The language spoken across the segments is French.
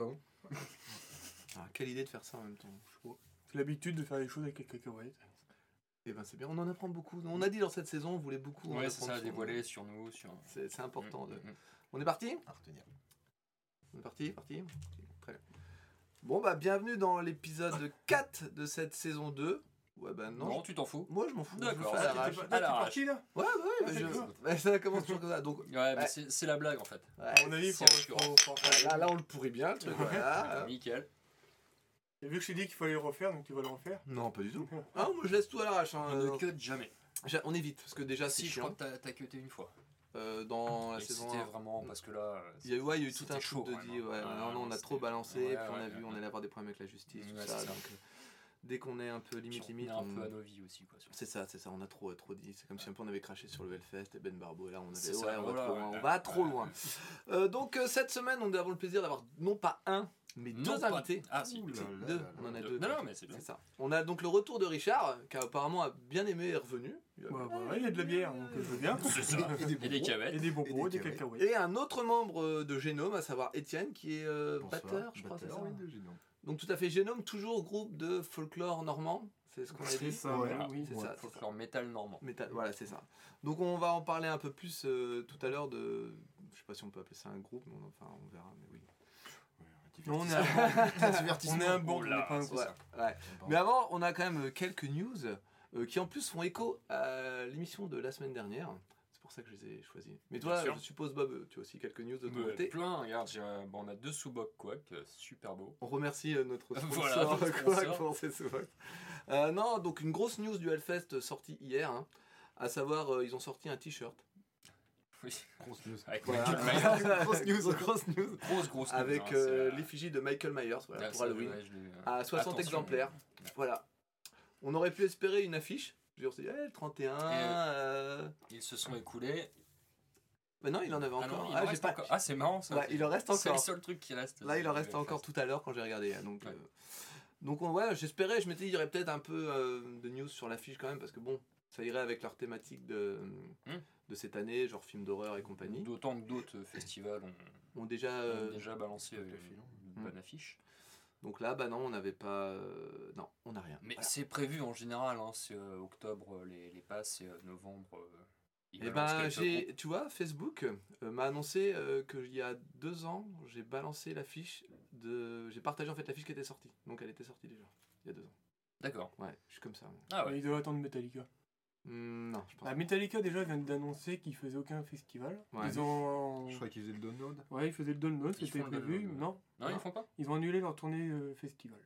Pardon Ah, quelle idée de faire ça en même temps. C'est l'habitude de faire les choses avec les cacahuètes. Eh ben c'est bien, on en apprend beaucoup. On a dit dans cette saison, on voulait beaucoup. en Ouais, c'est ça, sur- dévoiler sur nous, sur. C'est c'est important. de- Mm, mm, mm. On est parti? À retenir. On est parti, parti? Très bien. Bon bah bienvenue dans l'épisode 4 de cette saison 2. Ouais bah non. Tu t'en fous Moi je m'en fous. D'accord. à Ah, t'es Là, parti Ouais, ouais, Ah, mais c'est je- bah, ça commence toujours comme ça. Donc, Ouais, mais Ouais. c'est c'est la blague en fait. ouais, À mon avis, faut, c'est faut, rassurant. faut en faire. là, là, on le pourrit bien le truc. voilà. Nickel. Et vu que je t'ai dit qu'il fallait le refaire, donc tu vas le refaire. Non, pas du tout. Ah, moi je laisse tout à l'arrache. hein. On ne cut jamais. J'a- On évite parce que déjà Si, je crois que t'as- cuté une fois. Euh, dans la saison C'était 1. vraiment parce que là. Il y a eu, ouais, il y a eu tout c'était un chaud, truc de quand dit, même, ouais, hein. non, non, on a trop balancé, Ouais, puis on a ouais, vu, ouais. on allait avoir des problèmes avec la justice, tout Ouais, ça, euh, dès qu'on est un peu Puis limite on limite, est un on- peu à nos vies aussi, quoi. c'est ça, c'est ça, on a trop, trop dit, c'est comme si un peu on avait craché sur le Hellfest et Ben Barbo, et là on ça, va voilà, trop ouais, loin, on va trop loin. Euh, donc euh, cette semaine, on avons le plaisir d'avoir non pas un, mais Non, deux invités. Ah, si. Ouh là là Deux, là on en a là. deux. Non, non, mais c'est bien. C'est ça. On a donc le retour de Richard, qui apparemment a bien aimé et est revenu. Il y a de la bière, donc je veux bien. C'est ça. Et des Et des cavettes. Et des bonbons, Et des des cacahuètes. cacahuètes. Et un autre membre de Génome, à savoir Étienne, qui est euh, batteur, je crois, c'est Batteur, ça oui, de Génome. Donc tout à fait Génome, toujours groupe de folklore normand, c'est ce qu'on a C'est dit. ça, Ouais. ouais, oui. C'est Ouais. ça, c'est ça. Folklore métal normand. Métal, voilà, c'est ça. Donc on va en parler un peu plus euh, tout à l'heure de... Je sais pas si on peut appeler ça un groupe, mais on, enfin on verra, mais oui. Non, on est Un un, divertissement. on est un bon, on Oh là, n'est pas un. Ouais, ouais. Mais avant, on a quand même euh, quelques news euh, qui en plus font écho à l'émission de la semaine dernière. C'est pour ça que je les ai choisis. Mais toi, je suppose Bob, tu as aussi quelques news de ton côté. plein, regarde, j'ai, euh, bon, on a deux sous-bocs Quack, super beau. On remercie euh, notre sponsor, Voilà, notre sponsor. pour ces sous-bocs. Euh, non, donc une grosse news du Hellfest sortie hier, hein, à savoir euh, ils ont sorti un t-shirt. Oui. Grosse news. Avec Voilà. Michael Myers. grosse news, grosse news. Grosse, grosse news, Avec hein, euh, euh, l'effigie de Michael Myers voilà, là, pour Halloween. euh, À 60 attention. exemplaires. Voilà. On aurait pu espérer une affiche. Je veux dire, on s'est dit, eh, le 31. euh, Ils se sont écoulés. Mais non, il en avait Ah encore. Ah, pas- encore. Ah, c'est marrant ça. Il en reste C'est le encore. seul truc qui reste. Là, il en reste encore tout à l'heure quand j'ai regardé. hein, Donc, Ouais. euh, donc on- ouais, j'espérais, je m'étais dit, il y aurait peut-être un peu euh, de news sur l'affiche quand même, parce que bon, ça irait avec leur thématique de, Hmm. de cette année, genre film d'horreur et compagnie. D'autant que d'autres euh, festivals ont, Ont déjà. ont euh, déjà balancé euh, une Mm. bonne affiche. donc là, bah non, on n'avait pas. euh, non, on n'a rien. Mais Voilà. c'est prévu en général, hein, c'est euh, octobre les, les passes et euh, novembre. euh, Et balancent ben, j'ai, tu vois, Facebook euh, m'a annoncé euh, qu'il y a deux ans, j'ai balancé l'affiche de. J'ai partagé en fait l'affiche qui était sortie. Donc elle était sortie déjà, il y a deux ans. D'accord. Ouais, je suis comme ça. Ah ouais. Il doit attendre Metallica. Hmm, non, je pense Ah, Metallica déjà vient d'annoncer qu'ils faisaient aucun festival. Ouais. Ils ont. Je crois qu'ils faisaient le download. Ouais, ils faisaient le download, c'était prévu. download, ouais. Non, Non, ils font pas ils ont annulé leur tournée euh, festival.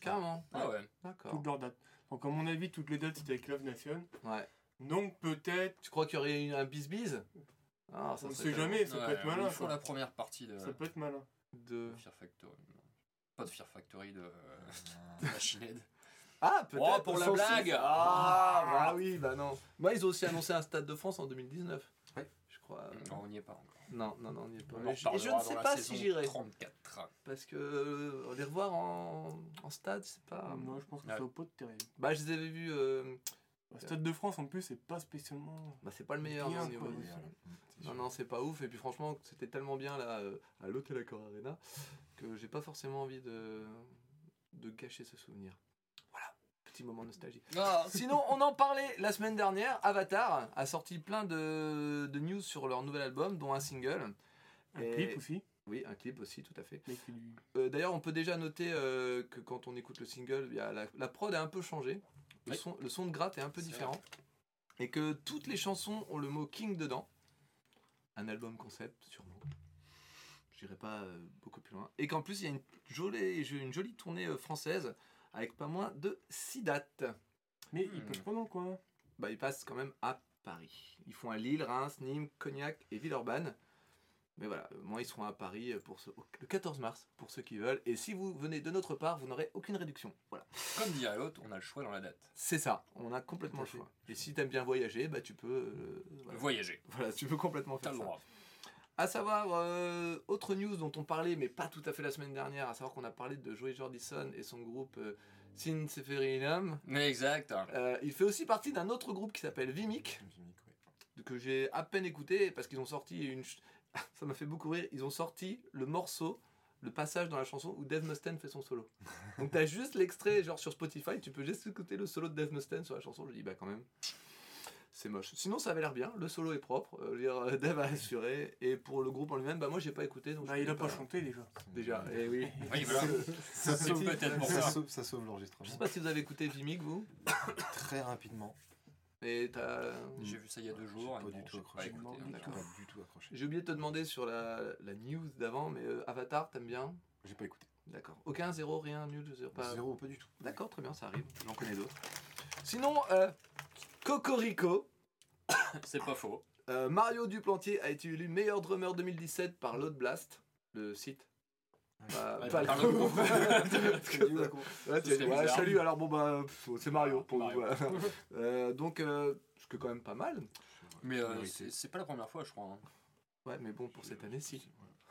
Carrément. Ah ouais. D'accord. Toutes leurs dates. Donc, à mon avis, toutes les dates c'était avec Love Nation. Ouais. Donc, peut-être. Tu crois qu'il y aurait eu un bis-bis Ah, ça On ne sait jamais, ça Ouais, peut être malin. Ils font quoi. la première partie de, Ça peut être malin. De... de Fear Factory. non. Pas de Fear Factory, de, de Machine Head. Ah, peut-être. Oh, pour la blague suite. Ah, bah oui, bah non. Moi, ils ont aussi annoncé un Stade de France en 2019. Ouais. Je crois. Non, on n'y est pas encore. Non, non, non, on n'y est pas. On je, et je ne sais pas si j'irai. 34. Parce que euh, les revoir en, en stade, c'est pas. Non, je pense que Ouais. ça vaut pas de terrible. Bah, je les avais vus. euh, Le Stade de France, en plus, c'est pas spécialement. Bah, c'est pas le meilleur Bien, non, au niveau C'est Non, non, c'est pas ouf. Et puis franchement, c'était tellement bien là euh, à l'Hôtel Accor Arena que j'ai pas forcément envie de, de gâcher ce souvenir. Petit moment nostalgie. Ah, Sinon, on en parlait la semaine dernière. Avatar a sorti plein de, de news sur leur nouvel album, dont un single. Un Et- clip aussi. Oui, un clip aussi, tout à fait. Euh, D'ailleurs, on peut déjà noter euh, que quand on écoute le single, il y a la, la prod a un peu changé. Le, Oui. son, le son de gratte est un peu différent. Et que toutes les chansons ont le mot King dedans. Un album concept, sûrement. J'irai pas euh, beaucoup plus loin. Et qu'en plus, il y a une jolie, une jolie tournée française avec pas moins de 6 dates. Mais Hmm. ils peuvent pas dans le coin. Bah, ils passent quand même à Paris. Ils font à Lille, Reims, Nîmes, Cognac et Villeurbanne. Mais voilà, moi ils seront à Paris pour ce- le 14 mars, pour ceux qui veulent. Et si vous venez de notre part, vous n'aurez aucune réduction. Voilà. Comme dirait l'autre, on a le choix dans la date. C'est ça, on a complètement le choix. Et si t'aimes bien voyager, bah tu peux... euh, voilà. Voyager. Voilà, tu peux complètement T'as faire le ça. À savoir, euh, autre news dont on parlait, mais pas tout à fait la semaine dernière, à savoir qu'on a parlé de Joey Jordison et son groupe euh, Syntheferinum. Mais exact. Euh, il fait aussi partie d'un autre groupe qui s'appelle Vimic, que j'ai à peine écouté parce qu'ils ont sorti une. ch- Ça m'a fait beaucoup rire. Ils ont sorti le morceau le passage dans la chanson où Dave Mustaine fait son solo. Donc t'as juste l'extrait, genre sur Spotify, tu peux juste écouter le solo de Dave Mustaine sur la chanson. Je dis, bah quand même, c'est moche. Sinon, ça avait l'air bien, le solo est propre, euh, je veux dire, euh, Dave a assuré. Et pour le groupe en lui-même, bah moi j'ai pas écouté. Donc Bah, il a pas chanté déjà. Déjà, et oui. Oui, voilà. Ça sauve, peut-être pour ça ça. sauve, ça sauve Je l'enregistrement sais pas si vous avez écouté Vimic, vous. très rapidement. Et t'as. J'ai vu ça il y a deux jours. J'ai et pas bon, du tout pas écouté, hein. du tout accroché. J'ai oublié de te demander sur la, la news d'avant, mais euh, Avatar, t'aimes bien? J'ai pas écouté. D'accord. Aucun, zéro, rien, nul, zéro, pas. Zéro, pas du tout. D'accord, très bien, ça arrive. J'en connais d'autres. Sinon, euh, Cocorico, C'est pas faux. euh, Mario Duplantier a été élu meilleur drummer 2017 par Load Blast, le site. Bah, Ouais, pas le le groupe. Ouais, tu as dit, serait ouais, bizarre. salut, alors bon bah pff, c'est Mario pour Mario. vous. Euh, donc, euh, ce que quand même pas mal. Mais euh, c'est c'est pas la première fois, je crois. hein. Ouais, mais bon, pour cette année, si.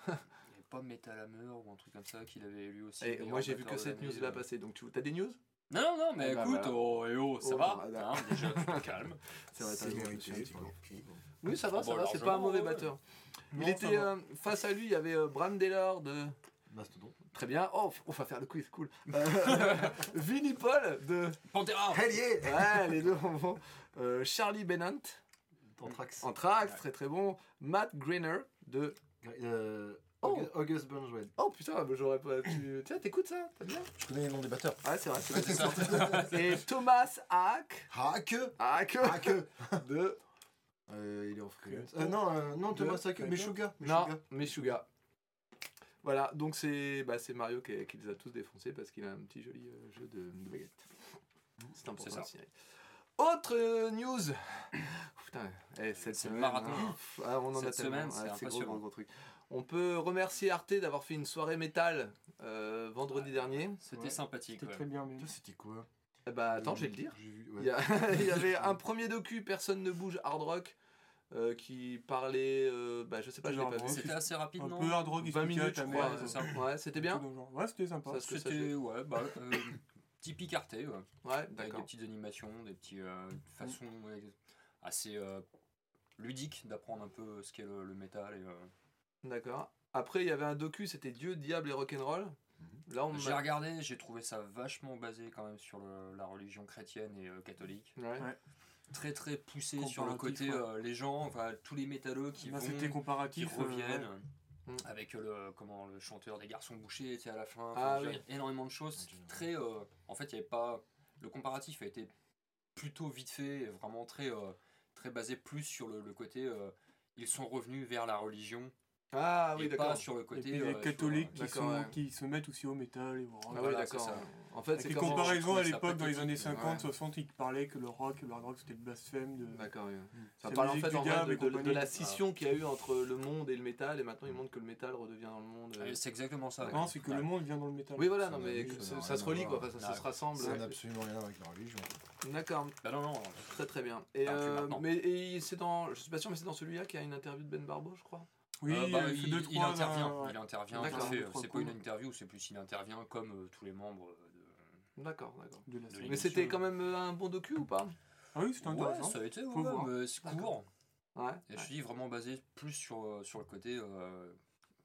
Il y avait pas Metal Hammer ou un truc comme ça qu'il avait élu aussi. Et moi j'ai vu que cette news là euh. passer, donc tu as des news? Non, non, non, mais Eh ben, écoute, voilà. oh, et oh, ça Oh, va. bah, d'accord. hein, déjà, tu te calmes. C'est vrai, t'as. Oui, ça va, ça bon, va, c'est pas un mauvais ouais. batteur. Il était ça va. euh, face à lui, il y avait euh, Bram Taylor de. Mastodon. Très bien. Oh, on va faire le quiz, cool. Euh, Vinnie Paul de. Pantera Hell yeah Ouais, les deux vont bon. Euh, Charlie Bennant, Anthrax. Anthrax, Ouais. très très bon. Matt Greener de. Euh, Oh. August- Burnswell. Oh putain, bah, j'aurais pas. Tu... Tiens, t'écoutes ça? T'as bien? Je connais les noms des batteurs. Ouais, c'est vrai. C'est ça. Et Thomas Hack. Hack Hack Hack de. euh, Il est en freelance. Euh, non, euh, non, Thomas De- Hack. Meshuga. Non, Meshuga. Voilà, donc c'est bah, c'est Mario qui, qui les a tous défoncés parce qu'il a un petit joli euh, jeu de, de baguette. C'est important C'est ça. signaler. Autre euh, news Putain, eh, cette C'est le semaine, marathon. hein, ah, on en a Cette tellement. semaine, c'est Ouais, gros, impressionnant. gros, gros truc. On peut remercier Arte d'avoir fait une soirée métal euh, vendredi dernier. C'était Ouais. sympathique. C'était ouais. très bien, C'était quoi Eh bah attends, je vais le dire. Vu. Il y, ouais. a- il y avait un premier docu, Personne ne bouge, hard rock, euh, qui parlait, euh, bah je sais pas, je l'ai pas vu. C'était assez rapide, Un non peu hard rock 20 expliqué à minutes, je crois. mère, c'est ça. Ouais, c'était bien. Ouais, c'était sympa. C'était, ouais, bah, euh, typique Arte, ouais. Ouais, Avec des petites animations, des petits euh, façons ouais, assez euh, ludiques d'apprendre un peu ce qu'est le, le métal. Et, euh, D'accord. Après, il y avait un docu, c'était Dieu, Diable et Rock'n'Roll. Là, on J'ai regardé, j'ai trouvé ça vachement basé quand même sur le- la religion chrétienne et euh, catholique. Ouais. Ouais. Très très poussé sur le Comparatif, côté ouais. euh, les gens, enfin tous les métalleux qui Là, vont, c'était qui comparatif. euh, reviennent. ouais. Mm. Avec le, comment, le chanteur des garçons bouchés tu sais, à la fin. Ah Enfin, il y a énormément de choses. Très, euh, en fait, il y avait pas. Le comparatif a été plutôt vite fait, et vraiment très, euh, très basé plus sur le, le côté. euh, ils sont revenus vers la religion Ah oui, et pas d'accord. sur le Et côté. puis euh, les sur- catholiques qui, d'accord, sont, ouais. qui se mettent aussi au métal et au rock. Ah oui, Voilà, d'accord. ça. En fait, c'est comparaisons à l'époque, dans les années pathétique. 50, Ouais. 60, ils parlaient que le rock et le hard rock c'était le blasphème de. D'accord, oui. Ça C'est parle en fait du en vrai, diable de, et de- de la scission qu'il y a eu entre le monde et le métal, et maintenant ils montrent que le métal redevient dans le monde. euh. Et C'est exactement ça. Non, c'est que le monde vient dans le métal. Oui, voilà, Ça non, mais ça se relie, quoi, ça, se rassemble. Ça n'a absolument rien avec la religion. D'accord, Bah non, non. très très bien. Et, Ah, euh, mais et c'est dans, je suis pas sûr, mais c'est dans celui-là qu'il y a une interview de Ben Barbo, je crois? Oui, Euh, bah, il, il, fait deux, il trois, intervient. euh, ouais. Il intervient. Trois C'est pas une interview, c'est plus il intervient comme euh, tous les membres de. D'accord, d'accord. Mais c'était quand même euh, un bon docu ou pas? Ah oui, c'était Ouais, intéressant. ça a été, ouais, c'est court. Ouais. Et je suis vraiment basé plus sur, euh, sur le côté. euh,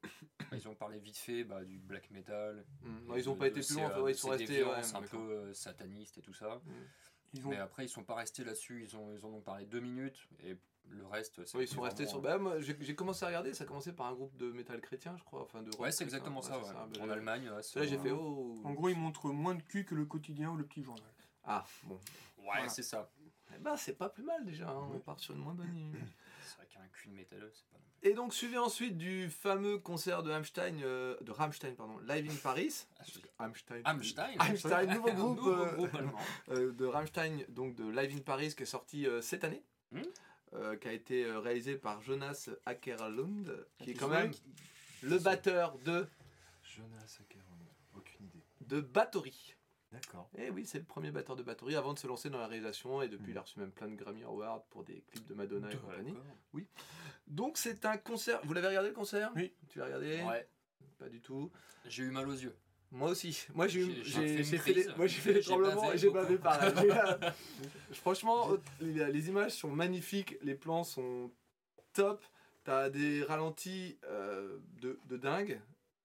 ils ont parlé vite fait bah, du black metal. Ouais, ils ont de- pas été plus loin, euh, ouais, ils sont restés. ouais, un peu euh, satanistes et tout ça. Ils ont Mais après, ils sont pas restés là-dessus. Ils, ont, ils en ont parlé deux minutes. Et le reste, c'est Ouais, ils sont restés sur. Bah, moi, j'ai commencé à regarder, ça a commencé par un groupe de métal chrétien, je crois. Enfin, de Ouais, c'est exactement ça. Bah, En j'ai- Allemagne, Là, j'ai euh, fait oh. En gros, ils montrent moins de cul que le quotidien ou le petit journal. Ah, bon. Ouais, Voilà. c'est ça. Eh ben, c'est pas plus mal déjà, hein, on part sur une moins bonne. C'est vrai qu'un cul de métalleux, c'est pas non plus. Et donc, suivi ensuite du fameux concert de Rammstein, euh, de Rammstein, pardon, Live in Paris. Ah, Rammstein. Rammstein Rammstein, nouveau groupe, Nouveau euh, groupe allemand. euh, de Rammstein, donc de Live in Paris, qui est sorti euh, cette année. Hmm. Euh, qui a été euh, réalisé par Jonas Ackerlund, qui est quand même le batteur de, Jonas Ackerman. Aucune idée. de Bathory. D'accord. Et oui, c'est le premier batteur de Bathory avant de se lancer dans la réalisation, et depuis Hmm. il a reçu même plein de Grammy Awards pour des clips de Madonna et compagnie. D'accord. Donc c'est un concert. Vous l'avez regardé le concert? Oui. Tu l'as regardé? Ouais, Pas du tout. j'ai eu mal aux yeux. Moi aussi. Moi j'ai eu- fait les, prise. moi, j'ai fait les J'ai tremblements et j'ai bavé pareil. Euh, Franchement, les, les images sont magnifiques, les plans sont top. T'as des ralentis euh, de, de dingue.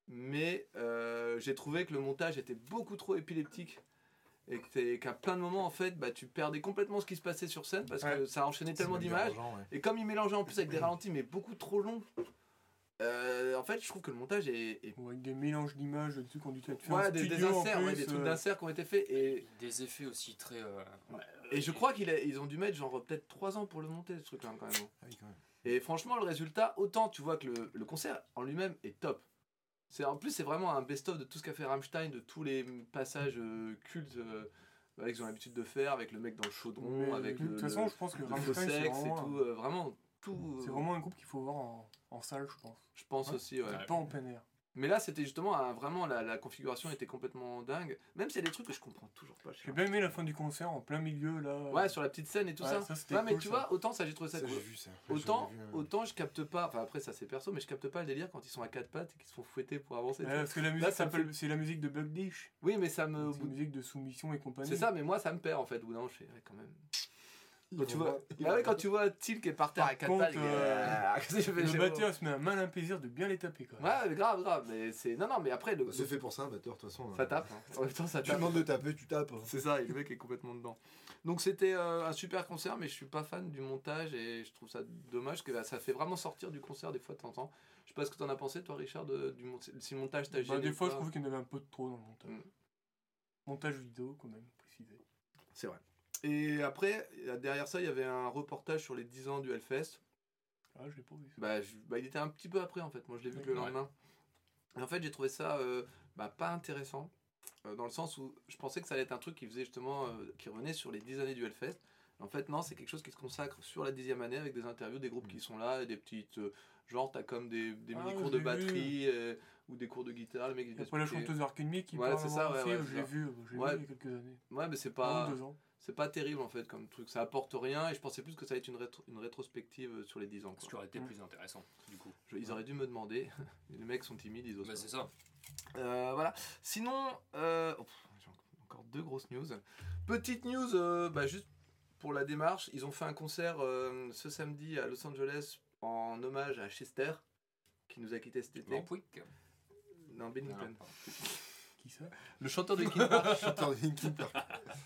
mais euh, j'ai trouvé que le montage était beaucoup trop épileptique. Et qu'à plein de moments, en fait, bah, tu perdais complètement ce qui se passait sur scène parce que ça enchaînait tellement d'images. ouais. Et comme il mélangeait en plus avec des ralentis, mais beaucoup trop longs, euh, en fait, je trouve que le montage est. est- Ou avec des mélanges d'images, des trucs qu'on dû être fait Ouais, des, inserts, ouais, des trucs euh, d'inserts qui ont été faits. Et, Des effets aussi très. euh, et je crois qu'ils ont dû mettre genre peut-être 3 ans pour le monter, ce truc-là, quand même. Ah oui, quand même. Et franchement, le résultat, autant tu vois que le, le concert en lui-même est top. C'est en plus c'est vraiment un best-of de tout ce qu'a fait Rammstein, de tous les passages euh, cultes euh, qu'ils ont l'habitude de faire, avec le mec dans le chaudron, mais avec de toute façon, je pense que Rammstein, c'est vraiment, tout, un- vraiment tout. c'est vraiment un groupe qu'il faut voir en, en salle, je pense. Je pense Ouais. aussi, ouais. Pas en plein air. Mais là, c'était justement un- vraiment la, la configuration était complètement dingue. Même s'il y a des trucs que je comprends toujours pas. sais J'ai bien aimé la fin du concert en plein milieu là. Ouais, sur la petite scène et tout Ouais, ça. Ouais, mais cool, tu ça. vois, autant ça j'ai trouvé ça, Ça, cool. j'ai vu ça. Ouais, Autant, vu, autant je capte pas, enfin après ça c'est perso, mais je capte pas le délire quand ils sont à quatre pattes et qu'ils se font fouetter pour avancer. Ouais, parce que la musique s'appelle, c'est la musique de Bug Dish. Oui, mais ça me. C'est une musique de soumission et compagnie. C'est ça, mais moi ça me perd en fait. D'un moment, je fais ouais, quand même. Quand tu vois, bah ouais, quand tu vois Til qui est par terre Par à quatre contre, pattes, euh, je fais, Le batteur se met un malin plaisir de bien les taper même. Ouais, mais grave, grave. Mais c'est. Non, non, mais après, le... C'est fait pour ça, un batteur, de toute façon. ça hein. tape. hein. En même temps, ça Tu tape. demandes de taper, tu tapes. hein. C'est ça, et le mec est complètement dedans. Donc c'était euh, un super concert, mais je suis pas fan du montage et je trouve ça dommage que bah, ça fait vraiment sortir du concert des fois de temps en temps. Je sais pas ce que t'en as pensé, toi, Richard, de, du mon- si le montage t'a Bah, gêné. des ou fois, je trouve qu'il y en avait un peu de trop dans le montage. Mm. Montage vidéo, quand même, précisé. C'est vrai. Et après, derrière ça, il y avait un reportage sur les 10 ans du Hellfest. Ah, je l'ai pas vu. Bah, je- bah, il était un petit peu après en fait. Moi, je l'ai vu que le Ouais. lendemain. Et en fait, j'ai trouvé ça euh, bah, pas intéressant. euh, dans le sens où je pensais que ça allait être un truc qui faisait justement. euh, qui revenait sur les 10 années du Hellfest. En fait, non, c'est quelque chose qui se consacre sur la dixième année avec des interviews, des groupes qui sont là, et des petites. euh, genre, t'as comme des, des Ah, mini-cours de batterie euh, ou des cours de guitare. Le mec, il après, la chanteuse Arcade qui Ouais, parle c'est ça, ouais, ouais, je c'est l'ai ça. vu, je l'ai Ouais. vu il y a quelques années. Ouais, mais c'est Pas... pas. deux ans. C'est pas terrible en fait comme truc. Ça apporte rien et je pensais plus que ça allait être une, rétro- une rétrospective euh, sur les 10 ans. Ce qui aurait été plus intéressant, du coup. Je- ils auraient dû me demander. les mecs sont timides, ils osent Bah, c'est ça. Euh, voilà. Sinon, euh, oh, j'ai encore deux grosses news. Petite news, euh, bah, juste pour la démarche, ils ont fait un concert ce samedi à Los Angeles en hommage à Chester, qui nous a quittés cet été. Lampwick. Non, Bennington. Qui ça Le chanteur de King Park. Chanteur de Linkin Park.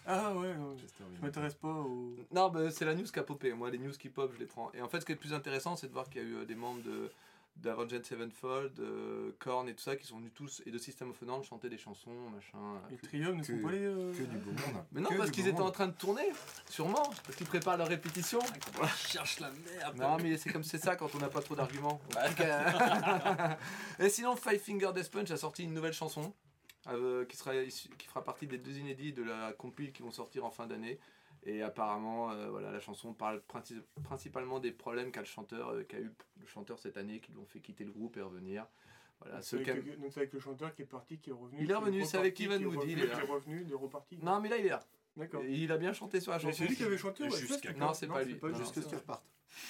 Ah ouais, Chester je m'intéresse pas au. Non, bah, c'est la news qui a popé. Moi, les news qui pop, je les prends. Et en fait, ce qui est le plus intéressant, c'est de voir qu'il y a eu euh, des membres de d'Avenged Sevenfold, de Korn et tout ça, qui sont venus tous, et de System of a Down, chanter des chansons, machin. Les triums ne sont que- pas les. euh, Que du beau monde. Mais non, Que parce qu'ils étaient en train de tourner, sûrement, parce qu'ils préparent leur répétition. On cherche la merde. Non, mais c'est comme c'est ça quand on n'a pas trop d'arguments. et sinon, Five Finger Death Punch a sorti une nouvelle chanson euh, qui, sera qui fera partie des deux inédits de la compile qui vont sortir en fin d'année. Et apparemment, euh, voilà, la chanson parle princi- principalement des problèmes qu'a le chanteur, euh, qu'a eu le chanteur cette année, qui l'ont fait quitter le groupe et revenir. Voilà, Donc c'est avec le chanteur qui est parti, qui est revenu. Il est revenu, c'est avec Ivan Moody, il est revenu, il est reparti. Non, mais là, il est là. D'accord. Et Il a bien chanté sur la chanson. c'est lui qui avait chanté, ouais, Jusqu'à- je sais, Non, c'est pas lui. Jusqu'à ce qu'il reparte.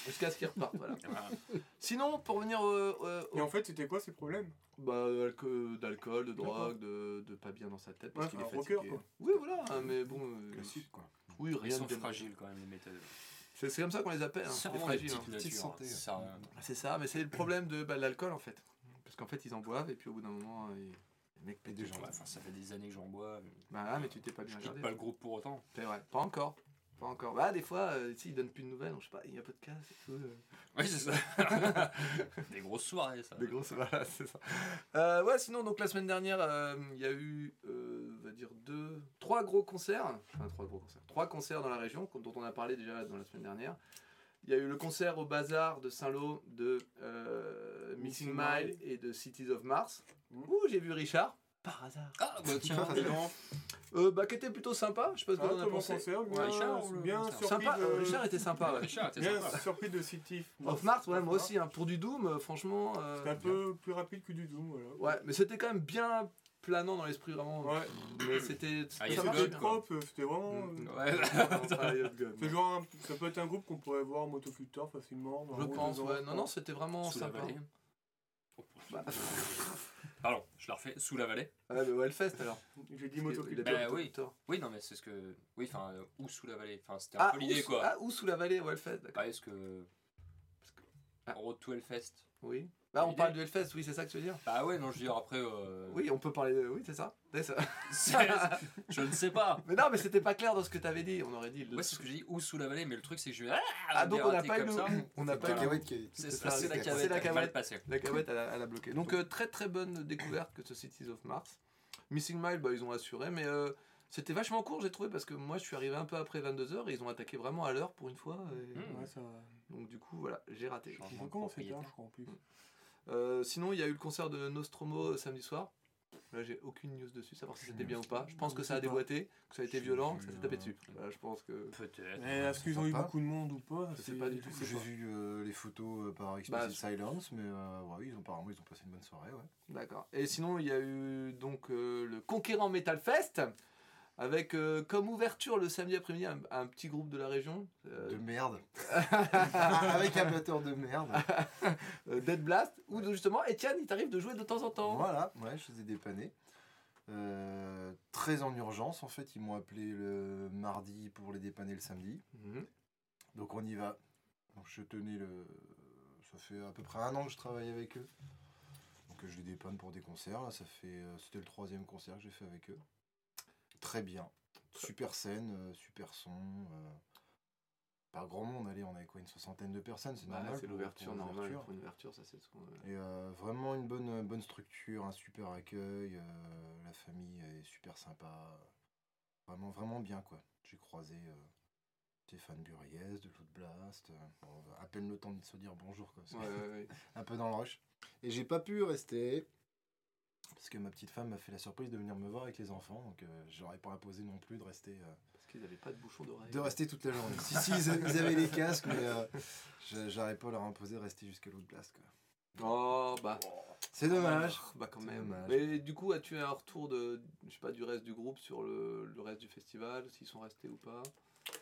Jusqu'à ce qu'il reparte, voilà. Sinon, pour venir au, au- Et en fait, c'était quoi ces problèmes? Bah, alco- d'alcool, de drogue, de, de pas bien dans sa tête parce Ouais, qu'il est un fatigué. rocker, quoi. Oui, voilà, hein, mais bon. euh, Classique, quoi. oui, Ils rien sont de bien. fragiles quand même, les méthodes. C'est comme ça qu'on les appelle, hein, C'est les fragiles. petites hein. Santé. Ça, C'est ça, mais c'est le problème de bah, l'alcool en fait. Parce qu'en fait, ils en boivent et puis au bout d'un moment, ils... les mecs pètent des gens. ouais, enfin, ça fait des années que j'en bois. Bah, ah, mais tu t'es pas bien Je pas le groupe pour autant. C'est vrai, pas encore. Pas encore. Bah, des fois, euh, si, ils donnent plus de nouvelles, je sais pas, il y a pas de casse et tout. euh. Oui, c'est ça. des grosses soirées, ça. Des grosses, voilà, c'est ça. Euh, ouais, sinon, donc la semaine dernière, euh, il y a eu, euh, on va dire, deux, trois gros concerts. Enfin, trois gros concerts. Trois concerts dans la région, dont on a parlé déjà dans la semaine dernière. Il y a eu le concert au Bazar de Saint-Lô de euh, Missing Mile et de Cities of Mars. Ouh, j'ai vu Richard. Par hasard. Ah, bah tiens. Euh, bah, qui était plutôt sympa. Je sais pas ce que Ah, t'en as pensé. concert, bien, Richard, ou le bien concert surpris Sympa, de... euh, Richard était sympa. Ouais. Richard, t'es Bien sympa. surpris de City. Of Mars, ouais, moi aussi. hein, pour du Doom, euh, franchement. euh, C'était un peu plus rapide que du Doom, voilà. Ouais, mais c'était quand même bien planant dans l'esprit, vraiment. Ouais. Mais c'était. Ah, ça marchait C'était bien. propre, c'était vraiment... Mm. euh, Ouais. Ah. C'est genre un- ça peut être un groupe qu'on pourrait voir en motoculteur facilement. dans Je pense, ouais. Non, non, c'était vraiment Sous sympa. vallée. Bah, Pardon, je la refais. Sous la vallée. ah, mais ouais, le fest alors. J'ai dit Il a motoculteur. Bah, oui. Oui, non, mais c'est ce que. Oui, enfin, euh, ou sous la vallée. Enfin, c'était un Ah, peu ou l'idée, quoi. Ah, ou sous la vallée, ouais, le fest, d'accord. Ouais, est-ce que. Road to Hellfest. Oui. Bah, on Idée. parle du Hellfest, oui, c'est ça que tu veux dire? Bah ouais, non, je veux dire, après. euh, Oui, on peut parler de. Oui, c'est ça. C'est ça. c'est- je ne sais pas. mais non, mais c'était pas clair dans ce que t'avais dit. On aurait dit. le- Ouais, c'est ce que j'ai dit, ou sous la vallée, mais le truc, c'est que je vais. Ah, donc on n'a pas eu le. ça. On n'a pas eu le- Cacahuète qui est- C'est la c'est cavette. la cavette. La cavette, elle a, elle a bloqué. Donc, euh, très très bonne découverte que ce Cities of Mars. Missing Mile, bah, ils ont assuré, mais euh, c'était vachement court, j'ai trouvé, parce que moi je suis arrivé un peu après 22h et ils ont attaqué vraiment à l'heure pour une fois. et- Hmm. Ouais, ça va. Donc, du coup, voilà, j'ai raté. Ils ont je crois, en plus. Euh, sinon, il y a eu le concert de Nostromo euh, samedi soir. Là, j'ai aucune news dessus, savoir si c'était bien ou pas. Je pense que ça a déboîté, que ça a été violent, que ça s'est tapé euh, dessus. Voilà, je pense que. Peut-être. Mais est-ce qu'ils ont eu beaucoup de monde ou pas Je sais c'est- pas du tout. J'ai vu euh, les photos euh, par Bah, Explicit Silence, mais euh, ouais, ils ont, apparemment ils ont passé une bonne soirée. Ouais. D'accord. Et sinon, il y a eu donc euh, le Conquérant Metal Fest. Avec euh, comme ouverture le samedi après-midi un, un petit groupe de la région, euh, De merde. Avec un batteur de merde. euh, Dead Blast, où justement Etienne il t'arrive de jouer de temps en temps. Voilà, ouais, je les ai dépannés. Euh, très en urgence, en fait, ils m'ont appelé le mardi pour les dépanner le samedi. Mhm. Donc on y va. Donc je tenais le. Ça fait à peu près un an que je travaille avec eux. Donc je les dépanne pour des concerts. Là, ça fait. C'était le troisième concert que j'ai fait avec eux. Très bien. Super scène, euh, super son. euh, Pas grand monde, allez, on avait quoi, une soixantaine de personnes, c'est Bah, normal. c'est l'ouverture normale. l'ouverture. Pour une ouverture, ça c'est ce qu'on. Et euh, vraiment une bonne, bonne structure, un super accueil, la famille est super sympa. Vraiment, vraiment bien quoi. J'ai croisé Stéphane Buriez de Loot Blast. euh, bon, à peine le temps de se dire bonjour quoi. ouais. un peu dans le rush. Et j'ai pas pu rester. Parce que ma petite femme m'a fait la surprise de venir me voir avec les enfants, donc euh, j'aurais pas imposé non plus de rester, euh, Parce qu'ils n'avaient pas de bouchon d'oreille. de rester toute la journée. si, si, ils, avaient les casques, mais euh, j'a- j'aurais pas leur imposé de rester jusqu'à l'autre blast. Quoi. Oh bah. C'est dommage. Bah quand même. dommage. Mais du coup, as-tu un retour de, je sais pas, du reste du groupe sur le, le reste du festival, s'ils sont restés ou pas?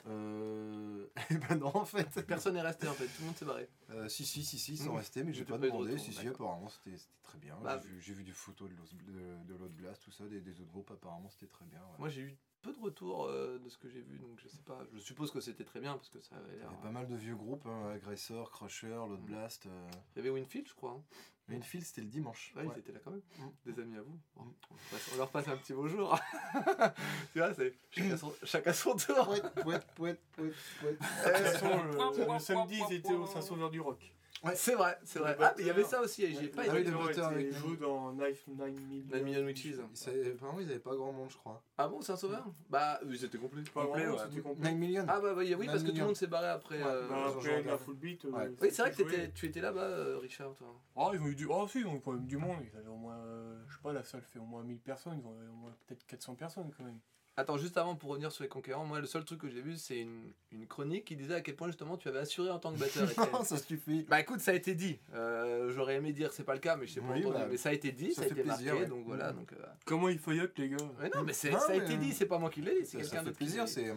Euh... eh ben non, en fait. Personne n'est resté en fait, tout le monde s'est barré. Euh, si, si, si, si, ils sont Mmh. restés, mais j'ai pas de demandé. retour, si, si, apparemment, c'était très bien. Bah, j'ai vu, des photos de l'Os- de, de l'autre Blast, tout ça, des, des autres groupes, apparemment, c'était très bien. ouais. Moi j'ai eu peu de retours euh, de ce que j'ai vu, donc je sais pas. Je suppose que c'était très bien parce que ça avait Il y l'air. avait pas mal de vieux groupes, hein, Aggressor, Crusher, l'autre Mmh. Blast. euh, Il y avait Winfield, je crois. hein. Winfield, c'était le dimanche. Ouais, Ouais. ils étaient là quand même. Mm. Des amis à vous. Bon, Mm. on, passe- on leur passe un petit bonjour. tu vois, c'est chacun son, chacun son tour. Pouet, pouet, pouet, pouet, pouet. Le, le samedi, ils étaient au Saint-Sauveur du Rock. C'est vrai, c'est vrai. Ah, mais il y avait ça aussi, j'y ai pas Ah été. nous. jouent dans Knife 9 Million, Nine Million Witches. Apparemment, ils avaient pas grand monde, je crois. Ah bon, Saint-Sauveur Bah, ils étaient complets. Pas Complet, vraiment, ouais. c'était complet. 9 millions Ah bah, bah, oui, parce que tout le monde s'est barré après. Ouais, euh, Bah, après la full beat. euh, Ouais. Oui, c'est vrai que tu étais là-bas, euh, Richard, toi. Ah, ils ont eu du. Oh, si, ils ont eu quand même du monde. Ils avaient au moins. euh, je sais pas, la salle fait au moins 1000 personnes. Ils ont au moins peut-être 400 personnes quand même. Attends, juste avant, pour revenir sur les conquérants, moi, le seul truc que j'ai vu, c'est une, une chronique qui disait à quel point, justement, tu avais assuré en tant que batteur. Étienne. ça suffit. Bah écoute, ça a été dit. Euh, J'aurais aimé dire c'est pas le cas, mais je sais pas Oui, entendu. bah, mais ça a été dit, ça, ça a fait été plaisir, marqué, ouais. donc voilà. Donc, euh, Comment ils feuillettent, les gars? Ouais, non, mais, Non, ça a mais, été euh, dit, c'est pas moi qui l'ai dit, c'est quelqu'un qui plaisir, l'a dit. c'est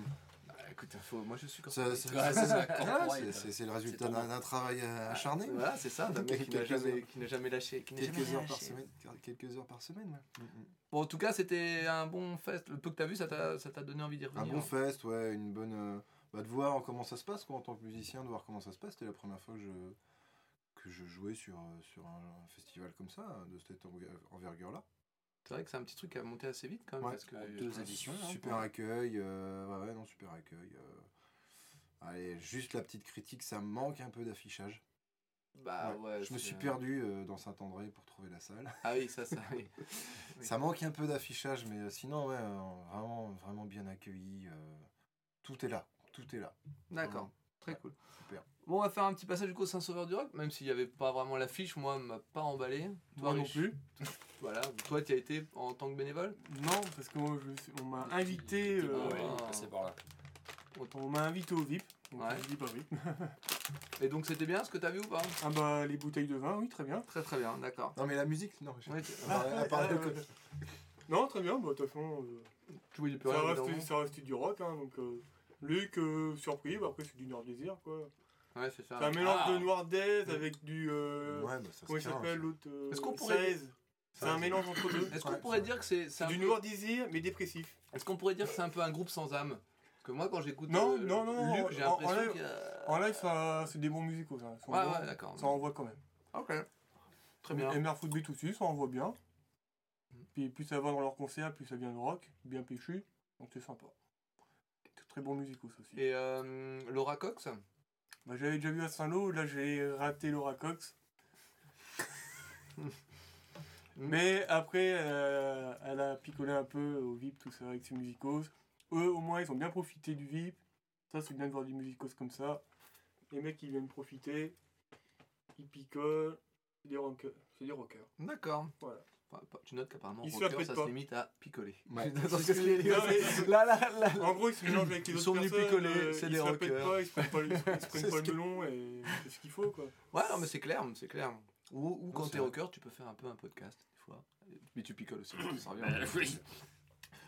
écoute, faut- moi je suis corporate. Ouais, c'est Ouais, le résultat d'un travail euh, acharné. Voilà, c'est ça, d'un mec qui n'a jamais, heures. qui n'a jamais lâché. Qui Quelques jamais heures par lâché. semaine. Quelques heures par semaine, ouais. Mm, mm. Bon, en tout cas, c'était un bon fest. Le peu que t'as vu, ça t'a ça t'a donné envie d'y Un revenir. bon fest, ouais, une bonne. euh, bah, de voir comment ça se passe, quoi, en tant que musicien, de voir comment ça se passe. C'était la première fois que je, que je jouais sur, euh, sur un, un festival comme ça, de cette enver- envergure-là. C'est vrai que c'est un petit truc qui a monté assez vite quand même. Ouais. Parce que, deux éditions. Super accueil, euh, ouais, ouais, non, super accueil. euh. Allez, juste la petite critique, ça me manque un peu d'affichage. Bah ouais. je me suis perdu euh, dans Saint-André pour trouver la salle. Ah oui, ça, ça. Oui. Ça manque un peu d'affichage, mais euh, sinon, ouais, euh, vraiment, vraiment bien accueilli. euh, tout est là, tout est là. D'accord, très cool. Super. Bon, on va faire un petit passage du coup au Saint-Sauveur du Rock, même s'il n'y avait pas vraiment l'affiche, moi, m'a pas emballé. Toi, non plus. Voilà, toi, tu as été en tant que bénévole? Non, parce que moi, je suis- on m'a invité. Ah euh, ouais, il est passé par là. On m'a invité au VIP. Donc Ouais. je dis pas VIP. Et donc, c'était bien ce que tu as vu ou pas? Ah bah, les bouteilles de vin, oui, très bien. Très très bien, d'accord. Non, mais la musique, non. je- Ouais, à part le. Non, très bien, bah, de toute façon, euh, Tu voyais plus ça, rien. reste, évidemment. ça reste du rock. Hein, donc, euh, Luc, euh, surpris, bah, après c'est du Nord Désir. quoi. Ouais, c'est ça. C'est un mélange Ah. de Noir Days avec du. euh, Ouais, bah, ça comment il s'appelle l'autre euh, Est-ce qu'on pourrait- 16. C'est un mélange entre deux. Est-ce qu'on pourrait dire que c'est du peu- Noir Désir, mais dépressif. Est-ce qu'on pourrait dire que c'est un peu un groupe sans âme? Que moi, quand j'écoute Non, euh, non, non, Luc, j'ai en- l'impression live- qu'il y a... En live, ça, c'est des bons musicaux. Ça, Ça Ouais, envoie- ouais, d'accord. ça envoie quand même. Ok. Très bien. Et Mère Footbeat aussi, ça envoie bien. Mm. Puis plus ça va dans leur concert, plus ça vient de rock, bien péchu. Donc c'est sympa. Très bons musicaux ça aussi. Et euh, Laura Cox? Bah, J'avais déjà vu à Saint-Lô, là j'ai raté Laura Cox. Mais après, euh, elle a picolé un peu au VIP, tout ça, avec ses musicos. Eux, au moins, ils ont bien profité du VIP. Ça, c'est bien de voir du musicos comme ça. Les mecs, ils viennent profiter. Ils picolent. C'est des rockers. C'est des rockers. D'accord. Voilà. Enfin, tu notes qu'apparemment, se ça pas. se limite à picoler. Ouais. Non, Là, là, là. En gros, ils se mélangent avec les Ils autres sont venus personnes, picoler, euh, c'est ils des se la pètent rockers. pas, ils se prennent pas le, ils se prennent C'est pas le melon et c'est ce qu'il faut quoi. Ouais, non, mais c'est clair, c'est clair. Ou, ou quand c'est t'es rocker, tu peux faire un peu un podcast, des fois. Mais tu picoles aussi, ça revient.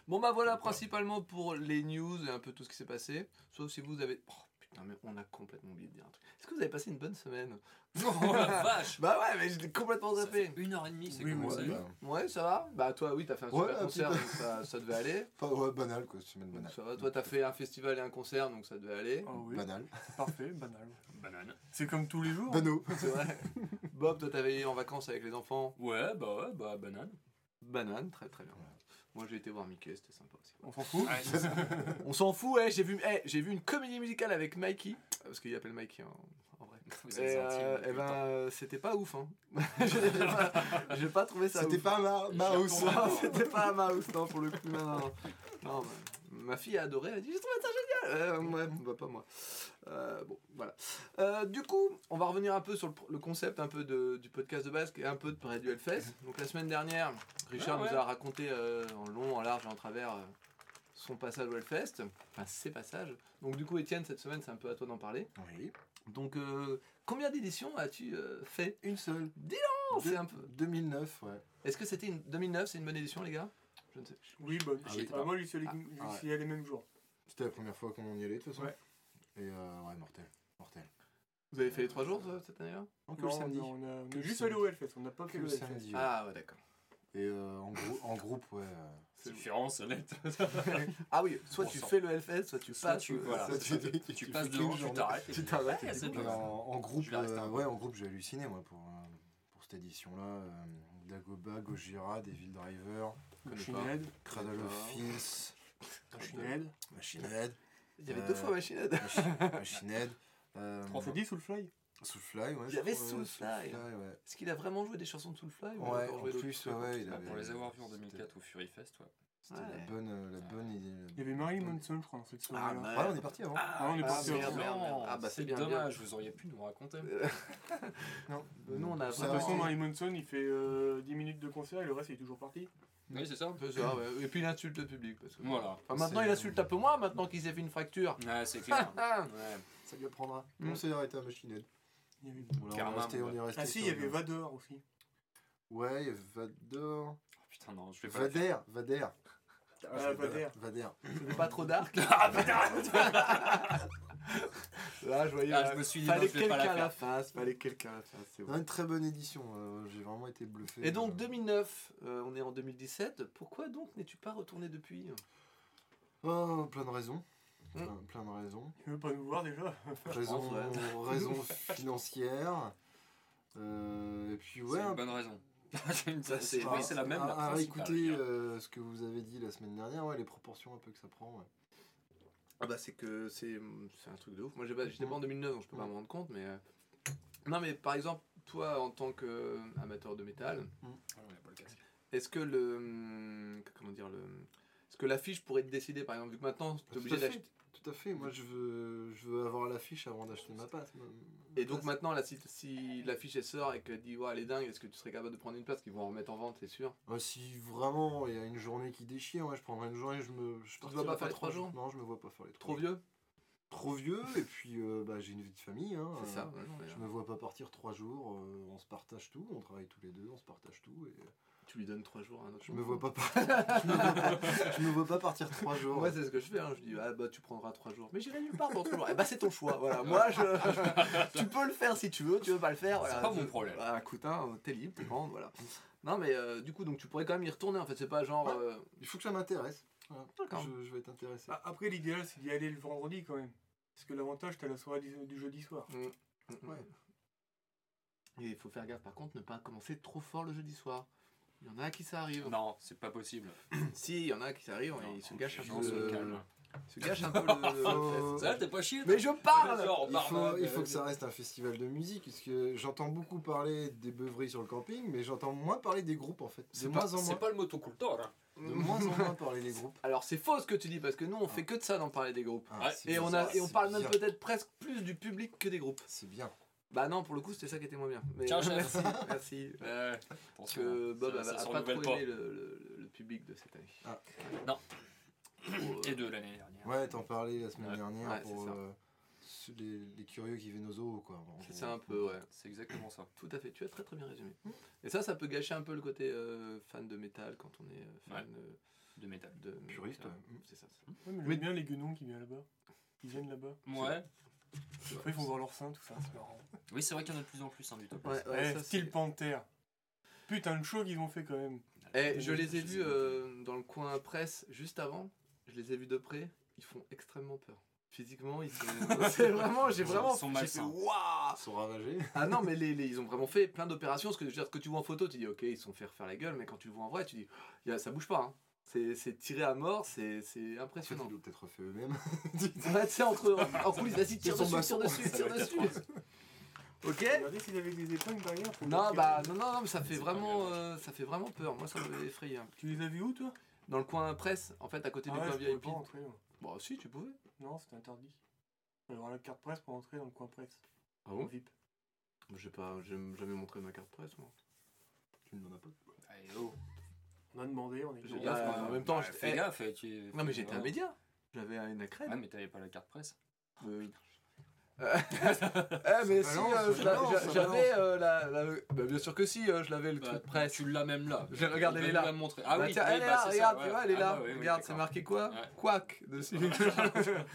Bon bah voilà principalement pour les news et un peu tout ce qui s'est passé. Sauf si vous avez... Oh putain mais on a complètement oublié de dire un truc. Est-ce que vous avez passé une bonne semaine Oh la vache Bah ouais mais j'étais complètement zappé. une heure et demie, c'est Oui, comment ça oui. Bah, Ouais ça va Bah toi oui t'as fait un super concert donc ça, ça devait aller. Pas ouais, banal quoi, semaine banale. Ça va, toi t'as fait un festival et un concert donc ça devait aller. Ah oui, Banal. parfait, banal. Banane. C'est comme tous les jours. Bano. C'est vrai. Bob toi t'avais été en vacances avec les enfants? Ouais, bah ouais, bah banane. Banane, très très bien. Moi j'ai été voir Mickey, c'était sympa aussi. On s'en fout. On s'en fout, ouais, j'ai vu, eh, j'ai vu une comédie musicale avec Mikey, parce qu'il appelle Mikey en, en vrai. Vous Et, euh, eh ben, euh, c'était pas ouf, hein. j'ai pas, pas trouvé ça C'était pas ma mouse. Non, c'était pas un mouse, non, pour le coup, non, non. non. Non, mais ma fille a adoré, elle a dit J'ai trouvé ça génial euh, Ouais, bah, pas moi. Euh, bon, voilà. Euh, du coup, on va revenir un peu sur le, concept un peu de, du podcast de base et un peu de près du Hellfest. Donc, la semaine dernière, Richard Ah ouais. nous a raconté en long, en large et en travers son passage au Hellfest, enfin ses passages. Donc, du coup, Étienne, cette semaine, c'est un peu à toi d'en parler. Oui. Donc, euh, combien d'éditions as-tu euh, fait? Une seule. Non, c'est un peu. 2009, ouais. Est-ce que c'était une 2009 C'est une bonne édition, les gars? Je ne sais. Oui, bonne. Ah oui. Ah, moi, j'y suis allé, Ah. C'était la première fois qu'on y allait de toute façon. Ouais. Et euh, ouais, mortel. Mortel. Vous avez fait les trois jours euh, cette année-là? Non, le samedi. On, a, on Que est le juste allé au Hellfest, on n'a pas Que fait le samedi. ouais. Ah ouais, d'accord. Et euh, en, grou- en groupe, ouais. euh, C'est différent, c'est net. Ah oui, soit On tu sent. fais le Hellfest, soit tu Soit passes. tu- euh, voilà. tu- ça. tu- Tu tu passes devant, tu t'arrêtes. et Tu t'arrêtes Ouais, en, en groupe, euh, ouais, en groupe, j'ai halluciné moi pour, euh, pour cette édition-là. Euh, Dagoba, Gojira, Devil Driver, Machine. Head, Cradle of. Filth, Machine Head. Machine Head, Il y avait Euh, deux fois Machine Head. Machine, Head, euh, On s'est dit Soulfly Soulfly, ouais. Il y avait Soulfly. ouais. Est-ce qu'il a vraiment joué des chansons de Soulfly Ouais, encore en plus, ouais, ouais, il avait- pour les avoir vus en c'était- 2004 au Fury Fest, ouais. C'était Ouais. la bonne, euh, la bonne idée. Il y avait Marilyn Manson, je crois, dans cette Ah. Ouais, on est parti avant. Ah, on est Ah, parti avant. merde. Ah, bah, c'est bien, dommage, vous auriez pu nous raconter. Non. Euh, nous, on a De toute façon, Marilyn Manson, il fait euh, 10 minutes de concert et le reste, il est toujours parti. Oui, c'est ça. Ça, ouais. Et puis il insulte le public. Parce que... Voilà. Enfin, maintenant, il insulte un peu moins, maintenant qu'il s'est fait une fracture. Ouais, c'est clair. Ah, Ouais. Ça lui apprendra. Mm. On s'est arrêté à Machine Head. Il y avait- Voilà, on, est Carrément, resté, on est resté Ah si, il y avait Vador aussi. Ouais, il y avait Vador. Oh, putain, non, je vais pas. Vader, Vader. Ah, Vader. Vader. C'était pas trop dark. Ah, Là, je voyais. Ah, euh, je me suis dit, fallait quelqu'un à la face. Fallait quelqu'un à la face. C'est une très bonne édition. euh, J'ai vraiment été bluffé. Et donc Euh, 2009, euh, on est en 2017. Pourquoi donc n'es-tu pas retourné depuis? Oh, plein de raisons. Mm. Plein, plein de raisons. Tu veux pas nous voir déjà? Raisons, ouais. raisons financières. Euh, et puis, ouais. C'est un une bonne raison. Ça, c'est- oui, c'est la même. À, la à écouter euh, ce que vous avez dit la semaine dernière, ouais, les proportions un peu que ça prend. ouais. Ah bah c'est que c'est c'est un truc de ouf. Moi j'ai pas- j'étais pas en 2009 donc je peux pas me rendre compte mais euh, non mais par exemple toi en tant qu'amateur de métal Ah, on a pas le casque. est-ce que le hum, comment dire le est-ce que l'affiche pourrait te décider par exemple vu que maintenant tu es obligé d'acheter Tout à fait. Moi, je veux, je veux avoir l'affiche avant d'acheter ma ma- et donc maintenant là si, si l'affiche elle sort et qu'elle dit ouais elle est dingue est-ce que tu serais capable de prendre une place qu'ils vont en remettre en vente c'est sûr? Euh, si vraiment il y a une journée qui déchire, ouais, je prendrai une journée. Je me. Je te vois partirai pas faire les trois jours? Non, je me vois pas faire les trois trop vieux? Trop vieux. Et puis, euh, bah, j'ai une vie de famille. Hein, c'est euh, ça ouais, non, mais, Je euh, me vois pas partir trois jours. euh, on se partage tout. On travaille tous les deux. On se partage tout. Et euh, tu lui donnes trois jours à un autre je me vois pas. par- je, me vois pas je me vois pas partir trois jours. Moi, c'est ce que je fais. hein. Je dis, ah bah tu prendras trois jours. Mais j'irai nulle part dans trois jours. Eh bah, c'est ton choix. Voilà. Moi, je... tu peux le faire si tu veux. Tu veux pas le faire. Voilà. C'est pas mon problème. Voilà, écoute, hein, t'es libre, t'es grande. Voilà. Non, mais euh, du coup, donc tu pourrais quand même y retourner. En fait, c'est pas genre. Ouais. euh, Il faut que ça m'intéresse. Voilà. Je, je vais être intéressé. Ah, Après, l'idéal, c'est d'y aller le vendredi quand même. Parce que l'avantage, t'as la soirée du, du jeudi soir. Ouais. Et il faut faire gaffe par contre, ne pas commencer trop fort le jeudi soir. Il y en a qui ça arrive. Non, c'est pas possible. Si, il y en a qui ça arrive, Non, ils se gâchent un peu le... calment. ils se gâchent un peu le. Ça, t'es pas chier Mais je parle Genre, Il faut, euh, il faut que ça reste un festival de musique, parce que j'entends beaucoup parler des beuveries sur le camping, mais j'entends moins parler des groupes en fait. De C'est moins pas, en c'est moins. pas le motocultor. Hein. De moins en moins parler des groupes. Alors c'est faux ce que tu dis, parce que nous on fait que de ça d'en parler des groupes. Ah, Et on, a, et on parle même peut-être presque plus du public que des groupes. C'est bien. Bah non, pour le coup c'était ça qui était moins bien. Mais chef. merci, merci. Ouais, Parce que Bob ça, a, ça a se pas trop aimé le, le- le public de cette année. Ah. Non. Trop, euh, Et de l'année dernière. Ouais, t'en parlais la semaine Ouais. dernière Ouais, pour ça. euh, les, les curieux qui viennent aux zoos, quoi. C'est ça un peu, ouais. C'est exactement ça. Tout à fait, tu as très très bien résumé. Et ça, ça peut gâcher un peu le côté euh, fan de métal quand on est euh, fan euh, De métal. de. Puriste. C'est ça. Ouais, mais Mais- j'aime bien les guenons qui viennent là-bas. Ils viennent là-bas. Ouais. Après, ils font voir leur sein, tout ça, c'est marrant. Oui, c'est vrai qu'il y en a de plus en plus hein, du top. Ouais, Ouais, ouais, ça, style Panther. Putain, le show qu'ils ont fait quand même. Eh, je les ai vus euh, dans le coin presse juste avant. Je les ai vus de près. Ils font extrêmement peur. Physiquement, ils sont. c'est vraiment, j'ai Ils sont- vraiment. ils sont j'ai fait, malsains. Waouh Ils sont ravagés. Ah non, mais les, les- ils ont vraiment fait plein d'opérations. Ce que, je veux dire, ce que tu vois en photo, tu dis, ok, ils se sont fait refaire la gueule, mais quand tu le vois en vrai, tu dis, a- ça bouge pas. hein. C'est c'est tiré à mort, c'est c'est En fait, impressionnant. ils l'ont peut-être refait eux-mêmes. Ouais, tu sais, entre, en, coulisses, vas-y, tire dessus, tire dessus, tire dessus. Ok Regardez s'ils avaient des épingles derrière. pour Non, bah non, non, non, mais ça fait vraiment, euh, ça fait vraiment peur. Moi, ça m'avait effrayé. hein. Tu les as vus où, toi? Dans le coin presse, en fait, à côté Ah du ouais, coin je pouvais VIP. pas rentrer. moi. Bon, si, tu pouvais. Non, c'était interdit. Il avoir la carte presse pour entrer dans le coin presse. Ah Au VIP. J'ai pas, j'ai jamais montré ma carte presse, moi. Tu ne m'en as pas. Allez, oh. On a demandé, on est J'ai- bon. Ah, Gaffe, en même temps, Bah, je- fais eh. gaffe. eh, tu- Non, mais j'étais un média. J'avais une accrède. Ouais, mais t'avais pas la carte presse. Euh, eh, mais si, euh, j'avais euh, la, la- Bah, bien sûr que si, euh, je l'avais le Bah, truc presse. Tu l'as même là. Je regarde, elle est là. la montrer. Ah Bah, oui, tiens, oui, elle est bah, là, regarde, ça, tu vois, elle est Ah là. bah oui, regarde, c'est marqué quoi Ouais. Quack dessus.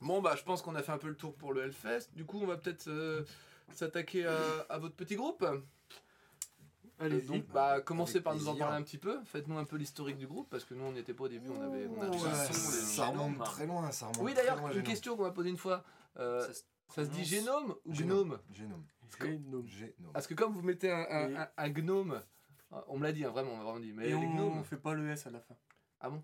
bon, bah, je pense qu'on a fait un peu le tour pour le Hellfest. Du coup, on va peut-être euh, s'attaquer à, à votre petit groupe. Allez, donc, bah, commencez avec par nous en plaisir. parler un petit peu. Faites-nous un peu l'historique du groupe, parce que nous, on n'y était pas au début. On avait, on a Ouais, tous un son, ça, remonte très loin, ça remonte Oui, très d'ailleurs, loin, une Génome. question qu'on m'a posée une fois. Euh, Ça se ça se dit génome ou Génome. gnome Génome. Génome. Génome. Parce que comme vous mettez un, un- Et- un- un gnome, on me l'a dit, hein, vraiment, on m'a vraiment dit. Mais Et les on, gnomes, on fait pas le S à la fin. Ah bon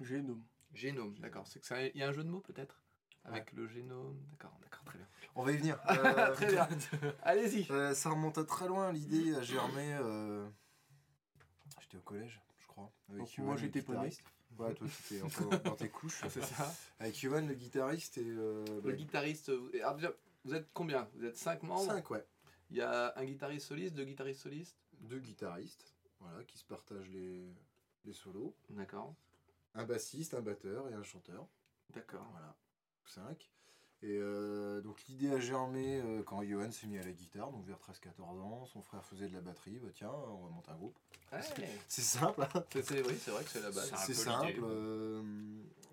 Génome. génome, d'accord. C'est que ça, il y a un jeu de mots peut-être? Avec le génome. D'accord, d'accord, très bien. On va y venir. Euh, très bien. Allez-y. euh, ça remonte à très loin, l'idée a germé. euh, J'étais au collège, je crois. Avec Donc, Yoann, moi, j'étais guitariste. Ouais, toi, tu étais encore dans tes couches. C'est ça. Avec Yoann, le guitariste, et. Euh, Le bah, guitariste. déjà, vous êtes combien? Vous êtes 5 membres? Cinq, ouais. Il y a un guitariste soliste, deux guitaristes solistes? Deux guitaristes, voilà, qui se partagent les, les solos. D'accord. Un bassiste, un batteur et un chanteur. D'accord. Voilà, 5. Et euh, donc l'idée a germé euh, quand Johan s'est mis à la guitare, donc vers 13-14 ans. Son frère faisait de la batterie. Bah, tiens, on va monter un groupe. Ouais. C'est simple, hein. Oui, c'est vrai que c'est la base. C'est simple. euh,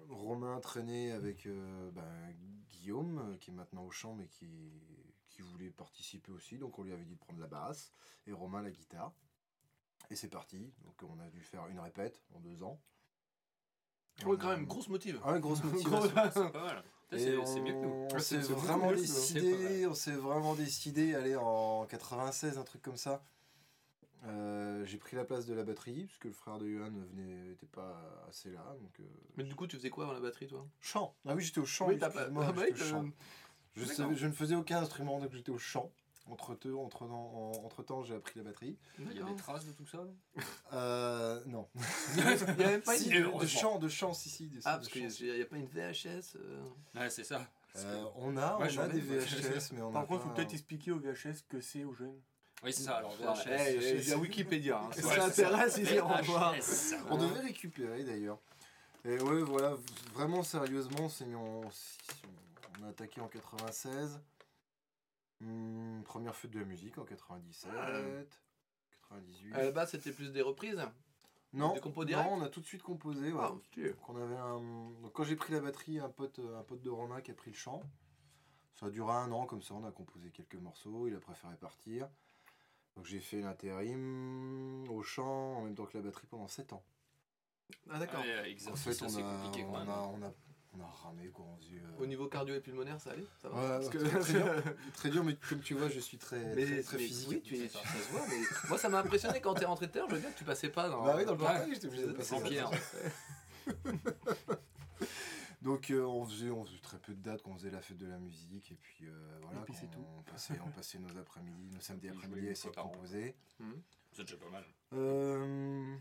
Romain traînait avec euh, ben, Guillaume, qui est maintenant au chant, mais qui, qui voulait participer aussi. Donc on lui avait dit de prendre la basse et Romain la guitare. Et c'est parti. Donc on a dû faire une répète en deux ans. On quand même, grosse motive. Ah ouais, grosse motivation. C'est C'est on, c'est mieux que nous. on Ouais, s'est vraiment décidé, on s'est vraiment décidé aller en 96, un truc comme ça. Euh, j'ai pris la place de la batterie parce que le frère de Johan venait, était pas assez là, donc euh, Mais du coup, tu faisais quoi dans la batterie, toi? Chant. Ah oui, j'étais au chant. Oui, pas. Ah bah Je, je ne faisais aucun instrument, donc j'étais au chant. Entre deux, entre temps, entre temps, j'ai appris la batterie. Il y a des traces de tout ça non Euh, non. Il y a même pas Si, une. de, chant, de chant, si si. de- Ah, parce qu'il n'y a pas une VHS euh, Ouais, c'est ça. Euh, on a, Moi, on a des. VHS, mais on Par a contre, pas faut peut-être expliquer au VHS que c'est aux jeunes. Oui, c'est ça. Alors, Ah, VHS. eh, eh, Il y a Wikipédia. hein. Ça c'est ça. intéresse, ils iront voir. On devait récupérer d'ailleurs. Et ouais, voilà, vraiment sérieusement, on a attaqué en 96. Hmm, première fête de la musique en 97. 98. À la base, c'était plus des reprises. non, des compos directs non, on a tout de suite composé. ouais. Ah, stylé. Donc, on avait un... Donc, quand j'ai pris la batterie, un pote, un pote de Romain qui a pris le chant. Ça a duré un an comme ça, on a composé quelques morceaux, il a préféré partir. Donc j'ai fait l'intérim au chant en même temps que la batterie pendant 7 ans. Ah d'accord. Ouais, En fait, on a, compliqué on, a, on, a, on a ramé quoi. On faisait, euh, Au niveau cardio et pulmonaire, ça allait? Ça va? Ouais, Parce que- très dur. Très dur, mais comme tu vois, je suis très, Mais, très, très mais physique. oui, tu es, ça. ça se voit, mais moi ça m'a impressionné quand t'es rentré de terre, je veux dire que tu passais pas dans. Bah oui, dans le parking, j'étais obligé de passer En pierre. Donc euh, on, faisait, on faisait très peu de dates quand on faisait la fête de la musique et puis euh, voilà, Et puis quand c'est tout. on passait, on passait nos après-midi, nos samedis après-midi à essayer de composer. C'est déjà pas mal. Euh,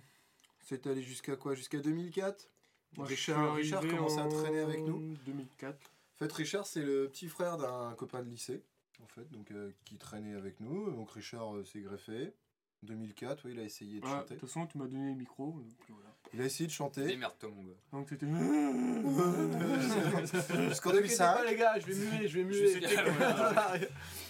c'est allé jusqu'à quoi? Jusqu'à 2004 Moi, Richard, Richard commençait à traîner avec nous. 2004. En fait, Richard, c'est le petit frère d'un copain de lycée, en fait, donc euh, qui traînait avec nous. Donc Richard euh, s'est greffé. 2004, oui, il a essayé de Ah, De chanter. toute façon, tu m'as donné le micro. donc voilà. Il a essayé de chanter. Démerde-toi, mon gars. Donc c'était. Jusqu'en T'inquiète pas 2005. les gars, je vais muer, je vais muer. C'était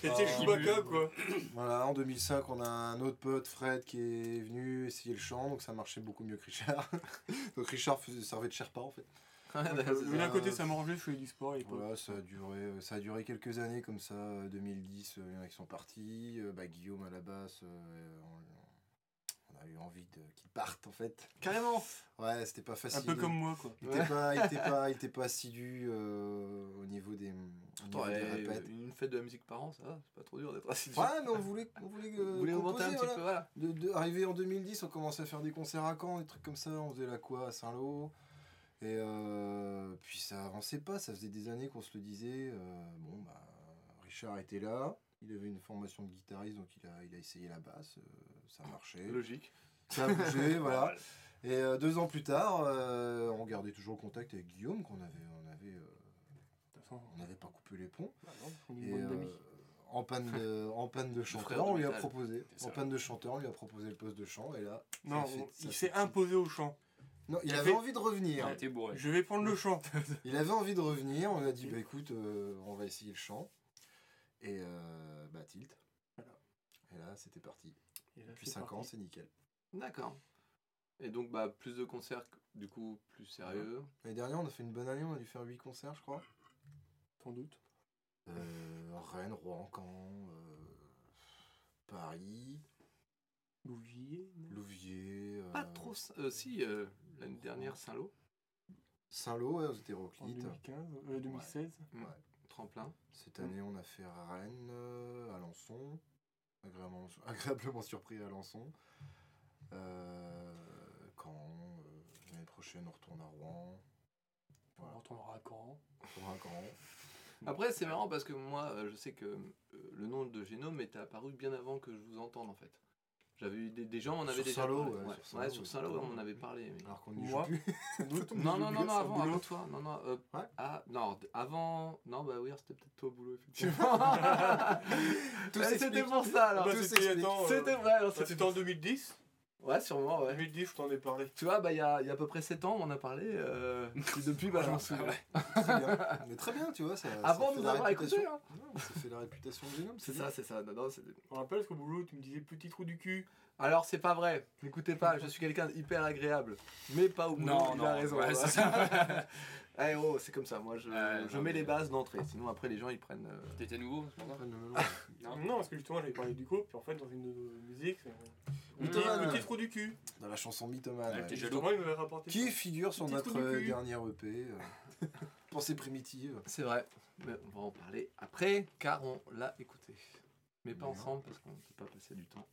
Ah. Chewbacca quoi. Voilà, en 2005, on a un autre pote, Fred, qui est venu essayer le chant, donc ça marchait beaucoup mieux que Richard. donc Richard servait de Sherpa en fait. Euh, mais ça. d'un côté, ça m'arrangeait, je faisais du sport à l'époque. Voilà, ça a duré, euh, ça a duré quelques années comme ça. euh, 2010, euh, il y en a qui sont partis. euh, bah, Guillaume à la basse, euh, on, on a eu envie de- qu'il parte en fait. Carrément. Ouais, c'était pas Un facile. peu comme moi quoi. Il était pas, il était pas, il était pas assidu euh, au niveau des, au niveau Attends, des répètes. une fête de la musique par an, ça va, c'est pas trop dur d'être assis dessus. Ouais, mais on voulait, on voulait, euh, Vous voulez augmenter un composer, petit voilà. peu, voilà. De, de- arrivé en 2010, on commençait à faire des concerts à Caen, des trucs comme ça. On faisait la quoi à Saint-Lô. Et euh, puis ça avançait pas, ça faisait des années qu'on se le disait. euh, bon, bah, Richard était là, il avait une formation de guitariste, donc il a, il a essayé la basse, euh, ça marchait. Logique. Ça a bougé, voilà. Et euh, deux ans plus tard, euh, on gardait toujours le contact avec Guillaume, qu'on avait, on avait, euh, on n'avait pas coupé les ponts. bah non, on est Et une bande euh, d'amis. en panne de, en panne de frère chanteur, on lui a proposé. En panne de chanteur, on lui a proposé le poste de chant, et là, Non, fait- on- il s'est imposé au chant. Non, il Il avait fait- envie de revenir. Il était bourré. Je vais prendre le chant. Il avait envie de revenir. On lui a dit, bah écoute, euh, on va essayer le chant. Et euh, bah, tilt. Voilà. Et là, c'était parti. Et là, Depuis c'est 5 ans, c'est nickel. D'accord. Et donc, bah, plus de concerts, du coup, plus sérieux. L'année dernière, on a fait une bonne année. On a dû faire 8 concerts, je crois. Sans doute. Euh, Rennes, Rouen, Caen, euh, Paris, Louvier. non Louvier. euh, Pas trop. si, euh, l'année dernière, Saint-Lô, Saint-Lô, ouais, aux En hétéroclites. 2015, euh, 2016. Tremplin. Cette année, on a fait Rennes, euh, Alençon. Agréablement, agréablement surpris à Alençon. Euh, Caen. euh, L'année prochaine, on retourne à Rouen. On retournera à Caen. On retourne à Caen. Après, c'est marrant parce que moi, euh, je sais que le nom de Génome était apparu bien avant que je vous entende en fait. J'avais eu des, des gens m'en avaient Sur déjà Saint-Lô, parlé. ouais, Ouais, sur Saint-Lô, ouais, sur. Saint-Lô, on en avait parlé. mais- Alors qu'on n'y joue plus. Non, non, non, non, avant, toi. Non, non, euh, Ouais. ah, non, avant. Non, bah oui, c'était peut-être toi au boulot, effectivement. Tout Ouais, c'était pour ça alors. Bah, c'était attends, euh, C'était vrai. alors, bah, c'était- C'était en 2010. Ouais, sûrement, ouais. 2010, je t'en ai parlé. Tu vois, bah, il y a, il y a à peu près 7 ans, on en a parlé. euh, et depuis, bah, je m'en souviens. Très bien. Mais très bien, tu vois. Ça, Avant de nous avoir écouté. Hein. Fait la réputation de Génome. C'est ça, c'est ça. Non, non, c'est- Je me rappelle, parce qu'au boulot, tu me disais petit trou du cul. Alors, c'est pas vrai. N'écoutez pas, je suis quelqu'un d'hyper agréable. Mais pas au boulot, Non, il non, a raison. ouais, ouais. c'est ça. Eh oh, c'est comme ça. Moi, je, je non, mets les bases d'entrée. Sinon, après, les gens, ils prennent. euh, T'étais nouveau c'est melon. Non. Non, parce que justement, j'avais parlé du coup, puis en fait, dans une de nos musiques, c'est. Petit, Mythomane. petit trou du cul. Dans la chanson Mythomane. Ouais. Qui figure sur notre trou du euh, EP. Pensée primitive. C'est vrai. Mais on va en parler après, car on l'a écouté. Mais pas ensemble, parce qu'on ne peut pas passer du temps.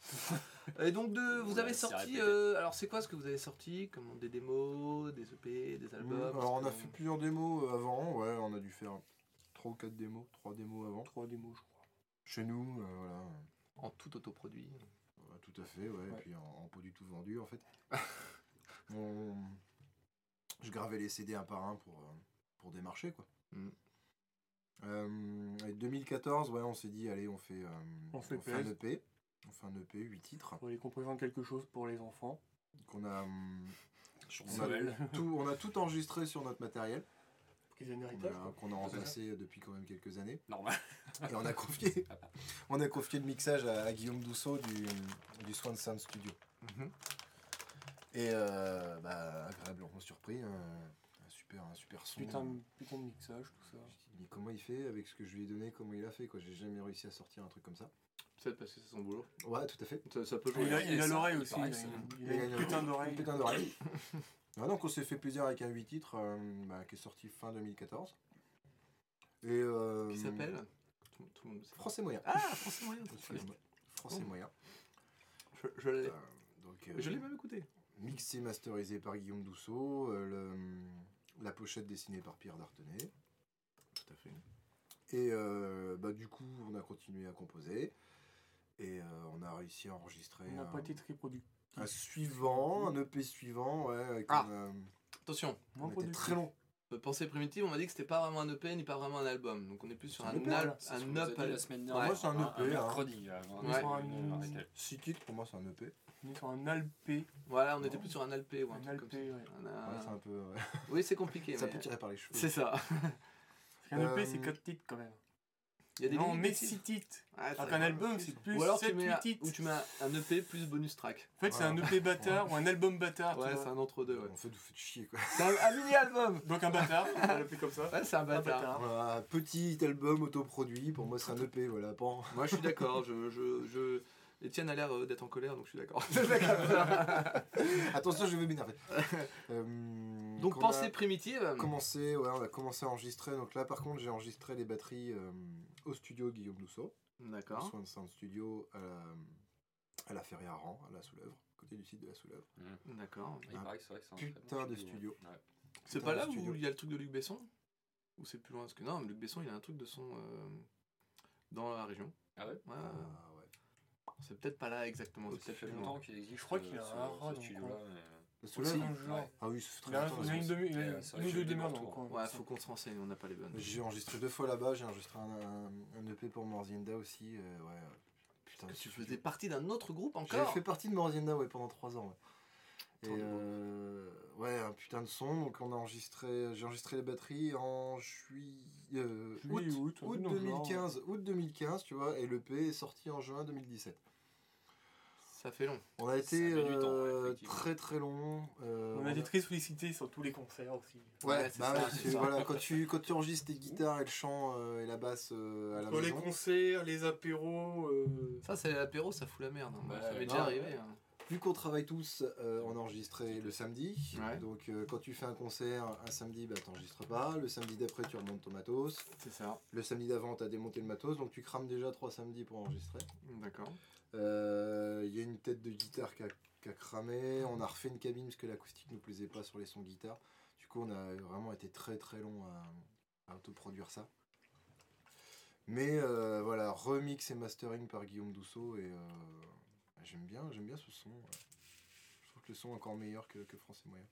Et donc, de, vous avez sorti. euh, alors, c'est quoi ce que vous avez sorti? Comme des démos, des EP, des albums? Alors, on a fait plusieurs démos euh, avant. Ouais, on a dû faire 3 ou 4 démos. 3 démos avant. Trois démos, je crois. Chez nous, euh, voilà. En tout autoproduit. Ouais, tout à fait, ouais. Et puis en, en pas du tout vendu, en fait. On- Je gravais les CD un par un pour, euh, pour démarcher, quoi. Mm. Euh, et 2014, ouais, on s'est dit, allez, on fait, euh, On fait fait un. EP. On fait un EP, 8 titres. Pour les composants quelque chose pour les enfants. Qu'on a, hum, on, a tout, on a tout enregistré sur notre matériel. Qu'on a- qu'on a remplacé depuis quand même quelques années. Normal. Et on a confié, on a confié le mixage à, à Guillaume Dousseau du, du Swan Sound Studio. Mhm. Et euh, bah, agréablement surpris, hein. Un, super, un super son. Putain, de- putain de mixage, tout ça. Je me dis, mais comment il fait avec ce que je lui ai donné, comment il a fait quoi. J'ai jamais réussi à sortir un truc comme ça. Peut-être parce que c'est son boulot. Ouais, tout à fait. Ça, ça peut jouer. Il a, il a ça, l'oreille il aussi, il a, il Il une putain d'oreille. putain d'oreille. Donc on s'est fait plaisir avec un 8 titres euh, bah, qui est sorti fin 2014. Et euh, Qui s'appelle? Tout, tout le monde le sait. Français moyen. Ah, français moyen. Français moyen. Je, je l'ai. Euh, donc, euh, Je l'ai même écouté. mixé, masterisé par Guillaume Dousseau. euh, le- la pochette dessinée par Pierre Dartenay. Tout à fait. Et euh, bah, du coup, on a continué à composer. Et euh, on a réussi à enregistrer On n'a un, pas été très productif. un suivant, un EP suivant. Ouais, avec Ah. un, euh, Attention, Moins on était très long. Pensée primitive, on m'a dit que c'était pas vraiment un EP ni pas vraiment un album. Donc on est plus sur un, EP, al- un up. la semaine dernière. Moi, c'est un EP, hein. mercredi. Ouais. un. 6 titres, pour moi, c'est un EP. On est sur un Alp. Voilà, on était plus sur un LP ou un, Un truc comme LP, ça. ouais. A- Ouais, c'est un peu. ouais. Oui, c'est compliqué. Ça mais- peut tirer par les cheveux. C'est ça. Parce qu'un EP, Euh, c'est 4 titres quand même. Il y a des non, mais des titres. 6 titres. Ouais, Alors qu'un album, c'est plus Ou alors 7, tu mets 8 un, titres. ou tu mets un, EP plus bonus track. En fait, c'est un. EP bâtard ou un album bâtard. Ouais, c'est un entre-deux. Ouais. En fait, vous faites chier quoi. C'est un, un mini-album Donc un bâtard, on va l'appeler comme ça. Ouais, c'est un Un bâtard. bâtard. Voilà, petit album autoproduit, pour moi c'est un EP, voilà. Bon. Moi, je suis d'accord. Je, je, je... Étienne a l'air euh, d'être en colère, donc je suis d'accord. Attention, je vais m'énerver. Euh, donc, pensée primitive. commencé, ouais, on a commencé à enregistrer. Donc là, par contre, j'ai enregistré les batteries euh, au studio Guillaume Dousseau, D'accord. Soin de Sound Studio à la, à la Ferrière-Rang, à la Soulèvre, côté du site de la Soulèvre. D'accord. Il paraît que c'est vrai que c'est un Putain très bon de studio. Ouais. C'est pas là studio. où il y a le truc de Luc Besson Ou c'est plus loin Parce que non, Luc Besson, il a un truc de son euh, dans la région. Ah ouais? Ouais, Ah, ouais. C'est peut-être pas là exactement. Ça fait longtemps qu'il existe. Je crois qu'il a euh, un rat dans le le. Ouais. Ah oui, ça fait très longtemps. il a la une Soulèvre. demi, il a Ouais, une ou j'ai deux dans le retours. coin. Ouais, faut qu'on se renseigne, on n'a pas les bonnes. J'ai enregistré deux fois là-bas, j'ai enregistré un, EP pour Morzienda aussi. euh, ouais, euh, putain, tu faisais partie d'un autre groupe J'ai encore fait partie de Morzienda ouais, pendant trois ans. Ouais. Et euh, ouais, un putain de son. Donc on a enregistré, j'ai enregistré les batteries en juillet, euh, Juillet, août, août, août peu dans le genre. 2015, août 2015, tu vois. Et l'EP est sorti en juin 2017. Ça fait long. On a été temps, euh, très très long. euh, On a été très sollicités sur tous les concerts aussi. Ouais, Ouais, c'est bah ça, voilà, quand tu, quand tu enregistres tes guitares et le chant euh, et la basse euh, à la Entre les maison, concerts, les apéros. euh, Ça, c'est l'apéro, ça fout la merde. hein. Ça m'est déjà arrivé. hein. vu qu'on travaille tous, euh, on a enregistré le samedi. Ouais. Donc euh, quand tu fais un concert un samedi, bah t'enregistres pas. Le samedi d'après, tu remontes ton matos. C'est ça. Le samedi d'avant, tu as démonté le matos, donc tu crames déjà trois samedis pour enregistrer. D'accord. Euh, Il y a une tête de guitare qui a, cramé. On a refait une cabine parce que l'acoustique ne nous plaisait pas sur les sons guitare. Du coup, on a vraiment été très très long à, à autoproduire ça. Mais euh, voilà, remix et mastering par Guillaume Dousseau et euh, j'aime bien, j'aime bien ce son. Je trouve que le son est encore meilleur que, que Français Moyen.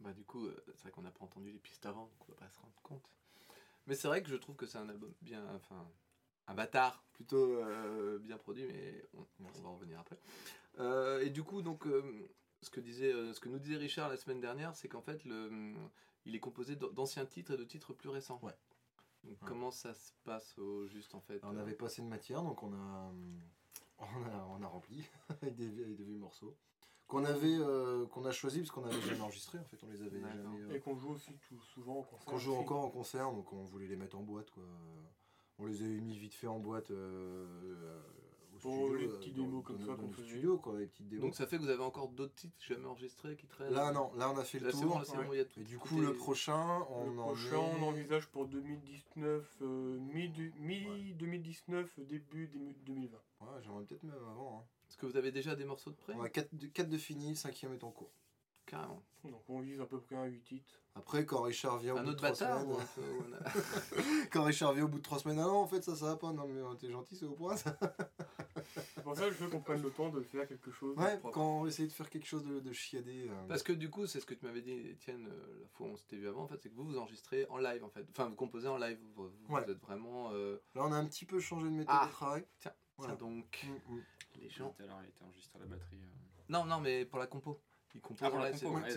Bah du coup, euh, c'est vrai qu'on n'a pas entendu les pistes avant, donc on va pas se rendre compte. Mais c'est vrai que je trouve que c'est un album bien, enfin, un bâtard plutôt euh, bien produit, mais on, va en revenir après. Euh, et du coup, donc, euh, ce que disait, euh, ce que nous disait Richard la semaine dernière, c'est qu'en fait, le, il est composé d'an- d'anciens titres et de titres plus récents. Ouais. Donc Ouais. comment ça se passe au juste en fait Alors, on avait pas assez de matière, donc on a, on a, on a rempli avec des, avec des vieux morceaux. Qu'on avait, euh, qu'on a choisi parce qu'on avait jamais enregistré en fait, on les avait jamais. euh, Et qu'on joue aussi tout, souvent au concert. Qu'on joue encore en concert, donc on voulait les mettre en boîte. Quoi. On les avait mis vite fait en boîte euh, euh, au studio, les euh, petits dans- démos comme ça qu'on studios, quoi, les petites démos. Donc ça fait que vous avez encore d'autres titres jamais enregistrés qui traînent Là, non, là on a fait le Là, tour. bon, là, c'est bon, il y a tout. et du coup, le prochain, on Le en prochain, est- on envisage pour 2019, euh, mi-2019, début début 2020. Ouais, j'aimerais peut-être même avant. hein. Est-ce que vous avez déjà des morceaux de près On a 4 de, quatre de fini, 5 est en cours. Carrément. Donc on vise à peu près un 8 titres. Après, quand Richard vient au Un bout de autre 3 bâtard semaines, quand Richard vient au bout de 3 semaines, ah non, en fait, ça, ça va pas. Non, mais euh, t'es gentil, c'est au point. ça. C'est pour ça que je veux qu'on prenne le temps de faire quelque chose. Ouais, quand on essaie de faire quelque chose de, de chiadé. euh, Parce que du coup, c'est ce que tu m'avais dit, Étienne, euh, la fois où on s'était vu avant, en fait, c'est que vous vous enregistrez en live, en fait. Enfin, vous composez en live. Vous, vous Ouais. êtes vraiment. euh, Là, on a un petit peu changé de méthode Ah. de travail. Tiens, Voilà. tiens donc, Mm, mm. les gens. Tout à l'heure, il était enregistré à la batterie. euh. Non, non, mais pour la compo. Ils composent Ah,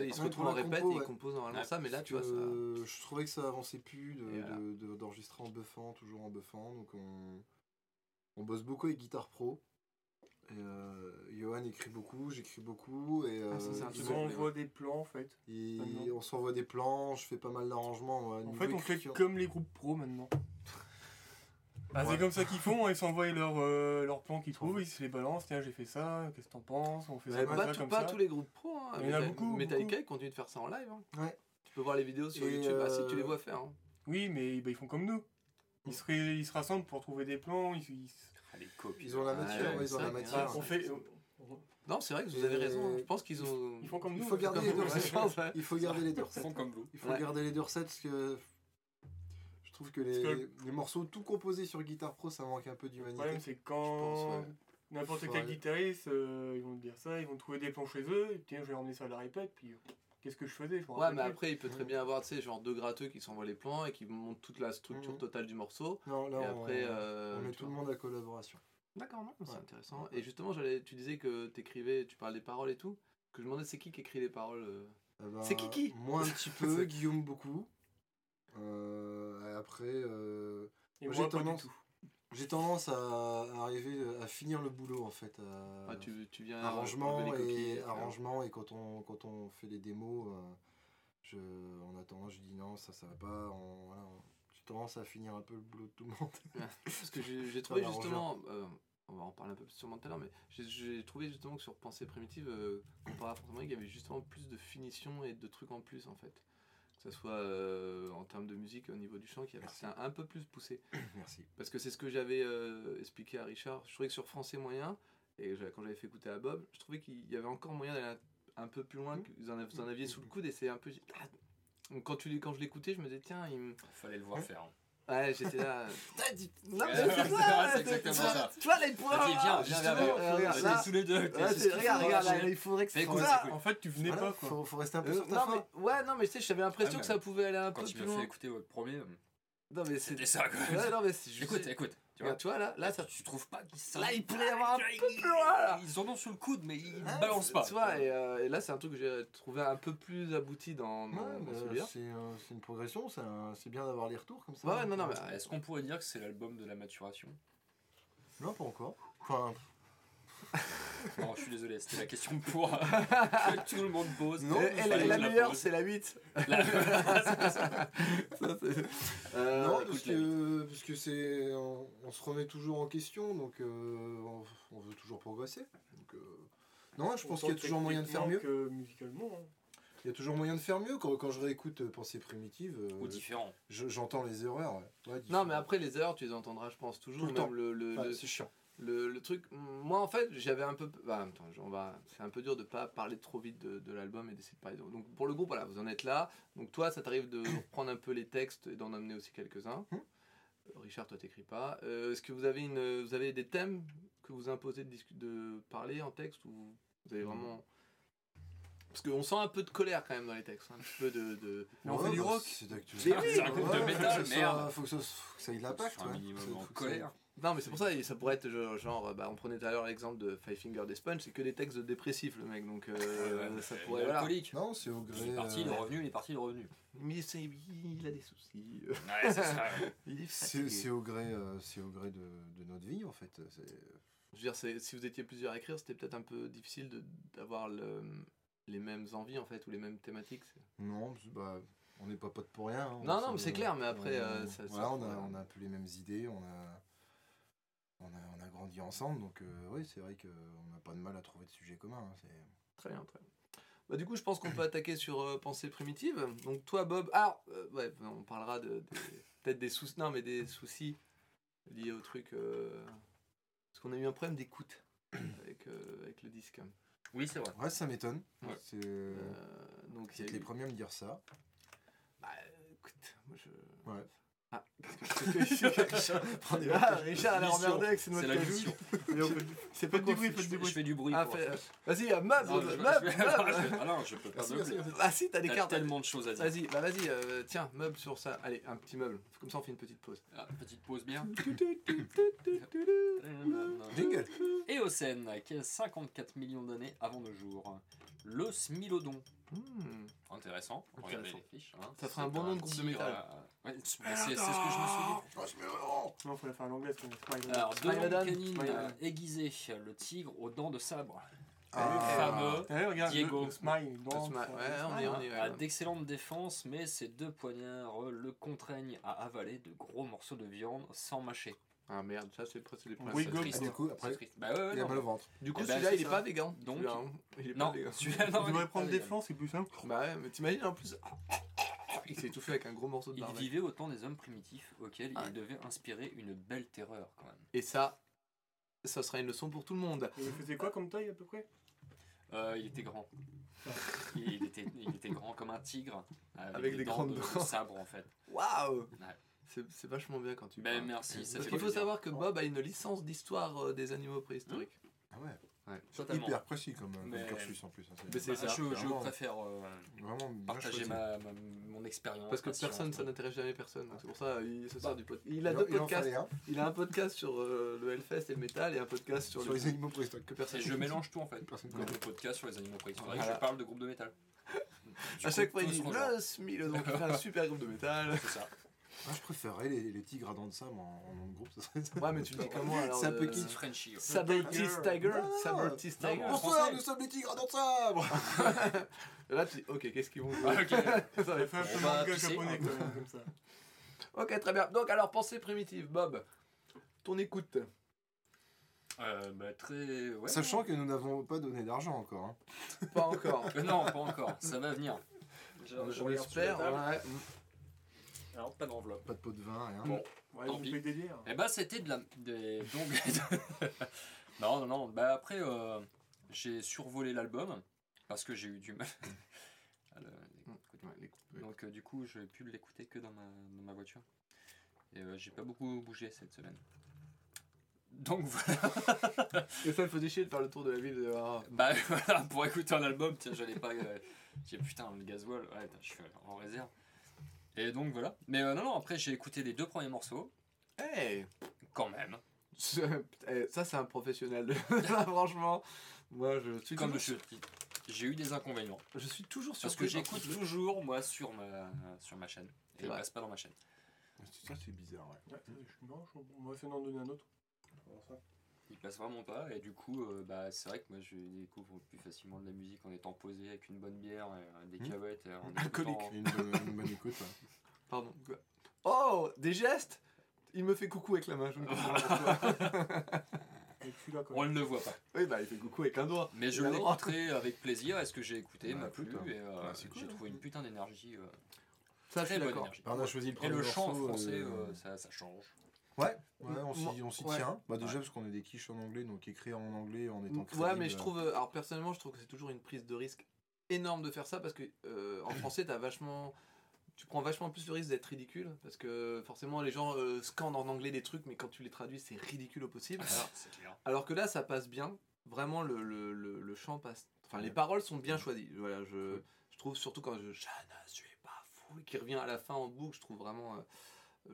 ils se retrouvent en répète compo, et ils ouais. composent normalement Ouais, ça, mais là, tu vois, ça. Euh, je trouvais que ça avançait plus de- Et voilà. de- de- d'enregistrer en buffant, toujours en buffant. Donc on, on bosse beaucoup avec Guitare Pro. Et, euh, Johan écrit beaucoup, j'écécris beaucoup. Et, Ah, ça, c'est un euh, truc Ils que- envoient des plans en fait. et on s'envoie des plans, je fais pas mal d'arrangements. En fait, on fait écriture. comme les groupes pro maintenant. Ah, c'est comme ça qu'ils font, ils s'envoient leurs euh, leurs plans qu'ils trouvent, ils se les balancent, tiens j'ai fait ça, qu'est-ce que t'en penses, on fait Mais ça, pas, ça, tout- comme pas ça. tous les groupes pro. Hein. Il y en a beaucoup, Metallica, ils continuent de faire ça en live. hein. Ouais. Tu peux voir les vidéos sur Et, YouTube, ah, si tu les euh, vois faire. hein. Oui, mais bah, ils font comme nous. Ils se, ré- ils se rassemblent pour trouver des plans, ils, ils- Ah, les copies. Ils ont la Ouais, matière, ils ont la matière. Ah, on fait, Non, c'est vrai que vous avez raison. hein. Je pense qu'ils ont. ils font comme Il nous. faut garder les. Il faut garder les deux Ils recettes. font comme vous. Il faut garder les deux recettes parce que trouve que les, que- les morceaux tout composés sur Guitar Pro ça manque un peu Le d'humanité. problème c'est quand ouais. n'importe quel guitariste, euh, ils vont te dire ça, ils vont trouver des plans chez eux, et puis tiens je vais emmener ça à la répète, puis euh, qu'est-ce que je faisais je Ouais, mais plus. après, il peut très bien avoir, tu sais, genre deux gratteux qui s'envoient les plans et qui montrent toute la structure Mhm. totale du morceau. Non, là et on, après, euh, on met tu tout le monde à collaboration. D'accord, non, c'est Ouais. intéressant. Et justement, j'allais, tu disais que t'écrivais, tu parles des paroles et tout. Que je me demandais, c'est qui qui écrit les paroles euh Eh ben, C'est Kiki. Moi un petit peu, Guillaume beaucoup. Euh, après, euh, Et moi, moi, j'ai tendance- tout. j'ai tendance à, arriver à finir le boulot en fait. à- Ah, tu, tu viens arrangement copies, et faire- arrangement et quand on quand on fait les démos euh, je en attendant je dis non ça ça va pas on- voilà, on- j'ai tendance à finir un peu le boulot de tout le monde Parce que j'ai j'ai trouvé justement, euh, on va en parler un peu sûrement tout à l'heure, mais j'ai- j'ai trouvé justement que sur Pensée Primitive, euh, comparé à Fortement, il y avait justement plus de finition et de trucs en plus en fait. Que ce soit euh, en termes de musique au niveau du chant, qui c'était un, un peu plus poussé. merci Parce que c'est ce que j'avais euh, expliqué à Richard. Je trouvais que sur Français moyen, et quand j'avais fait écouter à Bob, je trouvais qu'il y avait encore moyen d'aller un, un peu plus loin, que vous en, vous en aviez sous le coude, et c'est un peu. Ah, donc quand, tu, quand je l'écoutais, je me disais, tiens, il me. Fallait le voir faire. hein. Ouais, j'étais là. Putain, dis- non, mais c'est ça, c'est exactement ça. Tu vois les points Vas-y, viens, là, viens, tous les deux. regarde, regarde, là, il faudrait que ça- écoute. En fait, tu venais pas quoi. faut, faut rester un peu Euh, sur ta non, fin mais, ouais, non, mais tu sais, j'avais l'impression Ah, que ça pouvait aller un Quand peu tu plus m'as fait loin. écouter votre premier, Non, mais c'est. c'était ça quoi. Ouais, non, mais c'est juste. Écoute, écoute. Tu vois, Regarde, tu vois, là, là, ça. tu trouves pas qu'ils sont. Là, il pourrait y avoir un peu plus loin, là. Ils en ont sur le coude, mais ils Ah, balancent pas. Tu vois, et, euh, et là, c'est un truc que j'ai trouvé un peu plus abouti dans, dans, Ouais, dans euh, celui-là. c'est euh, une progression c'est bien d'avoir les retours comme ça Ouais, non, non, mais. Est-ce qu'on pourrait dire que c'est l'album de la maturation? Non pas encore enfin Non, je suis désolé, c'était la question pour que tout le monde pose. Non, la, meilleure, c'est la 8. La- Ça, c'est- Euh, non parce que parce que c'est on, on se remet toujours en question donc euh, on, on veut toujours progresser donc euh, non je pense qu'il y a toujours moyen de faire mieux que musicalement. hein. il y a toujours moyen de faire mieux quand, quand je réécoute euh, Pensée primitive euh, Ou différent. je- j'entends les erreurs ouais. Ouais, Non, mais après, les erreurs, tu les entendras, je pense, toujours. Tout le même temps. le, le, Ouais, le- c'est chiant le- le truc. Moi, en fait, j'avais un peu. Bah, attends, on va. C'est un peu dur de pas parler trop vite de, de l'album et d'essayer de parler. de- Donc, pour le groupe, voilà, vous en êtes là. Donc, toi, ça t'arrive de reprendre un peu les textes et d'en amener aussi quelques-uns. Hmm. Richard, toi, t'écris pas. Euh, Est-ce que vous avez, une, vous avez des thèmes que vous imposez de, de parler en texte ou vous avez vraiment. Parce qu'on sent un peu de colère quand même dans les textes, un petit peu de. de- Mais on Ouais, fait du bah, rock. c'est d'actu- Mais oui, c'est un groupe de métal, faut que ça merde. faut que ça, faut que ça ait de un minimum en colère. Non, mais c'est pour ça, et ça pourrait être genre, genre, bah, on prenait tout à l'heure l'exemple de Five Finger Death Punch, c'est que des textes de dépressifs, le mec, donc euh, Ouais, ça il pourrait. Voilà. alcoolique. non c'est au Il gré est parti, il est euh, revenu, il est parti, il est revenu. Mais c'est, il a des soucis. Ouais, c'est ça. Il c'est au gré euh, c'est au gré de, de notre vie en fait Je veux dire, si vous étiez plusieurs à écrire, c'était peut-être un peu difficile de- d'avoir le- les mêmes envies, en fait, ou les mêmes thématiques. Non, bah, on n'est pas potes pour rien. hein. Non, On non, mais c'est clair, mais après, on- euh, ça- voilà, ça- on, a, on a un peu les mêmes idées, on a, on a, on a grandi ensemble, donc euh, oui, c'est vrai qu'on n'a pas de mal à trouver de sujets communs. hein, c'est- Très bien, très bien. Bah, du coup, je pense qu'on peut attaquer sur euh, Pensée Primitive. Donc, toi, Bob. Alors, euh, ouais, on parlera de, peut-être des soucis. Non, mais des soucis liés au truc. euh, parce qu'on a eu un problème d'écoute avec, euh, avec le disque. Oui, c'est vrai. Ouais, ça m'étonne. Ouais. C'est Euh, donc, y les eu- premiers à me dire ça. Bah, écoute, moi je. Ouais. Ah, que Richard Ah, Richard a l'air emmerdé avec ses noix C'est de cajou. C'est Faites du bruit, faites du bruit. je fais du bruit. Ah, vas-y, meuble, meuble. Ah non, je peux pas meubler. Ah si, t'as des cartes. tellement de choses à dire. Vas-y, bah vas-y, euh, tiens, meuble sur ça. Allez, un petit meuble. Comme ça, on fait une petite pause. Ah, petite pause bien. Jingle Éocène, qui a 54 millions d'années avant nos jours. Le Smilodon. Hmm. Intéressant. Regardez Intéressant. les fiches. hein. Ça ferait un bon nom de groupe de métal. euh, ouais, c'est ce que je me suis dit. Oh, me rends. Non, faut la faire pas grave. Alors, deux canines aiguisées, le tigre aux dents de sabre. Ah. Le fameux regarde, Diego. le, le smile. Ouais, on est- on est- a d'excellentes défenses, mais ces deux poignards le contraignent à avaler de gros morceaux de viande sans mâcher. Ah merde, ça c'est c'est des Oui, go. du coup, après, triste. Bah ouais, ouais, il a non. mal au ventre. Du coup, Eh ben, celui-là, c'est il est ça. pas végan. Donc- celui-là, hein. Il est pas Non, végan. celui-là, non, Tu il devrais prendre des vegan. flancs, c'est plus simple. Bah ouais, mais t'imagines en plus. Il s'est étouffé avec un gros morceau de Il vivait au temps des hommes primitifs auxquels Ah. il devait inspirer une belle terreur quand même. Et ça, ça sera une leçon pour tout le monde. Il faisait quoi comme taille à peu près? Euh, il était grand. il, était, il était grand comme un tigre. Avec, Avec des dents grandes de, dents. de sabre en fait. Waouh Ouais. C'est vachement bien quand tu Ben parles. merci. ça Parce qu'il faut savoir que Bob a une licence d'histoire euh, des animaux préhistoriques. Ah ouais. Ouais. Hyper précis comme, euh, comme Mais- cursus en plus. hein, Mais c'est Bah, ça, je, préfère euh, Vraiment partager ma, ma- mon expérience. Parce que personne, ça n'intéresse jamais personne. donc C'est pour ça il se Bah, sort du podcast. Il a Il deux podcasts. Il a un podcast sur euh, le Hellfest et le métal et un podcast sur, sur les animaux préhistoriques. que personne Et je mélange tout en fait. Personne Comme connaît. le podcast sur les animaux préhistoriques, Voilà. je parle de groupes de métal. À coup, chaque fois, il dit le donc il fait un super groupe de métal. C'est ça. Moi, je préférerais les, les tigres à dents de sable en, en nom de groupe. Ça serait... Ouais, mais tu le dis comment alors C'est un peu kitsch. Frenchy. ouais. Saber-Teeth Tiger Ah, Saber-Teeth non, Tiger Bonsoir, nous sommes les tigres à dents de sabre Là, tu dis, ok, qu'est-ce qu'ils vont jouer Ah, ok. Ça va fait un peu manga japonais quand même, comme ça. Ok, très bien. Donc, alors, pensée primitive, Bob. Ton écoute. Euh, bah, très. Ouais. Sachant que nous n'avons pas donné d'argent encore. hein. Pas encore. Euh, non, pas encore. Ça va venir. Je, je. Ouais. Alors, pas d'enveloppe. Pas de pot de vin, rien. Bon. Ouais, Tant pis. bières. Eh bah, c'était de la. Des... Donc. non, non, non. Bah, après, euh, j'ai survolé l'album parce que j'ai eu du mal. à le- l'écouter. Ouais, l'écoute. Donc, euh, du coup, je n'ai pu l'écouter que dans ma, dans ma voiture. Et euh, j'ai pas beaucoup bougé cette semaine. Donc voilà. Et ça me faisait chier de faire le tour de la ville. de- ah. Bah voilà, pour écouter un album, tiens, j'allais pas. Euh, j'ai putain, le gasoil, ouais, attends, je suis en réserve. Et donc voilà. Mais euh, non, non, après j'ai écouté les deux premiers morceaux, Hey quand même. Eh, Ça, c'est un professionnel. Là, franchement, moi, je suis Comme toujours, je j'ai eu des inconvénients. je suis toujours Parce que j'écoute toujours, moi, sur ma, sur ma chaîne. Et il passe pas dans ma chaîne. Ça, c'est bizarre, ouais. Ouais, non, je- on va essayer d'en donner un autre. Il passe vraiment pas. Et du coup, euh, bah, c'est vrai que moi, je découvre plus facilement de la musique en étant posé avec une bonne bière, et, euh, des Hmm. cahuètes. et en Alcoolique. écoutant- Une bonne, une bonne écoute. ouais. Pardon. Oh, des gestes Il me fait coucou avec la main. Je ne On ne le voit pas. oui, bah, il fait coucou avec un doigt. Mais je Évidemment. l'écouterai avec plaisir. Est-ce que j'ai écouté Bah, m'a plu hein. et euh, Bah, cool, j'ai hein. trouvé une putain d'énergie. euh, Ça, je très suis bonne d'accord. énergie. Bah, on a choisi le Et le chant français, euh, euh, ça, ça change. Ouais, ouais, on s'y, Ouais. tient. Bah, déjà, Ouais. parce qu'on est des quiches en anglais, donc écrire en anglais en étant Ouais, mais crédible, je trouve. euh, Alors, personnellement, je trouve que c'est toujours une prise de risque énorme de faire ça parce que euh, en français, t'as vachement. Tu prends vachement plus le risque d'être ridicule parce que forcément les gens euh, scandent en anglais des trucs mais quand tu les traduis c'est ridicule au possible. Alors, clair. alors que là ça passe bien, vraiment le, le, le, le chant passe. Enfin les paroles sont bien choisies. Voilà, je, je trouve surtout quand je, je ne suis pas fou qui revient à la fin en boucle, je trouve vraiment. euh,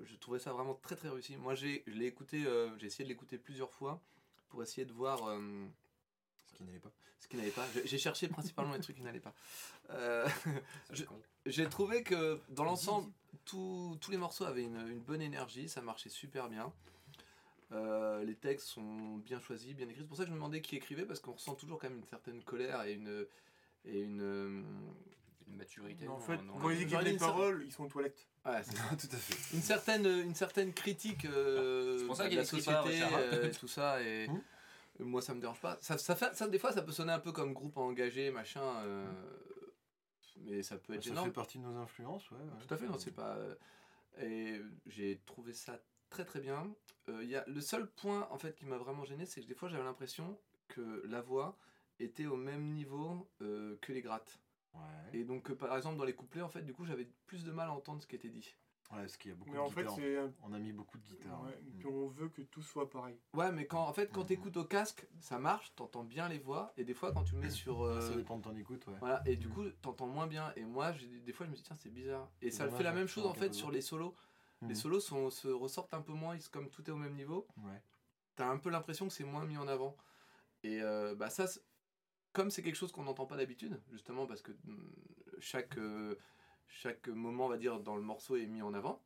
je trouvais ça vraiment très très réussi. Moi j'ai je l'ai écouté, euh, j'ai essayé de l'écouter plusieurs fois pour essayer de voir. euh, Ce qui n'allait pas. ce qui n'allait pas. J'ai- cherché principalement les trucs qui n'allaient pas. Euh. J'ai trouvé que dans l'ensemble, tous tous les morceaux avaient une, une bonne énergie, ça marchait super bien. Euh, les textes sont bien choisis, bien écrits. C'est pour ça que je me demandais qui écrivait, parce qu'on ressent toujours quand même une certaine colère et une. Et une euh, Une maturité. Mais en fait, quand ils écrivent les paroles, ils sont aux toilettes. ouais, c'est- Tout à fait. une, certaine, une certaine critique euh, C'est pour ça de qu'il la pas société Richard. euh, tout ça. Et Hmm. moi, ça me dérange pas. Ça, ça, fait, ça, des fois, ça peut sonner un peu comme groupe engagé, machin. euh, mais ça peut être Ça fait partie de nos influences, ouais. ouais. Tout à fait, non, c'est pas. euh, Et j'ai trouvé ça très très bien. Euh, il y a, le seul point en fait qui m'a vraiment gêné, c'est que des fois j'avais l'impression que la voix était au même niveau euh, que les grattes. Ouais. Et donc euh, par exemple dans les couplets, en fait, du coup j'avais plus de mal à entendre ce qui était dit. Ouais, parce qu'il y a beaucoup Mais de en guitares. On a mis beaucoup de guitares. Ouais, puis on veut que tout soit pareil. Ouais, mais quand en fait quand Mhm. t'écoutes au casque, ça marche, t'entends bien les voix, et des fois quand tu le mets sur euh, Ça dépend de ton écoute, ouais. Voilà, et du Mm. coup, t'entends moins bien. Et moi, j'ai- des fois, je me dis, tiens, c'est bizarre. Et ça dommage, fait la même chose en fait sur les solos. Les Mhm. solos sont, se ressortent un peu moins, ils- comme tout est au même niveau. Ouais. T'as un peu l'impression que c'est moins mis en avant. Et euh, bah ça, comme c'est quelque chose qu'on n'entend pas d'habitude, justement parce que mm, chaque, euh, chaque moment, on va dire, dans le morceau est mis en avant,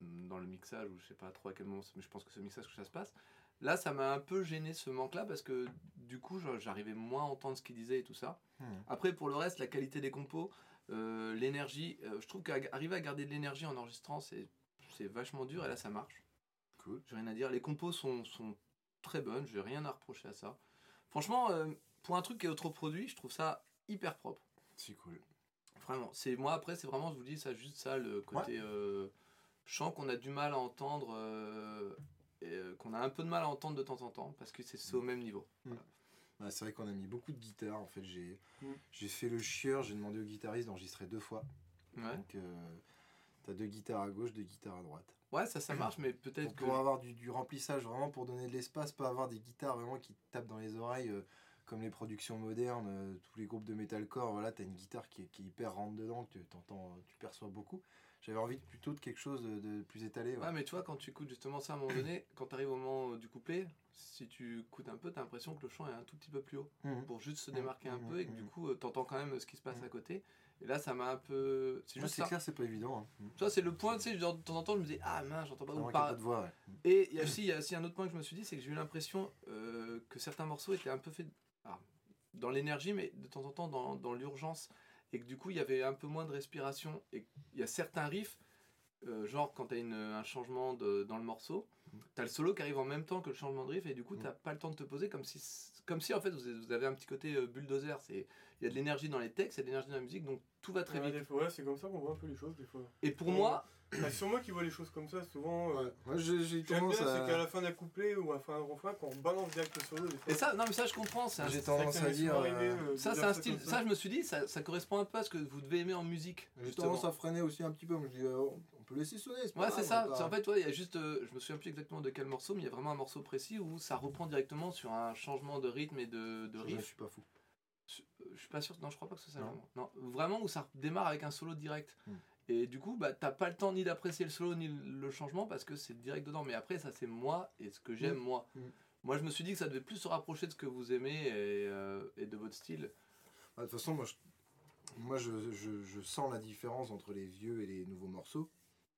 mm, dans le mixage, ou je sais pas trop à quel moment, mais je pense que c'est au mixage que ça se passe. Là, ça m'a un peu gêné ce manque-là parce que du coup, j'arrivais moins à entendre ce qu'il disait et tout ça. Mhm. Après, pour le reste, la qualité des compos, euh, l'énergie, euh, je trouve qu'arriver à garder de l'énergie en enregistrant, c'est c'est vachement dur et là, ça marche. cool. J'ai rien à dire. Les compos sont, sont très bonnes, j'ai rien à reprocher à ça. Franchement, euh, pour un truc qui est autoproduit, je trouve ça hyper propre. C'est cool. Vraiment. C'est moi après, c'est vraiment, je vous dis, ça juste ça, le côté euh, chant qu'on a du mal à entendre, euh, et, euh, qu'on a un peu de mal à entendre de temps en temps, parce que c'est au même niveau. Bah, c'est vrai qu'on a mis beaucoup de guitares. En fait, j'ai Mm. j'ai fait le chieur, j'ai demandé au guitariste d'enregistrer deux fois. Ouais, Donc, euh, t'as deux guitares à gauche, deux guitares à droite. ouais ça, ça marche, mais peut-être Pour, que. pour avoir du, du remplissage, vraiment pour donner de l'espace, pas avoir des guitares vraiment qui tapent dans les oreilles, euh, comme les productions modernes, euh, tous les groupes de metalcore. Voilà, t'as une guitare qui est, qui est hyper rentre dedans, que tu t'entends, tu perçois beaucoup. J'avais envie de- plutôt de quelque chose de, de plus étalé. ouais. Ouais, mais tu vois, quand tu écoutes justement ça à un moment donné, quand tu arrives au moment euh, du couplet, si tu écoutes un peu, tu as l'impression que le chant est un tout petit peu plus haut. Mhm. pour juste se démarquer un mhm, peu et que du mhm. coup, tu entends quand même ce qui se passe à côté. Et là, ça m'a un peu. C'est juste c'est clair, c'est pas évident. hein. Tu vois, c'est le point, tu sais, de temps en temps, je me dis, ah mince, j'entends pas où manque par- un peu de voix. ouais. Et il y a aussi, il y a aussi un autre point que je me suis dit, c'est que j'ai eu l'impression euh, que certains morceaux étaient un peu faits ah, dans l'énergie, mais de temps en temps dans, dans l'urgence. Et que du coup, il y avait un peu moins de respiration. Et il y a certains riffs, euh, genre quand tu as un changement de- dans le morceau, tu as le solo qui arrive en même temps que le changement de riff, et du coup, tu pas le temps de te poser comme si, comme si en fait, vous avez, un petit côté euh, bulldozer. Il y a de l'énergie dans les textes, il y a de l'énergie dans la musique, donc tout va très Ouais, vite. fois, ouais, c'est comme ça qu'on voit un peu les choses des fois. Et pour Ouais. moi, Bah, c'est sur moi qui vois les choses comme ça, souvent. euh, Ouais. Moi, j'ai J'aime bien, tendance c'est qu'à à. la fin d'un couplet ou à la fin d'un refrain, quand on balance direct le solo, des fois. et ça, non, mais ça, je comprends. C'est un J'ai c'est tendance ça à dire. euh, Ça, c'est un style. comme Ça, je me suis dit, ça, ça correspond un peu à ce que vous devez aimer en musique. J'ai tendance à freiner aussi un petit peu. Je dis, euh, on peut laisser sonner. pas Ouais, c'est ça. pas- C'est En fait, ouais, il y a juste. euh, je me souviens plus exactement de quel morceau, mais il y a vraiment un morceau précis où ça reprend directement sur un changement de rythme et de, de Je ne riff. suis pas fou. Je, je suis pas sûr. Non, je crois pas que c'est ça. Non. vraiment. Non, vraiment où ça démarre avec un solo direct. Hmm. Et du coup, bah, t'as pas le temps ni d'apprécier le solo ni le changement parce que c'est direct dedans. Mais après, ça, c'est moi et ce que j'aime, moi. Hmm. Moi, je me suis dit que ça devait plus se rapprocher de ce que vous aimez et, euh, et de votre style. Ah, De toute façon, moi, je, moi je, je, je sens la différence entre les vieux et les nouveaux morceaux.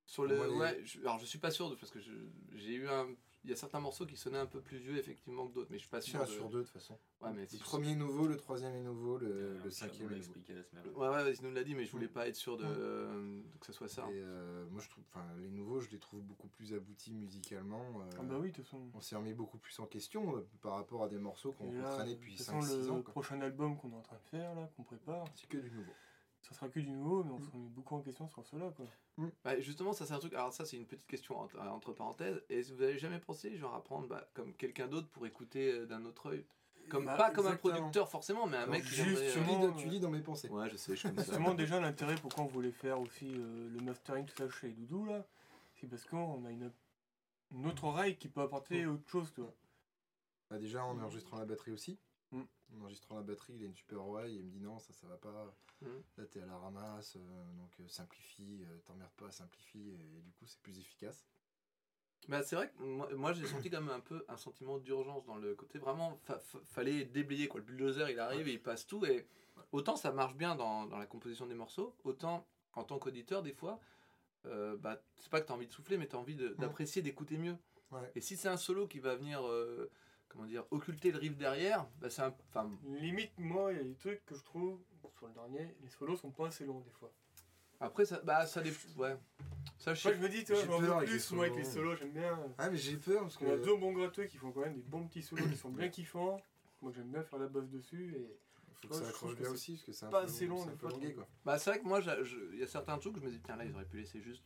Sur le, Moi, les- ouais, je, alors je suis pas sûr de, parce que j'ai eu un, il y a certains morceaux qui sonnaient un peu plus vieux effectivement que d'autres, mais je suis pas sûr. un de- sur deux, de toute façon. Ouais, mais Le si- premier est nouveau, le troisième est nouveau, le, Euh, le cinquième est nouveau. expliqué la semaine. Ouais, ouais, il nous l'a dit, mais je voulais Mm. pas être sûr de, Mm. euh, que ce soit ça. Et euh, moi, je trouve, enfin, les nouveaux, je les trouve beaucoup plus aboutis musicalement. euh, Ah bah oui, de toute façon. On s'est remis beaucoup plus en question euh, par rapport à des morceaux qu'on traînait de depuis toute façon, 5-6 le ans. quoi. prochain album qu'on est en train de faire, là, qu'on prépare, C'est que du nouveau. Ça sera que du nouveau, mais on Mm. se remet beaucoup en question sur cela, quoi. Bah, justement, ça c'est un truc. Alors ça, c'est une petite question entre, entre parenthèses. Et vous avez jamais pensé, genre, à prendre bah, comme quelqu'un d'autre pour écouter euh, d'un autre œil, comme Bah, pas comme un producteur forcément, mais un Alors, mec qui juste viendrait, Tu euh, Justement, lis, dans- euh, tu lis dans mes pensées. Ouais, je sais, je comme ça. Justement, déjà, l'intérêt pourquoi on voulait faire aussi euh, le mastering, tout ça chez Doudou, là, c'est parce qu'on a une, une autre oreille qui peut apporter Mm. autre chose, tu vois. Bah, déjà, en enregistrant la batterie aussi. En enregistrant la batterie, il a une super oreille. Il me dit non, ça, ça va pas. Mm. Là, t'es à la ramasse. euh, donc, euh, simplifie. euh, T'emmerdes pas, simplifie. Et, du coup, c'est plus efficace. Bah, c'est vrai que moi, moi, j'ai senti quand même un peu un sentiment d'urgence dans le côté vraiment fa- fa- fallait déblayer quoi le bulldozer il arrive et il passe tout et autant ça marche bien dans, dans la composition des morceaux autant en tant qu'auditeur des fois euh, bah c'est pas que tu as envie de souffler mais tu as envie d'apprécier d'écouter mieux Ouais. et si c'est un solo qui va venir comment dire occulter le riff derrière bah c'est un enfin Limite, moi, il y a des trucs que je trouve, sur le dernier, les solos sont pas assez longs, des fois. après ça bah ça dé- ouais ça je Moi, je me dis, tu vois, j'en veux plus, moi, avec les solos. j'aime bien. Ah, mais j'ai peur parce que. On a deux bons gratteux qui font quand même des bons petits solos qui sont bien kiffants. Moi, j'aime bien faire la basse dessus, et faut que Ouais, ça accroche que bien aussi parce que c'est un pas peu assez long, des peu fois, longué, quoi. Bah, c'est vrai que moi, il y a certains trucs, je me dis, tiens, là, ils auraient pu laisser juste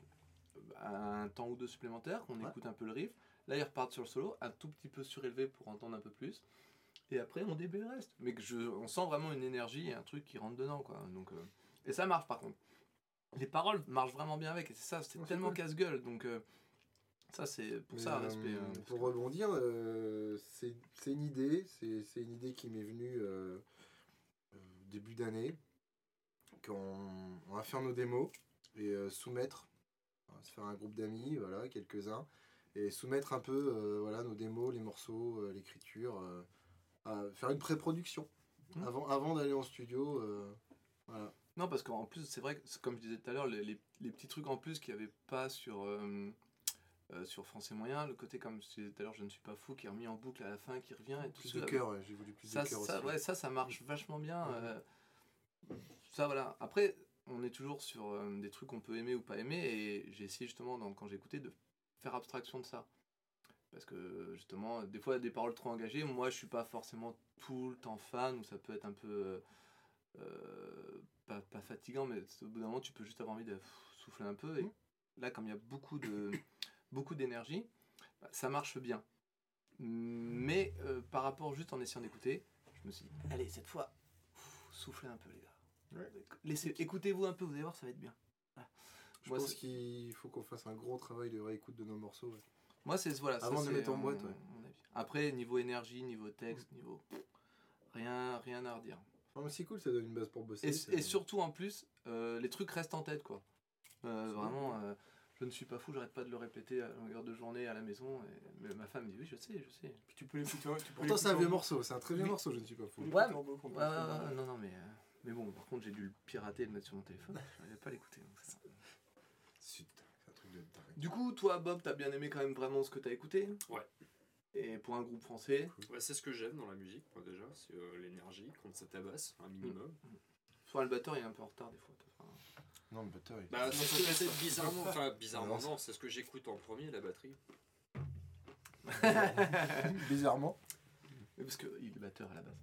un temps ou deux supplémentaires, qu'on Ouais. écoute un peu le riff. Là, ils repartent sur le solo, un tout petit peu surélevé pour entendre un peu plus. Et après, on déblaye le reste. Mais que je, on sent vraiment une énergie et un truc qui rentre dedans, quoi. Donc, euh, et ça marche, par contre. Les paroles marchent vraiment bien avec, et c'est ça, c'est tellement cool. casse-gueule. Donc, euh, ça, c'est pour ça, euh, respect. pour que- rebondir, c'est c'est une idée, c'est c'est une idée qui m'est venue début d'année, qu'on on va faire nos démos et soumettre, on va se faire un groupe d'amis, voilà, quelques-uns, et soumettre un peu euh, voilà, nos démos, les morceaux, euh, l'écriture, euh, à faire une pré-production Mhm. avant, avant d'aller en studio. voilà. Non, parce qu'en plus, c'est vrai que, comme je disais tout à l'heure, les, les- les petits trucs en plus qu'il n'y avait pas sur, sur Français Moyen, le côté, comme je disais tout à l'heure, je ne suis pas fou, qui est remis en boucle à la fin, qui revient et tout Plus de cœur, ouais, j'ai voulu plus ça, de cœur ça, aussi. ouais, ça, ça marche vachement bien. Ça, voilà. Après, on est toujours sur euh, des trucs qu'on peut aimer ou pas aimer, et j'ai essayé justement, dans- quand j'ai écouté, de faire abstraction de ça. Parce que justement, des fois, des paroles trop engagées, moi je suis pas forcément tout le temps fan, ou ça peut être un peu. euh, pas, pas fatigant, mais au bout d'un moment, tu peux juste avoir envie de souffler un peu. Et là, comme il y a beaucoup de beaucoup d'énergie, ça marche bien. Mais euh, par rapport juste en essayant d'écouter, je me suis dit, allez, cette fois, soufflez un peu, les gars. Ouais. Laissez, écoutez-vous un peu, vous allez voir, ça va être bien. Voilà. Je Moi, pense qu'il faut qu'on fasse un gros travail de réécoute de nos morceaux. ouais. Moi, c'est voilà. ça, Avant de les c'est mettre en boîte, ouais. mon avis. Après, niveau énergie, niveau texte, niveau rien, rien à redire. Non, mais c'est cool, ça donne une base pour bosser. Et, ça- et surtout en plus, euh, les trucs restent en tête, quoi. Euh, vraiment, euh, je ne suis pas fou, j'arrête pas de le répéter à longueur de journée à la maison. Et, mais ma femme me dit oui, je sais, je sais. Puis tu peux l'écouter. Pourtant, c'est un vieux morceau, c'est un très vieux Oui. morceau, je ne suis pas fou. Ouais, non, non, mais, euh, mais bon, par contre, j'ai dû le pirater et le mettre sur mon téléphone. Je n'arrivais pas à l'écouter. donc ça- C'est c'est un truc de taré. Du coup, toi, Bob, t'as bien aimé quand même vraiment ce que t'as écouté Ouais. Et pour un groupe français, Ouais, c'est ce que j'aime dans la musique, moi déjà, c'est euh, l'énergie, quand ça tabasse, un minimum. soit le batteur il est un peu en retard des fois. Enfin, Non, le batteur, il- Bah, c'est ce que c'est bizarrement, enfin bizarrement non, c'est ce que j'écoute en premier, la batterie. Bizarrement. mais parce qu'il est batteur à la base.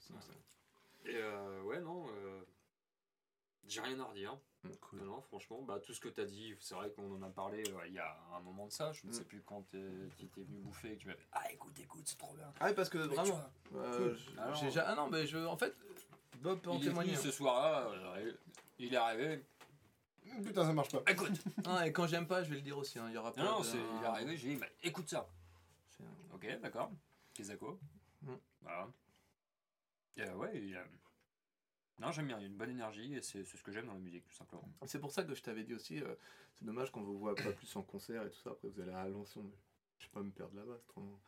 C'est pour ça. Et euh, ouais, non, euh, j'ai rien à redire. Cool. Non, franchement, bah, tout ce que tu as dit, c'est vrai qu'on en a parlé euh, il y a un moment de ça, je ne Mm. sais plus quand tu étais venu bouffer et que tu m'avais Ah, écoute, écoute, c'est trop bien. Ah oui, parce que Mais vraiment. vois, euh, Cool. je- Alors- j'ai ja- Ah non, mais je, en fait, Bob peut en il est témoigner. venu ce soir-là, euh, il est arrivé. Putain, ça marche pas. Écoute Ah, et quand j'aime pas, je vais le dire aussi. hein, Il y aura pas. Non, non, de- c'est- il est arrivé, j'ai dit bah, écoute ça. Ok, d'accord. Kizako. Mm. Voilà. Et, euh, ouais, il, euh, non, j'aime bien, il y a une bonne énergie et c'est c'est ce que j'aime dans la musique, tout simplement. C'est pour ça que je t'avais dit aussi. euh, c'est dommage qu'on vous voit pas plus en concert et tout ça. Après, vous allez à Alençon. Mais je vais pas me perdre là-bas. c'est trop-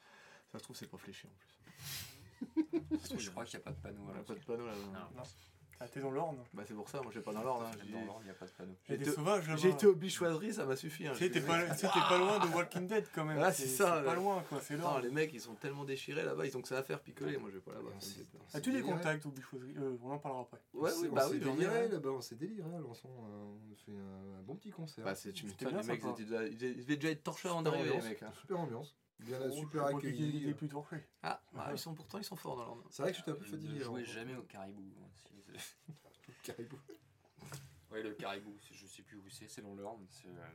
Ça se trouve, c'est pas fléché en plus. Je crois qu'il n'y a pas de panneau On à a la pas de panneau là-bas. Ah, t'es dans l'orne. Bah, c'est pour ça, moi, j'ai pas dans l'ordre. hein, dans l'ordre, il n'y a pas de panneau. Il J'ai des été- sauvages là-bas. J'ai été aux bichoiseries, ça m'a suffi. hein, je suis pas, loin de Walking Dead quand même. Ah, c'est ça, pas ouais. loin quoi, c'est Non, l'orne. les mecs, ils sont tellement déchirés là-bas, ils ont que ça à faire picoler. Moi, je vais pas là-bas. As-tu des déliré. contacts aux bichoiseries Euh, On en parlera après. Ouais, oui, bah on oui, ouais. là-bas, on s'est déliré à Lançon. euh, On fait un, bon petit concert. Bah, c'est, tu C'était les mecs, ils, devaient déjà être torchés avant Super d'arriver, les ambiance. mecs. hein. Super ambiance. Bien là, Oh, super je accueilli. était plus torché. Ah, ah, ils sont pourtant, ils sont forts dans leur. C'est vrai que j'étais un peu Je fatigué. ne jouais jamais au caribou. si- Caribou. Ouais, le caribou, je sais plus où c'est, c'est dans l'Orne. c'est, euh,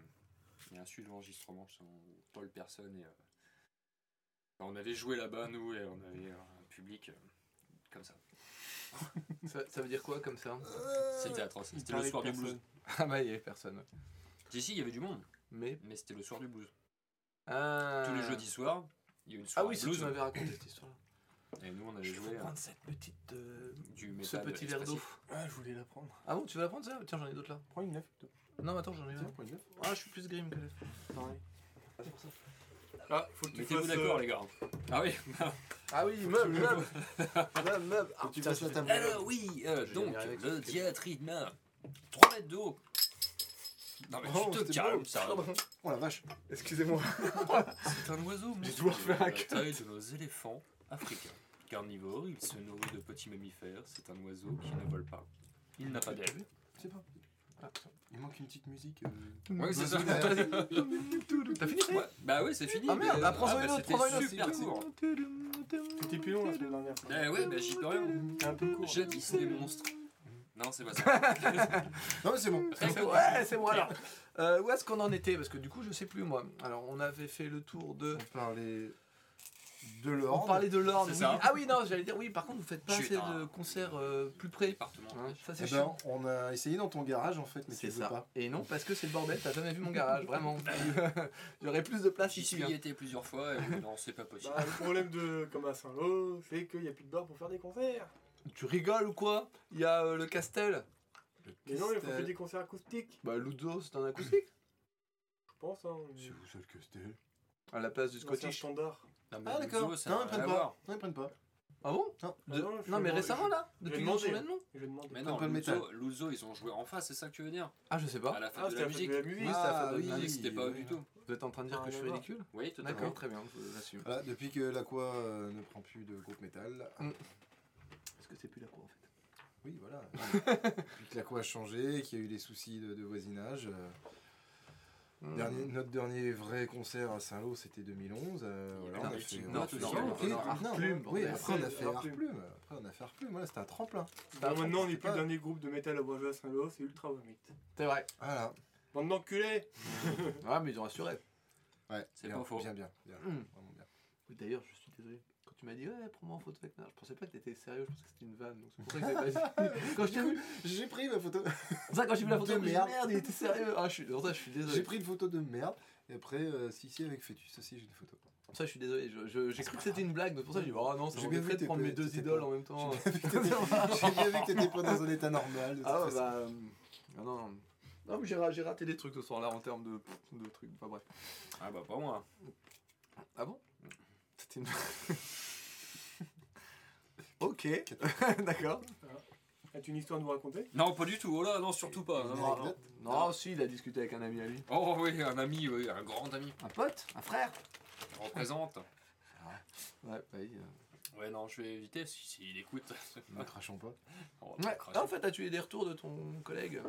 Il y a un studio d'enregistrement, Paul Personne. Et, euh, on avait joué là-bas, nous, et on avait euh, un public euh, comme ça. Ça, ça veut dire quoi comme ça? C'était atroce. C'était le soir du blues. Ah, bah, il y avait personne. Si, si, il y avait du monde, Mais. mais c'était le soir du blues. Ah. Tous les jeudis soirs, il y a eu une Ah soirée oui, si blues. tu m'avais raconté cette histoire-là. Et nous, on avait Je vais joué vous euh, prendre cette petite. euh, du ce petit verre d'eau. Ah, je voulais la prendre. Ah bon, tu veux la prendre ça? Tiens, j'en ai d'autres là. Prends une neuf plutôt. Non, attends, j'en ai Tiens, une neuf. Ah, je suis plus grim que l'autre. Pareil. Ah, c'est pour ça. Ah, faut que tu Mettez-vous d'accord, euh, les gars. Ah oui. Ah oui, meuble, meuble Meuble, meuble Ah, tu putain, fasses la table. Alors oui, euh, vais donc le ce diatrime, 3 mètres de haut. Non mais Oh, tu te calmes, ça. Oh la vache. Excusez-moi. C'est un oiseau J'ai monstrueux dû refaire un la taille de nos éléphants africains. Carnivore, il se nourrit de petits mammifères. C'est un oiseau qui ne vole pas. Il n'a pas d'aile. Sais pas. Ah, Il manque une petite musique. euh, Ouais, c'est ça. T'as fini Ouais, bah oui, c'est fini. Ah merde, mais- bah, prends-en ah, une bah, autre, prends-en une autre, C'était super c'est court. C'était plus long la semaine dernière. Eh ouais, bah j'y peux rien. Un peu court. Jadis les monstres. Non, c'est pas ça. Non, mais c'est bon. Ouais, c'est moi alors. Euh, où est-ce qu'on en était? Parce que du coup, je sais plus moi. Alors, on avait fait le tour de. On parlait de On l'ordre. parlait de l'ordre. C'est oui. ça. Ah oui, non, j'allais dire oui. Par contre, vous faites pas assez de concerts euh, plus près. Hein, ça, Eh c'est ben, chiant. on a essayé dans ton garage en fait, mais C'est ça. pas. Et non, parce que c'est le bordel. T'as jamais vu mon garage, vraiment. J'aurais plus de place J'y ici. suis hein. été plusieurs fois et non, c'est pas possible. Bah, le problème de comme à Saint-Lô, c'est qu'il n'y a plus de bar pour faire des concerts. Tu rigoles ou quoi? Il y a euh, le Castel. Mais non, il faut Castel. faire des concerts acoustiques. Bah, Ludo, c'est un acoustique. Je pense, hein. C'est où ça le Castel? À la place du C'est un Scottish. standard. Non, mais Ah d'accord. Non, ils prennent à pas. Non, ils prennent pas. Ah bon Non. De- non, Non, mais récemment là Depuis changé de nom Je vais demander. Mais Ils non, le Luxo, ils ont joué en face, c'est ça que tu veux dire Ah, je sais À pas. la fête Ah, de la la musique. de la Ah, la oui. la Ah, c'était pas oui. du tout. Vous êtes en train de dire Ah, que je suis ridicule Oui, tout à D'accord, fait. très bien, je- j'assume. Voilà, depuis que l'Aqua euh, ne prend plus de groupe métal. Mm. Parce que c'est plus la cour en fait? Oui, voilà. depuis que l'Aqua a changé, qu'il y a eu des soucis de, de voisinage. euh, Mmh. Dernier- notre dernier vrai concert à Saint-Lô, c'était 2011. euh, voilà, on a fait, oui, après on a fait Arplume. Arplume. Après on a fait Arplume, voilà, c'était un tremplin. Bon, maintenant, on est c'est plus le dernier groupe de métal à voir à Saint-Lô, c'est Ultra Vomit. C'est vrai. Voilà. Bande d'enculés Ouais, mais ils ont assuré. Ouais, C'est bien, pas faux. Bien, bien, bien, Mmh. vraiment bien. Oui, D'ailleurs, je suis désolé. Tu m'as dit, ouais, prends-moi en photo avec Nard, je pensais pas que t'étais sérieux, je pensais que c'était une vanne. Donc c'est pour ça que j'ai pas dit. Quand je t'ai vu, J'ai pris ma photo. c'est ça quand j'ai vu la photo, De merde. merde, il était sérieux. Ah, je suis, pour ça, je suis J'ai désolé. pris une photo de merde. Et après, euh, si, si, avec Fœtus aussi, j'ai une photo. Pour ça, je suis désolé. Je- je- J'ai cru que c'était une blague, donc pour ça, j'ai dit, oh non, m'embêterait bien vu de prendre mes deux idoles pas- en même temps. J'ai bien vu que t'étais pas dans un état normal. Ah bah. non, non. Non, mais j'ai raté des trucs ce soir-là en termes de, de trucs. Enfin bref. Ah bah pas moi. Ah bon? C'était une. Ok, d'accord. As-tu une histoire à nous raconter? Non, pas du tout. Oh là, non, surtout pas. Non, non. Non, si, il a discuté avec un ami à lui. Oh oui, un ami, oui, un grand ami. Un pote Un frère Représente. Ouais, bah oui. euh. Ouais, non, je vais éviter si- s'il écoute. Ne crachons pas. Pas Ouais, ah, en fait, as-tu eu des retours de ton collègue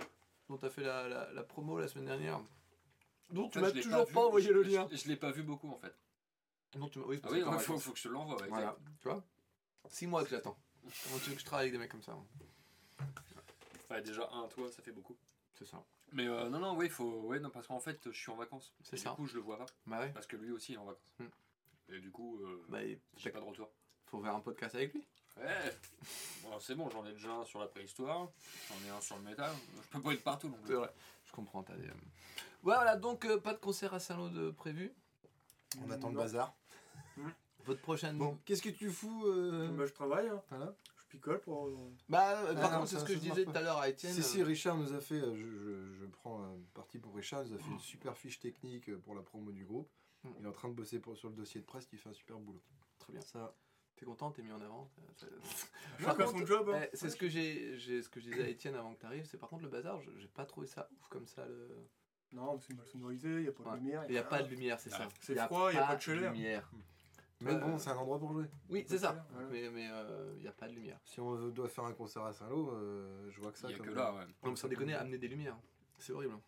dont t'as fait la, la, la promo la semaine dernière? Dont En tu m'as toujours vu, pas envoyé je- le lien. Je, je l'ai pas vu beaucoup en fait. Non, tu m'as- oui, Ah oui, il faut, faut que je te l'envoie. Voilà, tu vois? 6 mois que j'attends. Comment tu veux que je travaille avec des mecs comme ça hein. Ouais, déjà, un, toi, ça fait beaucoup. C'est ça. Mais euh, non, non, ouais, faut. Ouais, non, parce qu'en fait, je suis en vacances. C'est ça. Du coup, je le vois pas. Bah ouais. Parce que lui aussi, il est en vacances. Hmm. Et du coup, euh, Bah, j'ai pas de retour. faut faire un podcast avec lui. Ouais. Bon, c'est bon, j'en ai déjà un sur la préhistoire. J'en ai un sur le métal. Je peux pas être partout non plus. C'est vrai. Je comprends, t'as des. euh, Voilà, donc euh, pas de concert à Saint-Lô de prévu. On attend le bazar. Votre prochaine. Bon, qu'est-ce que tu fous euh, Bah, je travaille, hein. voilà. je picole pour. euh, Bah, euh, Ah par non, contre, c'est ce que je disais tout à l'heure à Étienne. Si, si, euh, Richard nous a fait, euh, je, je, je prends euh, parti pour Richard, il nous a fait une super fiche technique pour la promo du groupe. Hmm. Il est en train de bosser pour- sur le dossier de presse, il fait un super boulot. Très bien. Ça, T'es content, t'es mis en avant. Par son contre, job. hein. eh, c'est ce que j'ai, j'ai- ce que je disais à Étienne avant que t'arrives. C'est par contre le bazar, je- j'ai pas trouvé ça ouf comme ça. Le... Non, c'est mal sonorisé, il n'y a pas de Ouais. lumière. Il y a pas de lumière, c'est Ah, ça. c'est froid, y a pas de chaleur. lumière. Mais Euh, bon, c'est un endroit pour jouer. Oui, c'est ça. Voilà. Mais mais euh, il y a pas de lumière. Si on doit faire un concert à Saint-Lô, euh, je vois que ça. Il y a comme- que là, ouais. Donc sans déconner, amener des lumières, c'est horrible.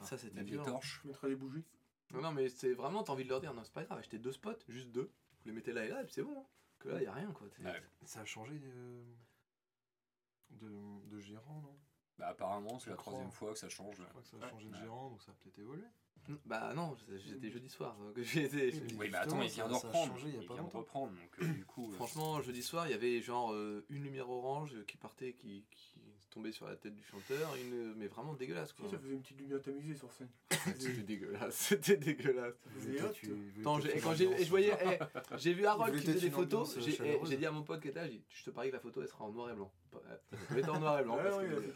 ça Des c'était vieilles violent. torches. Je mettrai des bougies. Non, non, mais c'est vraiment, t'as envie de leur dire, non, c'est pas grave, achetez deux spots, juste deux. Vous les mettez là et là, et puis c'est bon. hein. Que là, y a rien quoi. Ouais. Ça a changé de, de, de gérant, non? Bah, apparemment, c'est la crois. troisième fois que ça change. Je crois que ça a Ouais. changé de Ouais. gérant, donc ça a peut-être évolué. Bah non, j'étais jeudi soir. Donc. Oui, Oui, mais bah attends, il vient de reprendre. changé il y a Il pas vient de reprendre, donc euh, du coup. euh, Franchement, jeudi soir, il y avait genre euh, une lumière orange qui partait, qui, qui tombait sur la tête du chanteur, une, mais vraiment dégueulasse quoi. Ça faisait une petite lumière tamisée sur scène. C'était dégueulasse, c'était dégueulasse. Tu- Attends, quand j'ai voyais, eh, j'ai vu Harold qui faisait des photos, j'ai eh, j'ai dit à mon pote qui était là, je te parie que la photo elle sera en noir et blanc. Doit être en noir et blanc.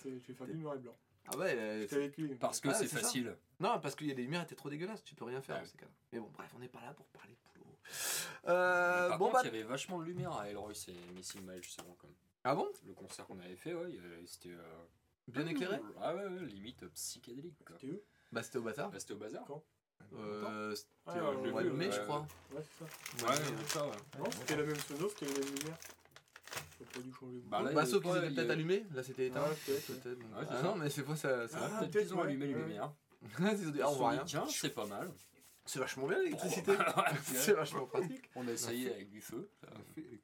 Je vais faire du noir et blanc. Ah ouais, euh, J'étais avec lui. Parce que Ah, c'est ça. facile. Non, parce que y a des lumières étaient trop dégueulasses, tu peux rien faire Ouais. dans ces cas-là. Mais bon, bref, on n'est pas là pour parler de boulot. Euh, Par bon contre, bah. il y avait vachement de lumière à Elroy et Missing Mile justement. Comme Ah bon? Le concert qu'on avait fait, ouais, avait- c'était. euh, Bien éclairé? Ah ouais, ouais, limite psychédélique. Quoi. C'était eux Bah c'était au bâtard. Bah, c'était au bazar. Euh, c'était Ouais, au ouais, mois de ouais, mai, je ouais. crois. Ouais, c'est ça. Ouais, c'est ça, ouais. Non, c'était la même sono, c'était la même lumière. Pas dû changer. Bah, là, Bah, sauf qu'ils étaient peut-être allumés, là c'était éteint. Ouais, peut-être. Peut-être. donc- Ouais, c'est ah ça. non, mais c'est fois ça. ça... Ah, Peut-être qu'ils ont ouais. allumé les lumières. Ils ont dit, ah, on voit rien. Tiens, c'est pas mal. C'est vachement bien l'électricité. c'est vachement pratique. On a essayé avec du feu.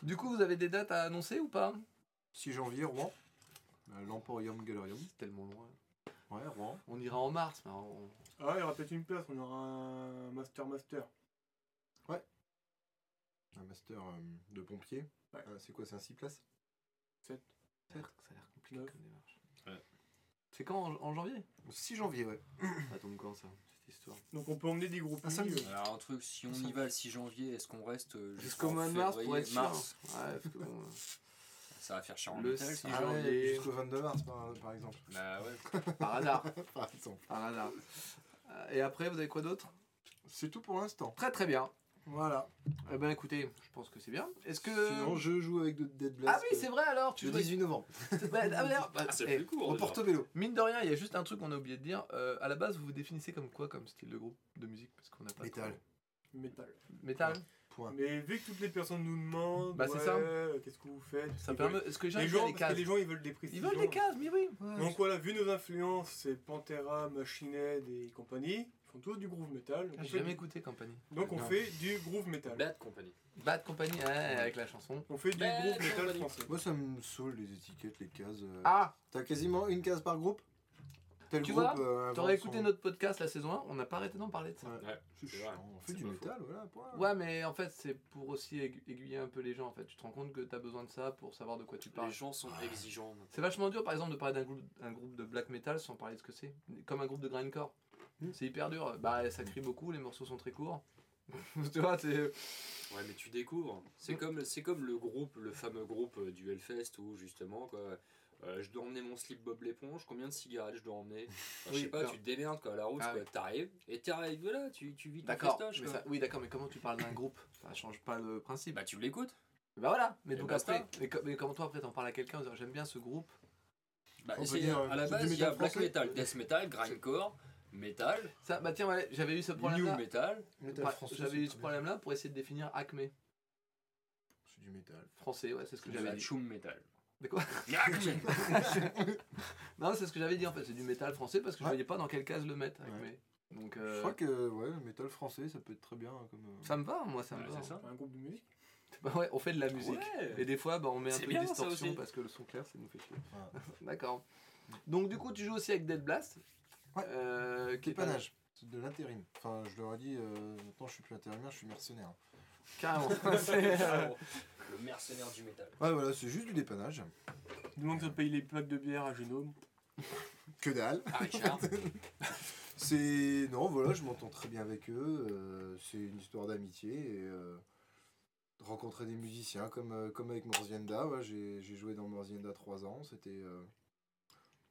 Du coup, vous avez des dates à annoncer ou pas? 6 janvier, Rouen. Euh, L'Emporium Galerium. C'est tellement loin. Ouais, Rouen. On ira en mars. mais on- Ah, il y aura peut-être une place, on aura un Master Master. Un master euh, de pompier. Ouais. Euh, c'est quoi, c'est un 6 places? Ça a l'air ça a l'air compliqué Neuf. comme démarche. Ouais. C'est quand en, en janvier? 6 janvier, ouais. Ça tombe quand ça, cette histoire? Donc on peut emmener des groupes. Ah, samedi. Alors, un truc, si on y va le 6 janvier, est-ce qu'on reste euh, Jusqu'au mois de mars pour être sûr. mars? Ouais, parce que bon, euh, Ça va faire cher en Le hôtel, ça. six Ah ouais, janvier. jusqu'au 22 mars, par, par exemple. Bah ouais. par hasard. par exemple. Par hasard. Euh, Et après, vous avez quoi d'autre? C'est tout pour l'instant. Très très bien. Voilà. Eh ben écoutez, je pense que c'est bien. Est-ce que. Sinon, je joue avec de Dead Blast. ah oui, c'est vrai alors, tu Le joues. 18 novembre. Bah, ah, d'ailleurs, bah, Ah, c'est eh, plus court. Au porte-vélo. Mine de rien, il y a juste un truc qu'on a oublié de dire. Euh, à la base, vous vous définissez comme quoi comme style de groupe de musique? Parce qu'on n'a pas. Métal. trop- Métal. Métal Point. Mais vu que toutes les personnes nous demandent, Bah, c'est ouais, ça. euh, qu'est-ce que vous faites Ça Ils permet. Est-ce que les gens Les parce que les gens ils veulent des Ils précisions. veulent les cases, mais oui. Donc voilà, vu nos influences, c'est Pantera, Machine Head et compagnie. Ils font tous du groove metal. On J'ai fait, jamais du- écouté Company. donc on Non. fait du groove metal. Bad Company. Bad Company, ouais, avec la chanson. On fait du Bad groove metal Company. français. Moi, ça me saoule les étiquettes, les cases. euh. Ah T'as quasiment une case par groupe? Tel Tu groupe. vois, euh, T'aurais son- écouté notre podcast la saison 1, on n'a pas arrêté d'en parler de ça. Ouais. Ouais, C'est chiant. On fait du métal, voilà, point. Ouais, mais en fait, c'est pour aussi aigu- aiguiller un peu les gens. En fait, tu te rends compte que t'as besoin de ça pour savoir de quoi tu parles. Les gens sont exigeants. C'est vachement dur, par exemple, de parler d'un groupe, un groupe de black metal sans parler de ce que c'est. Comme un groupe de grindcore. Mm. C'est hyper dur. Bah, ça crie beaucoup, les morceaux sont très courts. tu vois, c'est. Ouais, mais tu découvres. C'est Mm. comme, c'est comme le groupe, le fameux groupe euh, du Hellfest où justement, quoi, euh, je dois emmener mon slip Bob l'éponge, combien de cigarettes je dois emmener Enfin, Je Oui, sais pas, tu te démerdes quoi, à la route, Ah quoi, oui. t'arrives, et t'arrives, voilà, tu, tu vis ton D'accord. festoche, mais quoi. ça- Oui, d'accord, mais comment tu parles d'un groupe? Ça change pas le principe. Bah, tu l'écoutes. Bah voilà, mais Et donc basta. après, mais, co- mais comment toi après t'en parles à quelqu'un j'aime bien ce groupe? Bah, On peut c'est- dire, à la c'est base, il y a black metal, death metal, grindcore, metal, Ça, bah tiens, ouais, j'avais eu ce new problème-là. metal. Métal Ouais, français, J'avais eu ce problème-là pour essayer de définir Acme. C'est du métal. Français, ouais, c'est ce que j'avais dit. choum metal. De quoi Non, c'est ce que j'avais dit en fait, c'est du métal français parce que je Ouais. voyais pas dans quelle case le mettre. Acme. Ouais. Donc Je euh, crois que ouais, le métal français, ça peut être très bien. hein, Comme, euh, ça me va, moi ça me Ouais, va. c'est ça. Un groupe de musique. Bah ouais, on fait de la musique. Ouais. Et des fois, bah, on met un peu bien, de distorsion aussi. parce que le son clair, ça nous fait chier. Ouais. D'accord. Donc, du coup, tu joues aussi avec Dead Blast. Ouais. Euh, qui Dépannage. C'est de l'intérim. Enfin, je leur ai dit, euh, maintenant je suis plus intérimaire, je suis mercenaire. Carrément. C'est, euh, Le mercenaire du métal. Ouais, voilà, c'est juste du dépannage. Du moment que ça paye les packs de bière à Génome. Que dalle. Ah, Richard C'est. Non, voilà, je m'entends très bien avec eux. euh, c'est une histoire d'amitié et. euh, de rencontrer des musiciens comme, euh, comme avec Morzienda. Ouais, j'ai j'ai joué dans Morzienda 3 ans. C'était euh,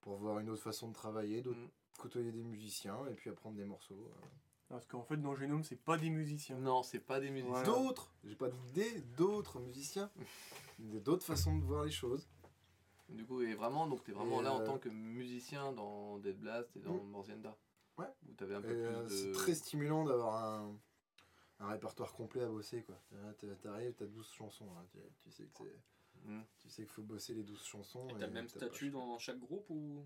pour voir une autre façon de travailler, d'autres- Mm. Côtoyer des musiciens et puis apprendre des morceaux. euh. Parce qu'en fait, dans Génome, c'est pas des musiciens. non, c'est pas des musiciens. Voilà. D'autres, j'ai pas d'idée, d'autres musiciens, d'autres façons de voir les choses. Du coup, et vraiment, donc t'es vraiment Et, là en euh, tant que musicien dans Dead Blast et dans Mm. Morzienda. Ouais. Où t'avais un Et, peu euh, de. C'est très stimulant d'avoir un, un répertoire complet à bosser. quoi. T'arrives, t'as 12 chansons. là. Tu, tu sais que c'est. Mm. Tu sais qu'il faut bosser les 12 chansons. Et t'as le même statut dans chaque groupe ou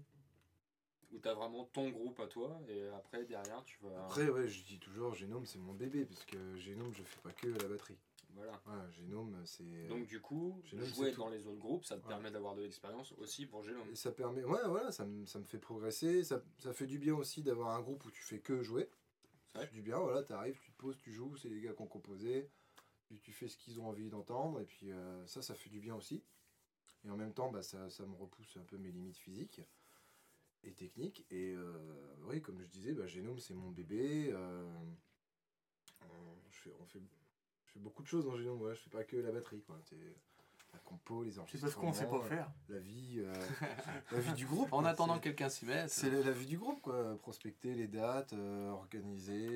ou t'as vraiment ton groupe à toi et après derrière tu vas Après, ouais, je dis toujours, Génome, c'est mon bébé, parce que Génome, je fais pas que la batterie. voilà. Voilà, Génome, c'est. Donc du coup, Génome, jouer dans les autres groupes, ça te Ouais. permet d'avoir de l'expérience aussi pour Génome. Et ça permet. Ouais, voilà, ça me, ça me fait progresser. Ça, ça fait du bien aussi d'avoir un groupe où tu fais que jouer. Ça fait du bien, voilà, t'arrives, tu te poses, tu joues, c'est les gars qui ont composé. Tu, tu fais ce qu'ils ont envie d'entendre, et puis euh, ça, ça fait du bien aussi. Et en même temps, bah, ça, ça me repousse un peu mes limites physiques et techniques. Et euh, oui, comme je disais, bah, Génome, c'est mon bébé. euh, on, je fais, on fait, je fais beaucoup de choses dans Génome, ouais, je fais pas que la batterie, quoi. C'est la compo, les C'est enregistrements. parce qu'on sait pas faire. La vie, euh, la vie du groupe. En quoi. attendant que C'est- quelqu'un s'y mette. c'est la, la vie du groupe, quoi. Prospecter les dates, euh, organiser.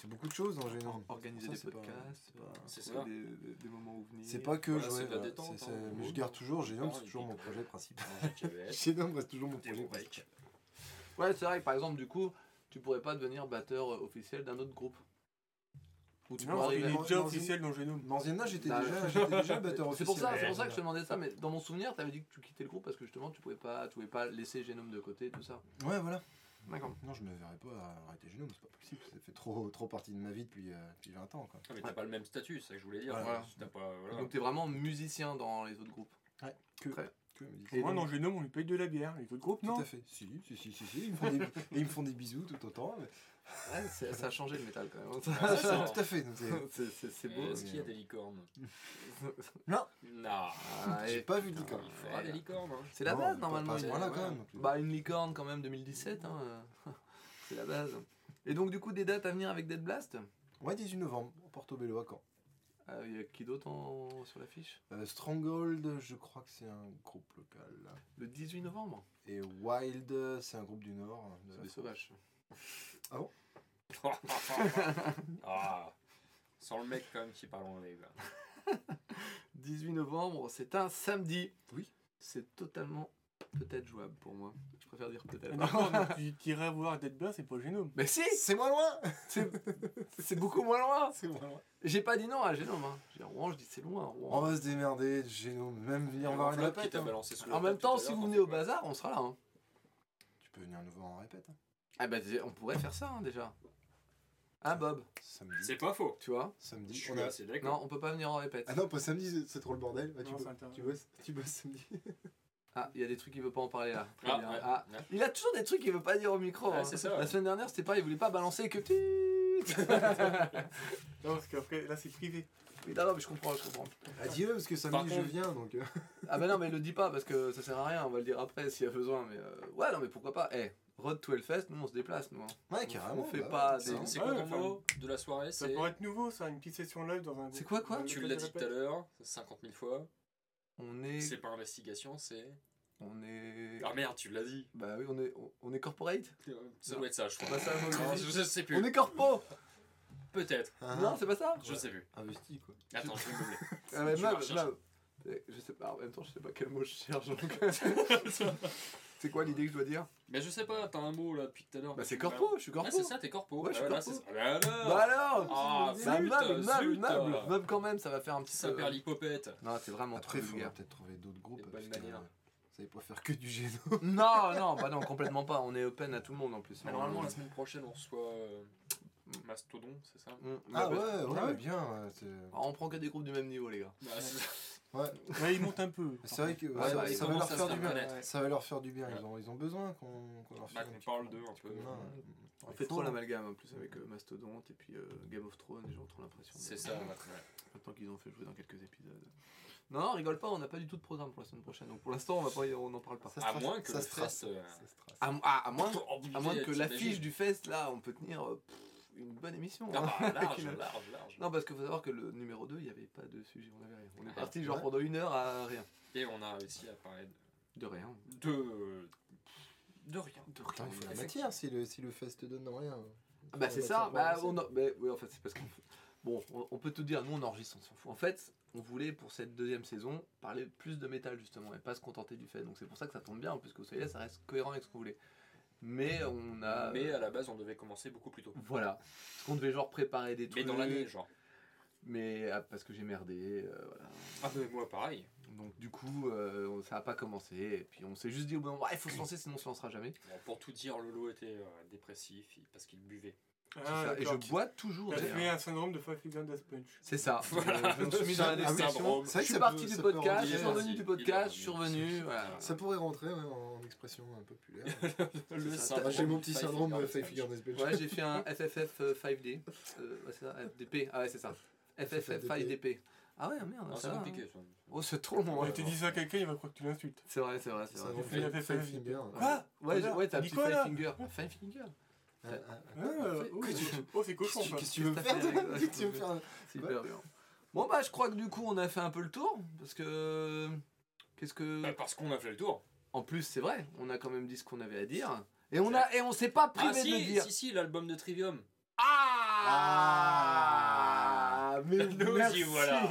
C'est beaucoup de choses dans Génome. Organiser Ça, des c'est pas- podcasts, c'est ça. Des, des- des moments où venir. C'est pas que Voilà, voilà. détente, c'est- hein, mais je garde toujours Génome, c'est toujours mon projet principal. Génome reste toujours mon projet principal. Ouais, c'est vrai que par exemple, du coup, tu pourrais pas devenir batteur euh, officiel d'un autre groupe. Ou tu Non, arriver. est déjà dans officiel dans Génome. J'étais Bah, déjà, j'étais déjà batteur C'est officiel. pour ça, c'est pour ça que je te demandais ça, mais dans mon souvenir, tu avais dit que tu quittais le groupe parce que justement tu pouvais pas, tu pouvais pas laisser Génome de côté, tout ça. Ouais, voilà. D'accord. Non, je me verrais pas arrêter Génome, c'est pas possible. Ça fait trop, trop partie de ma vie depuis, euh, depuis 20 ans, quoi. Ah, mais t'as pas le même statut, c'est ça que je voulais dire. Voilà. T'as pas, voilà. Donc t'es vraiment musicien dans les autres groupes. Que, Très. que me dire. Et Moi, dans Génome, on lui paye de la bière. Les autres groupes, Tout non. à fait. Si, si, si, si, si. Ils me font des, et ils me font des bisous tout autant. mais- Ouais, ça a changé le métal quand même. Ah, Ça, ça. tout à fait. c'est- beau. Est-ce qu'il y a des licornes Non. Non. Ah, J'ai pas vu de licorne. Il faudra des licornes. hein. C'est la Non, base normalement. pas à ce une- point-là, ouais. quand même. Bah une licorne quand même 2017. Hein. euh, c'est la base. Et donc du coup des dates à venir avec Dead Blast? Ouais, 18 novembre, au Portobello à Caen. Euh, Il y a qui d'autre en... sur l'affiche? Euh, Stronghold, je crois que c'est un groupe local. Le 18 novembre? Et Wild, c'est un groupe du Nord. de C'est des sauvages. ah. Sans le mec quand même qui parle en live. là. 18 novembre, c'est un samedi. Oui. C'est totalement peut-être jouable pour moi. Je préfère dire peut-être. Ah, tu irais voir Dead Blast, c'est pas Génome. Mais si C'est moins loin C'est beaucoup moins loin C'est moins loin. J'ai pas dit non à Génome. Hein. J'ai dit Rouen, je dis c'est loin. On va se démerder, Génome. Même venir voir une répète. t'a hein. balancé sous la En même temps, si vous venez au bazar, on sera là. hein. Tu peux venir nous voir en répète. hein. Ah bah on pourrait faire ça hein, déjà. Hein Bob, Samedi. C'est pas faux. tu vois Je Samedi. suis On a... assez d'accord. Non, on peut pas venir en répète. Ah non, pas samedi, c'est- trop le bordel. Ah, tu, Non, bo- tu bosses, tu bosses samedi. Ah, il y a des trucs qu'il veut pas en parler là. Ah, ouais, Ah, ouais. Il a toujours des trucs qu'il veut pas dire au micro. Ouais, hein. c'est ça, ouais. La semaine dernière, c'était pas, il voulait pas balancer que. Non, parce qu'après, là, c'est privé. Oui, non, non, mais je comprends, je comprends. Ah, dis-le, parce que samedi, je viens, donc... euh, Ah bah non, mais il le dit pas parce que ça sert à rien, on va le dire après s'il y a besoin. Mais euh, ouais, non, mais pourquoi pas. Eh, Road to Hellfest, nous on se déplace, nous. hein. Ouais, carrément. on fait bah pas ouais, des- ça. C'est Ouais, quoi ton mot de la soirée Ça C'est pourrait être nouveau, ça, une petite session live dans un. C'est quoi, quoi Tu l'as dit tout à l'heure, 50 000 fois. On est. C'est pas investigation, c'est. On est. Ah merde, tu l'as dit. Bah oui, on est, on- on est corporate Ça doit être ça, je C'est crois. pas ça, moi, Non, je sais plus. On est corpo Peut-être. Ah, Non, c'est pas ça Je sais plus. Investi, quoi. Attends, je vais me meubler. Ah, mais Je. Eh, Je sais pas, en même temps, je sais pas quel mot je cherche. donc. c'est quoi l'idée que je dois dire Mais je sais pas, t'as un mot là depuis tout à l'heure. Bah c'est corpo, je suis corpo. Ah, c'est ça, t'es corpo. Ouais, je suis Ah, corpo. ça. Bah alors Bah alors Ah, Bah zut, meuble, meuble, meuble, meuble quand même, ça va faire un petit Ça peu. perd l'hypopète. Non, c'est vraiment Après, il peut-être trouver d'autres groupes. Euh, Vous savez pas faire que du géno. Non, non, bah non, complètement pas. On est open à tout le monde en plus. Mais normalement, la semaine prochaine, on reçoit euh, Mastodon, c'est ça Mm, Ah bah, ouais, bah, ouais, ouais. bien. on prend que des groupes du même niveau, les gars. Ouais, Ouais, il monte un peu. c'est vrai que Ouais, ça, bah, ça ils va leur faire du bien. Ça va leur faire du bien. Ils ont, ils ont besoin qu'on qu'on leur Bah, fasse qu'on un petit parle d'eux un petit peu. coup de main, On fait trop l'amalgame en plus avec euh, Mastodonte et puis euh, Game of Thrones, et j'ai trop l'impression. C'est de- ça, ouais. Maintenant qu'ils ont fait jouer dans quelques épisodes. Non, non, rigole pas, on n'a pas du tout de programme pour la semaine prochaine. Donc pour l'instant, on va pas, y- on n'en parle pas. Ça se À trace- moins que ça le se trace. fest, euh, Ça se trace. À, à- à moins, Obligé, à moins que l'affiche du fest, là, on peut tenir euh, pff, une bonne émission. Ah hein. bah, large, Avec une- large, large. Non, parce qu'il faut savoir que le numéro 2, il n'y avait pas de sujet, on avait rien. On est Ah, parti genre ouais. pendant une heure à rien. Et on a réussi à parler De rien. de. de. de rien. De rien. il faut la matière si le, si le fest te donne rien. Ah bah On c'est va ça, bah on a, bah, oui en fait c'est parce qu'on bon on, on peut tout dire, nous on enregistre, on s'en fout. En fait, on voulait pour cette deuxième saison parler plus de métal justement et pas se contenter du fait. Donc c'est pour ça que ça tombe bien, puisque vous savez ça reste cohérent avec ce qu'on voulait. Mais on a, Mais à la base, on devait commencer beaucoup plus tôt. voilà, parce qu'on devait genre préparer des Mais trucs. dans l'année, genre. Mais ah, parce que j'ai merdé, euh, voilà. Ah, mais moi, pareil. Donc du coup euh, ça a pas commencé et puis on s'est juste dit au bout d'un moment, Ah, il faut se lancer sinon on se lancera jamais. Bon, pour tout dire, Lolo était euh, dépressif parce qu'il buvait. Ah. Et je bois toujours. T'as d'ailleurs. fait un syndrome de Five Finger Death Punch. C'est ça. Voilà. Je, me suis mis dans la Ah syndrome. C'est vrai Je que suis ça parti du podcast, je suis revenu du podcast, je suis revenu. Ça pourrait rentrer ouais, en expression euh, populaire. J'ai mon petit syndrome euh, Five Death Finger Death Punch. Ouais, j'ai fait un FFF euh, 5D. Euh, ouais, c'est ça, FDP. Ah ouais, c'est ça. FFF 5DP. Ah ouais, merde. C'est compliqué hein. ça. Oh, c'est trop long. Ouais, ouais. tu dis ça à quelqu'un, il va croire que tu l'insultes. C'est vrai, c'est vrai, c'est vrai. Five FFF. Finger. Quoi? Ouais, j'ai- t'as un petit five finger. Un five finger. Ah, ah, ah. Ah, oh, oh, c'est cochon Qu'est-ce que ça. qu'est-ce que tu veux me faire C'est hyper bien. Bon bah je crois que du coup on a fait un peu le tour parce que qu'est-ce que Bah, parce qu'on a fait le tour. en plus c'est vrai on a quand même dit ce qu'on avait à dire et on a et on s'est pas privé Ah de le si, dire si, si, l'album de Trivium. ah, mais Nous merci. y voilà.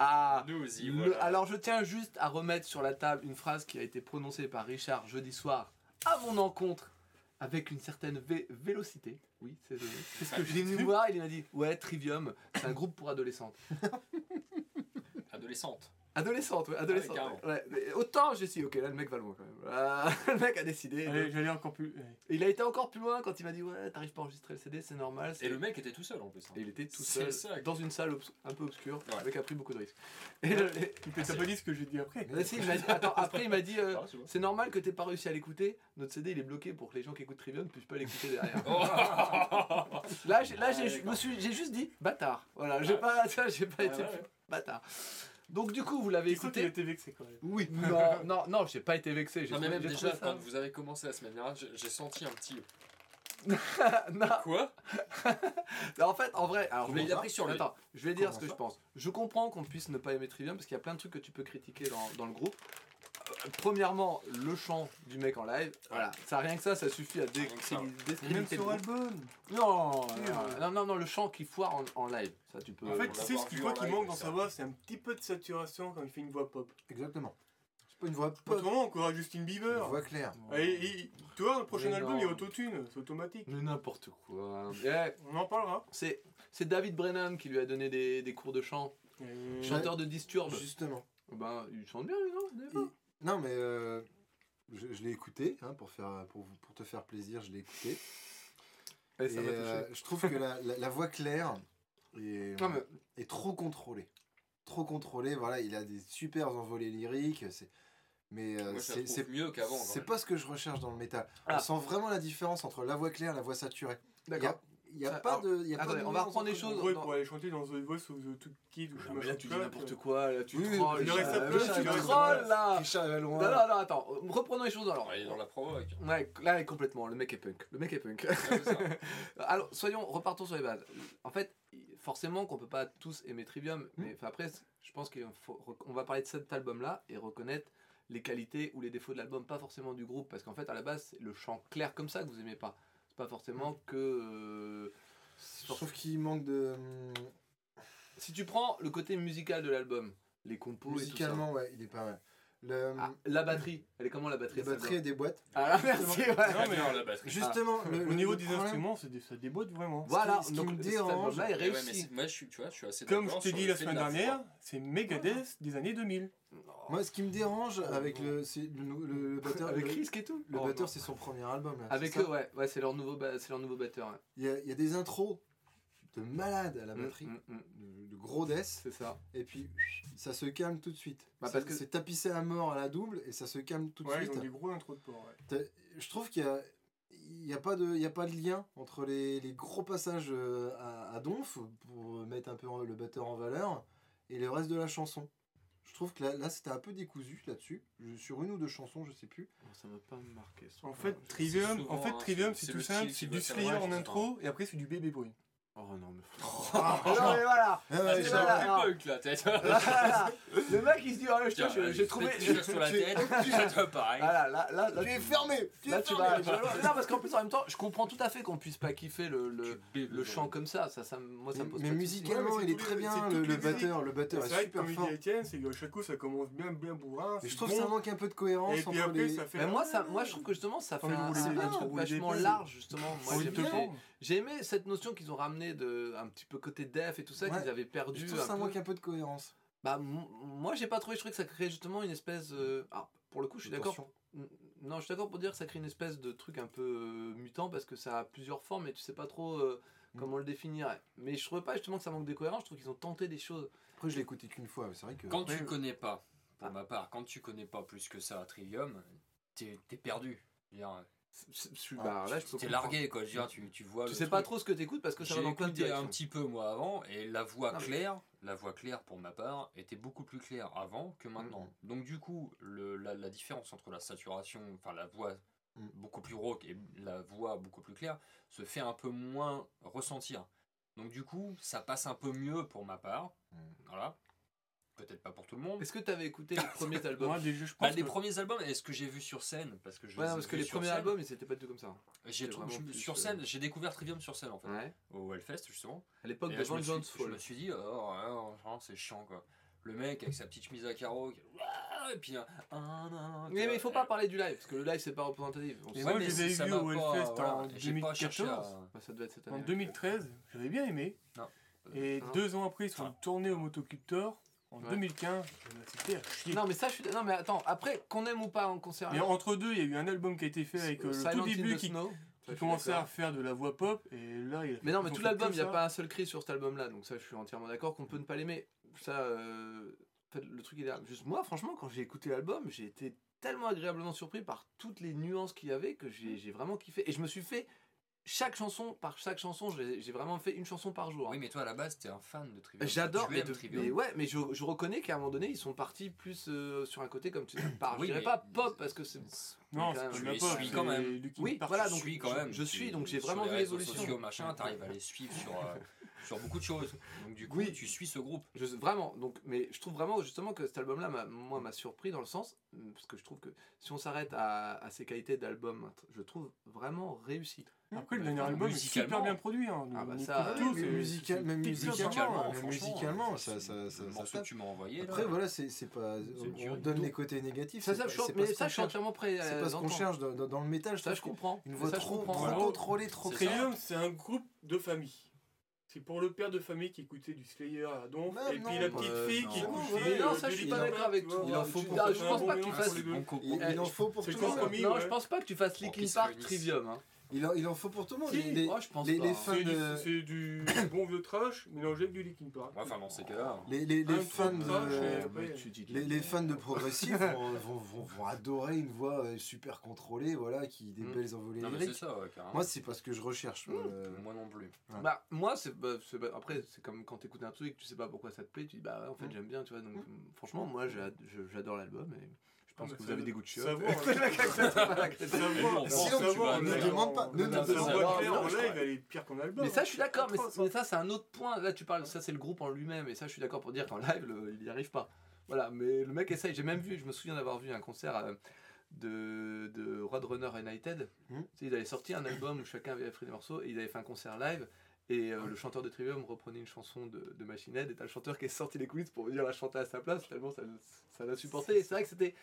ah Nous y Le- voilà. alors je tiens juste à remettre sur la table une phrase qui a été prononcée par Richard jeudi soir à mon encontre avec une certaine vé- vélocité. Oui, c'est c'est ce que j'ai venu voir. Il m'a dit Ouais, Trivium, c'est un groupe pour adolescentes. Adolescente. Ouais, adolescentes. carrément. ouais. Mais autant j'ai dit Ok, là le mec va loin quand même. Ah, le mec a décidé. Allez, j'allais encore plus. il a été encore plus loin quand il m'a dit Ouais, t'arrives pas à enregistrer le CD, c'est normal. c'est- Et le mec était tout seul en plus. hein. Et il était tout seul ça. dans une salle obs- un peu obscure. Ouais. Le mec a pris beaucoup de risques. Et le- t'as pas dit ce que j'ai dit après. Mais si, il m'a dit- attends, après il m'a dit euh, Ah, c'est bon. c'est normal que t'aies pas réussi à l'écouter. Notre CD il est bloqué pour que les gens qui écoutent Trivium puissent pas l'écouter derrière. Là, j'ai, là, Ah, j'ai, je me d'accord. suis, j'ai juste dit bâtard. Voilà, j'ai pas, j'ai pas été bâtard. Donc du coup, vous l'avez Tu écouté. été vexé quand même. Oui. Non, non, non, j'ai pas été vexé. J'ai Non mais même déjà ça- quand vous avez commencé la semaine dernière, j'ai j'ai senti un petit non, quoi non, en fait, en vrai, alors je vais il a pris sur lui. Attends, je vais dire Comment ce que je pense. Je comprends qu'on puisse ne pas aimer Trivium parce qu'il y a plein de trucs que tu peux critiquer dans, dans le groupe. Euh, Premièrement, le chant du mec en live. Voilà, ça rien que ça, ça suffit à décréditer Même sur album. Non, non, non, non, le chant qui foire en, en live, ça tu peux. En fait, pas ce en qu'il live, manque dans sa voix, c'est un petit peu de saturation quand il fait une voix pop. Exactement. C'est pas une voix pop. Autrement, on courra Justin Une Bieber. voix claire. Et, et- tu vois, le prochain Mais album, non. il y a autotune, c'est automatique. Mais n'importe quoi. Eh, On en parlera. c'est, c'est David Brennan qui lui a donné des, des cours de chant. Et- Chanteur de Disturb. Justement. Ben, il chante bien lui, non Non, mais euh, je, je l'ai écouté, hein, pour, faire, pour, vous- pour te faire plaisir, je l'ai écouté. Et ça Et, m'a touché. euh, je trouve que la, la- la voix claire est, Non, mais- est trop contrôlée. Trop contrôlée, voilà, il a des super envolées lyriques, c'est- mais euh, c'est mieux qu'avant. c'est pas ce que je recherche dans le métal. Ah. On sent vraiment la différence entre la voix claire et la voix saturée. D'accord. Il n'y a, Ça- pas alors, de. Y a pas attendez, de on va reprendre les entre choses. gros, pour aller chanter dans The Voice of the Two Kids ou je sais mais pas là, tu dis n'importe quoi, là, tu Oui, trolles. euh, tu trolles, là Richard va loin. Non, non, non, attends, reprenons les choses alors. Ouais, il est dans la provoque. Ouais, là, complètement, le mec est punk. Le mec est punk. Alors, soyons, repartons sur les bases. En fait, forcément qu'on peut pas tous aimer Trivium, mais enfin, après, je pense qu'on on va parler de cet album-là et reconnaître les qualités ou les défauts de l'album, pas forcément du groupe, parce qu'en fait, à la base, c'est le chant clair comme ça que vous aimez pas. C'est pas forcément que. euh, Je trouve qu'il manque de. Si tu prends le côté musical de l'album, les compos et tout ça. Musicalement, ouais, il est pas mal. Le, Ah, la batterie, elle est comment la batterie la batterie et des boîtes. Ah, merci, ouais. Non, mais- bien, la batterie. Justement, le, Au niveau le des problème- instruments, c'est des- ça déboîte vraiment. Voilà, ce qui donc me dérange- album-là est ouais, mais réussi. c'est- moi, je suis, tu vois, je suis assez Comme je t'ai dit la semaine de la dernière, c'est Megadeth des années 2000. Moi, ce qui me dérange Oh, avec non. le, le, nou- le, le batteur. Avec le- Risk et tout Le Oh, batteur, non. c'est son premier album. Là, Avec eux, ouais, ouais c'est leur nouveau, ba- c'est leur nouveau batteur. ouais. Il y a, il y a des intros de malade à la Mm, batterie, mm, mm. de, de gros death, C'est ça. et puis ça se calme tout de suite. Bah, C'est- parce que- C'est tapissé à mort à la double et ça se calme tout de Ouais, ils suite. ont des gros intros de port. ouais. Je trouve qu'il y a, il y a pas de, il y a pas de lien entre les, les gros passages euh, à, à donf pour mettre un peu le batteur en valeur et le reste de la chanson. Je trouve que là, là c'était un peu décousu là-dessus. Sur une ou deux chansons, je sais plus. Ça m'a pas marqué. En fait, Trivium, en fait, hein, Trivium, c'est- tout le simple, c'est du Slayer en intro et après c'est du Baby Boy. Oh non, mais. Ah, non, mais voilà Ah, ouais, c'est voilà. Punk, la tête. Voilà. Le mec il se dit, oh, je Tiens, j'ai- allez, j'ai trouvé. t-shirt sur la tête, t-shirt pareil. Voilà, là, là, là, Tu es fermé. Tu es Là, tu fermé. vas. je- Non, parce qu'en plus, en même temps, je comprends tout à fait qu'on puisse pas kiffer le, le, Tu le chant comme ça. Ça, ça, moi, ça me pose Mais musicalement, il est très bien. Le, batteur, le batteur est super fort. dit Étienne, c'est que chaque coup ça commence bien bien bourrin. Je trouve que ça manque un peu de cohérence Et puis entre après les. ça fait. Mais moi, ça, moi, je trouve que justement, ça fait un, truc vachement large, justement. Moi, Envie j'ai aimé, cette notion qu'ils ont ramené de un petit peu côté def et tout ça, Ouais. qu'ils avaient perdu. Je trouve que ça peu. manque un peu de cohérence. Bah, moi, j'ai pas trouvé. Je trouvais que ça crée justement une espèce. euh, Alors, pour le coup, je suis d'accord. Non, je suis d'accord pour dire que ça crée une espèce de truc un peu euh, mutant parce que ça a plusieurs formes et tu sais pas trop euh, Mm. comment le définir. Mais je trouvais pas justement que ça manque de cohérence. Je trouve qu'ils ont tenté des choses. Après, je l'ai écouté qu'une fois. mais C'est vrai que. Quand Ouais. tu connais pas, pour Ah. ma part, quand tu connais pas plus que ça à Trivium, t'es perdu. Je suis Ah, bah, là, je peux T'es comprendre. largué, quoi. Je veux dire, tu, tu vois. Tu sais truc. pas trop ce que t'écoutes parce que ça va dans plein de écouté un petit peu moi avant et la voix Non, mais- claire, la voix claire pour ma part était beaucoup plus claire avant que maintenant. Mm. Donc du coup, le, la, la différence entre la saturation, enfin la voix Mm. beaucoup plus rauque et la voix beaucoup plus claire se fait un peu moins ressentir. Donc du coup, ça passe un peu mieux pour ma part. Mm. Voilà. Peut-être pas pour tout le monde. Est-ce que t'avais écouté les premiers albums Moi, déjà, je Bah, les que- premiers albums, est-ce que j'ai vu sur scène Parce que je Ouais, les ai non, parce que les premiers scène. albums, ils étaient pas du tout comme ça. J'ai c'est trouvé vraiment je- sur euh, scène, j'ai découvert Trivium sur scène en fait, Ouais. au Hellfest justement. À l'époque de là, je, me suis, Vengeance je Fall. me suis dit, oh, ouais, oh, c'est chiant quoi. Le mec avec sa petite chemise à carreaux, qui- et puis un. un- un- Mais, mais il faut pas parler du live parce que le live c'est pas représentatif. On sait- moi, je mais les ai ça vus au Hellfest en et j'ai pas cherché 2014. à- Bah, ça doit être cette En année. 2013, j'avais bien aimé. Non. Et deux ans après, ils sont Ah. tournés au Motocultor. En Ouais. 2015, c'était à chier. Non mais ça je suis non mais attends après qu'on aime ou pas en concert Et entre deux, il y a eu un album qui a été fait avec euh, le tout début qui, Snow, suis commençait à faire de la voix pop. Et là, il a Mais non mais tout l'album il y a pas un seul cri sur cet album là donc ça je suis entièrement d'accord qu'on peut ne pas l'aimer. Ça euh, en fait, le truc il est là. Juste moi franchement quand j'ai écouté l'album j'ai été tellement agréablement surpris par toutes les nuances qu'il y avait que j'ai vraiment kiffé et je me suis fait chaque chanson par chaque chanson j'ai vraiment fait une chanson par jour. hein. Oui, mais toi à la base, t'es un fan de Trivium. J'adore, mais, mais ouais, mais je, je reconnais qu'à un moment donné, ils sont partis plus euh, sur un côté comme tu dis, pas, Oui, je dirais mais- pas pop parce que c'est. Non, quand c'est même. pas pop, suis quand même. Oui, voilà, donc suis quand je- même. je suis, donc j'ai sur vraiment les vu réseaux l'évolution. sociaux, machin, t'arrives à les suivre sur, euh, sur beaucoup de choses. Donc du coup, Oui. tu suis ce groupe. Je, vraiment, donc, mais je trouve vraiment justement que cet album-là, m'a- moi, m'a surpris dans le sens, parce que je trouve que si on s'arrête à, à ses qualités d'album, je trouve vraiment réussi. Après, le dernier album est super bien produit. Hein. Ah bah ça, tout, mais musical- même musicalement, même franchement, musicalement, ça- ça- ça- ça tu m'as envoyé. là, Après, voilà, c'est c'est pas. C'est On, donne les côtés négatifs. Ça, c'est ça, pas- je, mais ça, suis entièrement prêt C'est à pas ce qu'on cherche dans, le métal. Ça, je comprends. Une voix trop, trop contrôlée, trop. Trivium, c'est un groupe de famille. C'est pour le père de famille qui écoutait du Slayer à Donf, Bah et non, puis la bah, petite euh, fille non. qui bon, écoutait. non, euh, ça, je suis pas d'accord avec toi. Il en faut pour- je pense pas que tu fasses-. Il, en faut pour tout le monde. Non, je pense pas que tu fasses Linkin Park. Trivium. Hein. Il en, il en faut pour tout le monde. Si. Les, les- Moi, je pense les- pas. les hein. fans C'est du, de- c'est du bon vieux trash mélangé avec du Linkin Park. Ouais, Enfin, dans ces cas-là. les, les, fans de, Euh, les, fans de progressif vont, vont, vont, vont adorer une voix euh, super contrôlée, voilà, qui des Mm. belles envolées Non, mais c'est lyriques. ça, ouais, carrément. Moi, c'est pas ce que je recherche. euh, Moi non plus. Bah, moi, c'est, bah, c'est- bah, après, c'est comme quand t'écoutes un truc, tu sais pas pourquoi ça te plaît, tu dis bah ouais, en fait Mm. j'aime bien, tu vois. Donc, franchement, moi j'adore l'album et je pense Ah, que bah, vous avez des goûts de chiottes. savoir, ne demande pas, ne demande pas. live, elle est pire qu'en album. Mais ça, je suis d'accord, mais, ça, c'est un autre point. Là, tu parles, ça, c'est le groupe en lui-même, et ça, je suis d'accord pour dire qu'en live, il n'y arrive pas. Voilà, mais le mec essaye. J'ai même vu, je me souviens d'avoir vu un concert euh, de, de Roadrunner United. Mhm. Ils avaient sorti un album où chacun avait fait des morceaux, et ils avaient fait un concert live. Et euh, le chanteur de Trivium reprenait une chanson de, de Machine Head, et t'as le chanteur qui est sorti les coulisses pour venir la chanter à sa place, tellement ça, ça l'a supporté. Et c'est vrai que c'était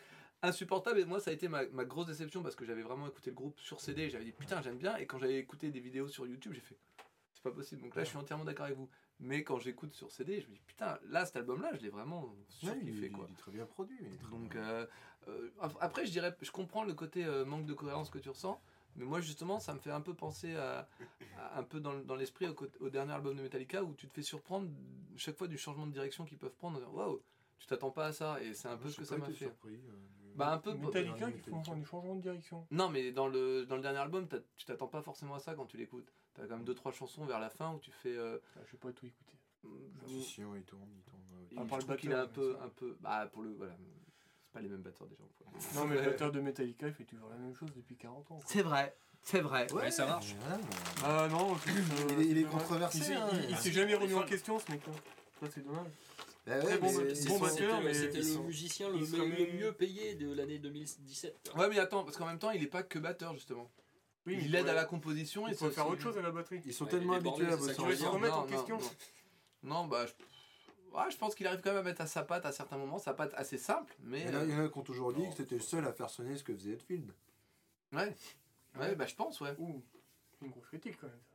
insupportable, et moi, ça a été ma, ma grosse déception parce que j'avais vraiment écouté le groupe sur CD, et j'avais dit putain, j'aime bien, et quand j'avais écouté des vidéos sur YouTube, j'ai fait c'est pas possible. Donc là, je suis entièrement d'accord avec vous. Mais quand j'écoute sur CD, je me dis putain, là, cet album-là, je l'ai vraiment ouais, il, surkiffé il quoi. est très bien produit. il très Donc euh, euh, ap- après, je dirais, je comprends le côté euh, manque de cohérence que tu ressens. Mais moi, justement, ça me fait un peu penser à, à- un peu dans, le- dans l'esprit au, dernier album de Metallica où tu te fais surprendre chaque fois du changement de direction qu'ils peuvent prendre. Waouh, tu t'attends pas à ça et c'est un peu ce que ça m'a fait. surpris, Bah, un peu. Metallica Metallica. qui font des changements de direction. Non, mais dans le, dans le dernier album, tu t'attends pas forcément à ça quand tu l'écoutes. T'as quand même deux trois chansons vers la fin où tu fais. euh, Ah, Je sais pas tout écouter. Si, si, il tourne, il tourne. je trouve qu'il un peu, un peu, bah pour le, voilà, c'est pas les mêmes batteurs déjà. quoi. Non, mais le batteur de Metallica, il fait toujours la même chose depuis 40 ans. C'est vrai, c'est vrai. Ouais, ça marche. mais- Ah non, c'est- Il est- controversé, Il s'est- hein. il- il s'est jamais remis en question ce mec-là. Ça, c'est dommage. Bah ouais, Très bon, mais bon sont- batteur, C'était mais c'était ils le sont- musicien le, ils le- sont- le mieux payé de l'année 2017. Ouais, mais attends, parce qu'en même temps, il est pas que batteur justement. Oui, il aide à la composition et Il faut c'est faire aussi- autre chose à la batterie. Ils sont Ouais, tellement il est habitués à débordé, bosser c'est ça Tu se je veux ensemble. remettre en question. Non, bah, je... ouais, je pense qu'il arrive quand même à mettre à sa patte à certains moments, sa patte assez simple, mais Il y en a- il y euh, en a qui ont toujours dit que c'était le seul à faire sonner ce que faisait Hetfield. ouais, ouais, bah je pense, ouais. Ouh, c'est une grosse critique quand même. ça.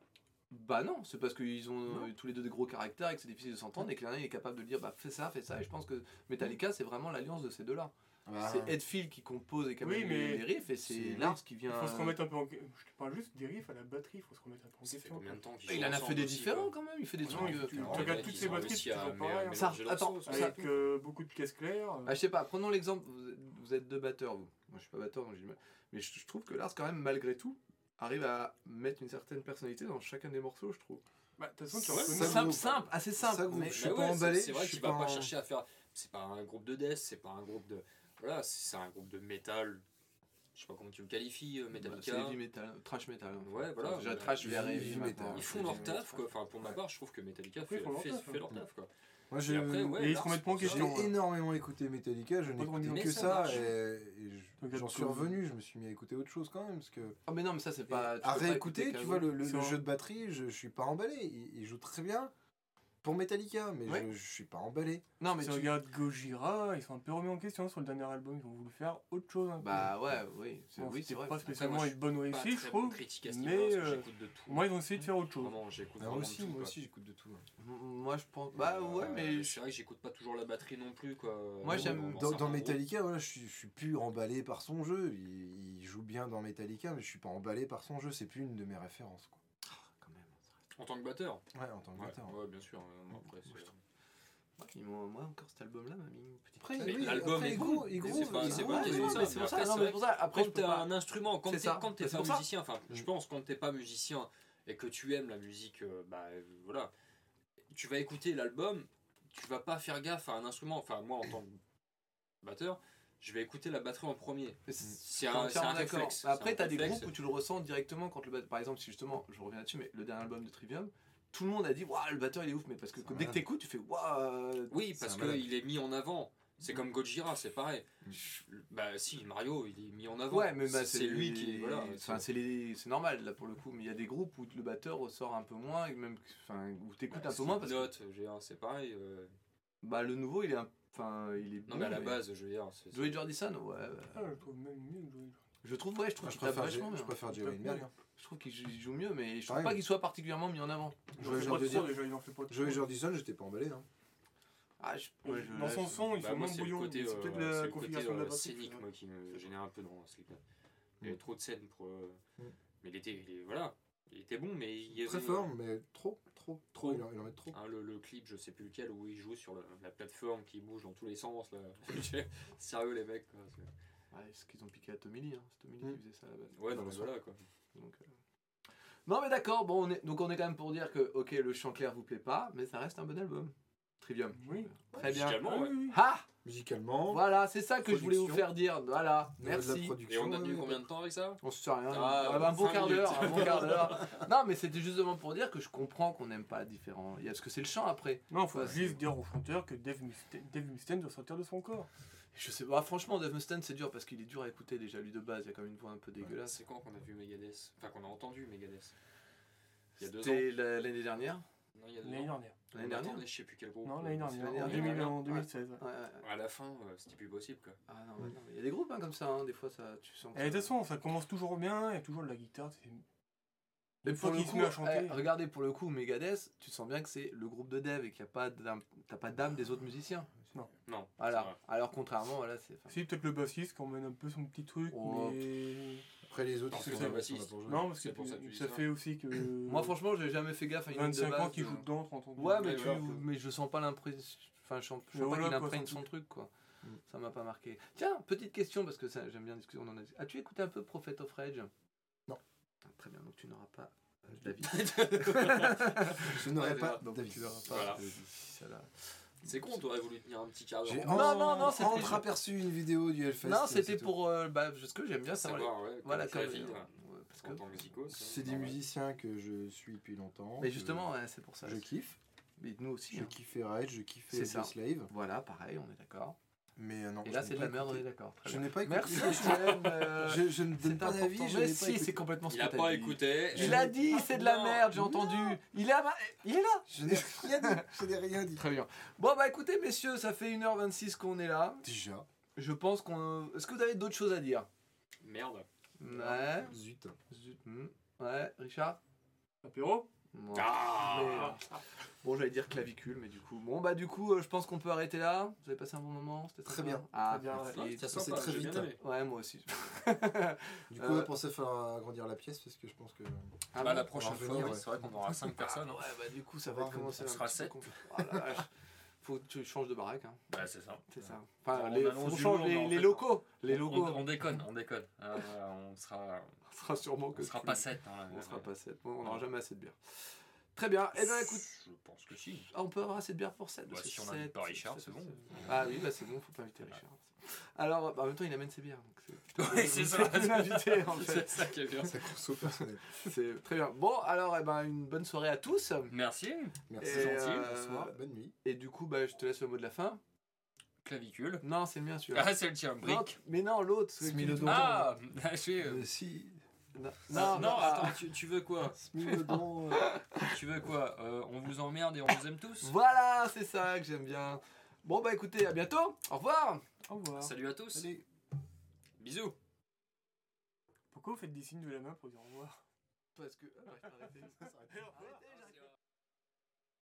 Bah non, c'est parce qu'ils ont Non. euh, tous les deux des gros caractères et que c'est difficile de s'entendre et que l'un est capable de dire bah fais ça, fais ça. Et je pense que Metallica c'est vraiment l'alliance de ces deux-là. Bah, C'est Hetfield qui compose et qui Oui, mais les riffs et c'est Lars qui Il vient. faut se remettre un peu en question. Je te parle juste des riffs à la batterie, il faut se remettre un peu en question. Il en a fait des aussi, différents quoi quand même. Il fait des Non, trucs. il- euh, tu- tu regardes toutes ces batteries, c'est toujours pareil. mélanger Ça- attends, ça- Avec euh, beaucoup de caisses claires. Ah, je sais pas, prenons l'exemple, vous êtes, vous êtes deux batteurs, vous. Moi je suis pas batteur, donc j'ai du mal. Mais je, je trouve que Lars, quand même, malgré tout, arrive à mettre une certaine personnalité dans chacun des morceaux, je trouve. Bah, de toute façon, tu ça Simple, vaut- simple, assez simple. ça mais- je suis Bah pas ouais, c'est- emballé, C'est vrai qu'il va pas pas en- chercher à faire. C'est pas un groupe de death, c'est pas un groupe de. Voilà, c'est c'est un groupe de métal. Je sais pas comment tu le qualifies, euh, Bah, c'est Metallica. heavy metal, trash metal. hein. Ouais, voilà. Enfin, déjà Ouais. trash vers Heavy heavy metal. Ils font leur taf, quoi. Enfin, pour ma part, je trouve que Metallica Oui, fait, leur fait- taf, fait leur taf, quoi. Moi, Et j'ai après, ouais, Et ils se Lars, remettent pas en pour ça, question. j'ai ouais. énormément écouté Metallica, je Mais que ça et, j'en suis revenu, je me suis mis à écouter autre chose quand même, parce que Ah, mais non, mais ça c'est pas. tu à réécouter, écouter tu vois, le, jeu de batterie, je, je suis pas emballé, il, il joue très bien pour Metallica, mais Ouais. je, je suis pas emballé. Non, mais Si tu. regardes Gojira, ils sont un peu remis en question sur le dernier album. Ils ont voulu faire autre chose. un peu. Bah ouais, oui, c'est Bon, oui, c'était c'est vrai. pas spécialement une bonne réussite, je trouve. critique à ce mais, euh, j'écoute de tout. Moi, ils ont essayé de faire autre chose. Vraiment, j'écoute Ah, de aussi, tout, moi aussi, j'écoute de tout. hein. Moi je pense. Bah ouais, Euh, mais. C'est vrai que j'écoute pas toujours la batterie non plus, quoi. Moi, j'aime- dans Dans. Metallica, voilà, je, suis, je suis plus emballé par son jeu. Il, il joue bien dans Metallica, mais je suis pas emballé par son jeu. C'est plus une de mes références. Quoi. En tant que batteur. Ouais, en tant que Ouais, batteur. ouais, bien sûr. euh, non, après, c'est- Moi, reste. Moi, moi, encore cet album-là m'a mis une petite. Après, Mais oui, l'album après, est il bon. c'est pas- il c'est pas pour ça, Après, quand t'as pas. un instrument, quand C'est t'es pas musicien, enfin, je Mm. pense quand t'es pas musicien et que tu aimes la musique, euh, bah euh, voilà, tu vas écouter l'album, tu vas pas faire gaffe à un instrument. Enfin, moi en tant que batteur, je vais écouter la batterie en premier. C'est un, un réflexe. Après, t'as un des groupes où tu le ressens directement quand le batteur. Par exemple, si justement, je reviens là-dessus, mais le dernier album de Trivium, tout le monde a dit Waouh, le batteur il est ouf, mais parce que dès que malade. t'écoutes, tu fais Waouh. Oui, parce qu'il est mis en avant. C'est comme Gojira, c'est pareil. Mm. Bah si, Mario, il est mis en avant. Ouais, mais bah, c'est lui qui. Voilà, Enfin, c'est les... normal là pour le coup, mais il y a des groupes où le batteur ressort un peu moins, et même, enfin, où t'écoutes Bah, un peu moins parce que veux dire, c'est pareil. euh. bah le nouveau il est, un... enfin, il est. Non, bon, mais à la base, je veux dire. c'est- Joey Jordison, ouais. Ah, je trouve même mieux que Joey. Je trouve, ouais, je trouve Ah, je qu'il tape préfère, vachement je préfère Jerry. Je trouve qu'il joue, mieux, mais je trouve Pareil. pas qu'il soit particulièrement mis en avant. Joey Jordison. j'étais pas emballé. Hein. Ah, je, Ouais, ouais, je- Dans son son, il Bah, fait moi, moins bouillon. côté, C'est euh, peut-être c'est la le côté, configuration de la euh, scénique moi, qui me gênait un peu dans. Il y Mm. avait trop de scènes pour. euh, Mm. Mais il était, il voilà, il était bon, mais il y avait Très fort, mais trop, trop, trop. Il en, il en met trop. hein, le, le clip, je sais plus lequel, où il joue sur le- la plateforme qui bouge dans tous les sens. Là. Sérieux les mecs. Quoi, Ouais, ce qu'ils ont piqué à Tommy Lee. Hein? C'est Tommy Lee Mm. qui faisait ça à la base. Ouais, non, Dans mais le son. voilà quoi. Donc, euh, Non, mais d'accord. Bon, on est... donc on est quand même pour dire que, ok, le chant clair vous plaît pas, mais ça reste un bon album. Trivium. Oui. Très bien. Musicalement, Ah ouais. Ah Musicalement, Voilà, c'est ça que je voulais vous faire dire. Voilà, merci. Et production, on a tenu combien de temps avec ça? On se sait rien. Ah, Ah, bah, un bon cinq quart d'heure, minutes. un bon quart d'heure. Non, mais c'était justement pour dire que je comprends qu'on n'aime pas différents. Il y a parce que c'est le chant après. Non, faut Ouais, juste dire au chanteur que Dave Mustaine, Dave Mustaine doit sortir de son corps. Je sais pas, franchement, Dave Mustaine c'est dur parce qu'il est dur à écouter déjà lui de base. Il y a quand même une voix un peu dégueulasse. C'est quand qu'on a vu Megadeth? Enfin, qu'on a entendu Megadeth Il y a deux ans C'était la- l'année dernière. Non, il y a deux L'année ans. dernière. L'année dernière. je sais plus quel groupe. Non, euh, l'année dernière. l'année En, dernière. 2000 en Ouais. 2016. ouais. Ouais, ouais. À la fin, euh, c'était plus possible quoi. Ah non, non, mais il y a des groupes hein, comme ça, hein, des fois ça, tu sens. que Et de toute façon, ça commence toujours bien, il y a toujours de la guitare. Et pour le coup, chanter. eh, regardez pour le coup, Megadeth, tu sens bien que c'est le groupe de dev et qu'il n'y a pas d'âme, t'as pas d'âme des autres musiciens. Non. C'est vrai. Alors contrairement, voilà, c'est. Si, peut-être le bassiste qui emmène un peu son petit truc, Oh. mais. Après les autres, ils sont c'est là, pour jouer. Non, parce C'est que pour ça que tu dis ça ça. fait aussi que. Moi franchement, j'ai jamais fait gaffe à une note de 25 ans qu'il euh, joue dedans, 30 ans. Ouais, mais, Ouais, tu, mais je sens pas l'impression. Enfin, je sens, je sens pas voilà, qu'il imprègne son truc, quoi. Mm. Ça m'a pas marqué. Tiens, petite question, parce que ça, j'aime bien discuter, on en a. As-tu écouté un peu Prophet of Rage? Non. Ah, Très bien, donc tu n'auras pas euh, David. Je n'aurais Ouais, pas voilà. d'avis. tu n'auras pas Ça C'est con, t'aurais voulu tenir un petit quart d'heure. J'ai Non, non, non, c'était- entreaperçu une vidéo du Hellfest. Non, c'était pour. euh, bah, parce que j'aime bien savoir, ouais, Voilà, comme vie, euh, ouais, ouais, parce que-. C'est des musiciens que je suis depuis longtemps. Mais justement, ouais, c'est pour ça. je kiffe. Mais nous aussi. Je hein. kiffais Rage, je kiffais C'est The ça. Slave. Voilà, pareil, on est d'accord. Mais euh, non. Et là, c'est de la merde, on est d'accord. Je n'ai pas écouté. Merci, euh, Je, je ne donne pas d'avis, je Mais n'ai si, pas écouté. c'est complètement ce Il a que t'as pas dit. écouté. Il a dit c'est de la merde, j'ai entendu. Il est, à ma- il est là. Je n'ai rien dit. Je n'ai rien dit. Très bien. Bon bah écoutez messieurs, ça fait 1h26 qu'on est là. Déjà. Je pense qu'on... Est-ce que vous avez d'autres choses à dire? Merde. Ouais. Zut. Zut, hmm. Ouais, Richard? Apéro? Ah. Bon, j'allais dire clavicule, mais du coup, bon, bah du coup, euh, je pense qu'on peut arrêter là. Vous avez passé un bon moment, c'était très, bien. Ah, bien. Ça passé très vite. Ouais, moi aussi. du coup, euh... on pensait faire agrandir la pièce parce que je pense que. Ah, bah, la prochaine fois, c'est vrai qu'on aura 5 ah, personnes. Hein. Ouais, bah du coup, ça va commencer. On sera 7. Faut que tu changes de baraque, hein. Bah, c'est ça. C'est ça. Enfin, On les, on change les, les locaux. Les On- locaux. On, déconne, on déconne. Euh, on sera, On sera sûrement que on sera pas 7. Hein, On sera pas 7. On n'aura jamais assez de bière. Très bien. Eh bien, écoute, Je pense que si. ah, on peut avoir assez de bière pour 7. Bah, si on invite pas Richard, c'est bon. Ah oui, bah c'est bon, faut pas inviter Richard. Alors, bah, en même temps, il amène ses bières. donc c'est- Ouais, c'est ça. C'est en fait. C'est ça qui est bien. Ça conso personnel. C'est très bien. Bon, alors, eh ben, une bonne soirée à tous. Merci. Merci. Et, gentil. euh, Bonsoir. Bonne nuit. Et du coup, bah, je te laisse le mot de la fin. Clavicule. Non, c'est le mien, celui-là. Ah, c'est le tien, Non, brique. mais non, l'autre. celui qui-. Ah, je suis. euh, Euh, si. Non, Non, non, ah, attends, tu, tu veux quoi Smilodon. euh, Tu veux quoi Euh, On vous emmerde et on vous aime tous Voilà, c'est ça que j'aime bien. Bon, bah écoutez, à bientôt. Au revoir. Au revoir. Salut à tous. Salut. Bisous. Pourquoi vous faites des signes de la main pour dire au revoir? Parce que. faut arrêter.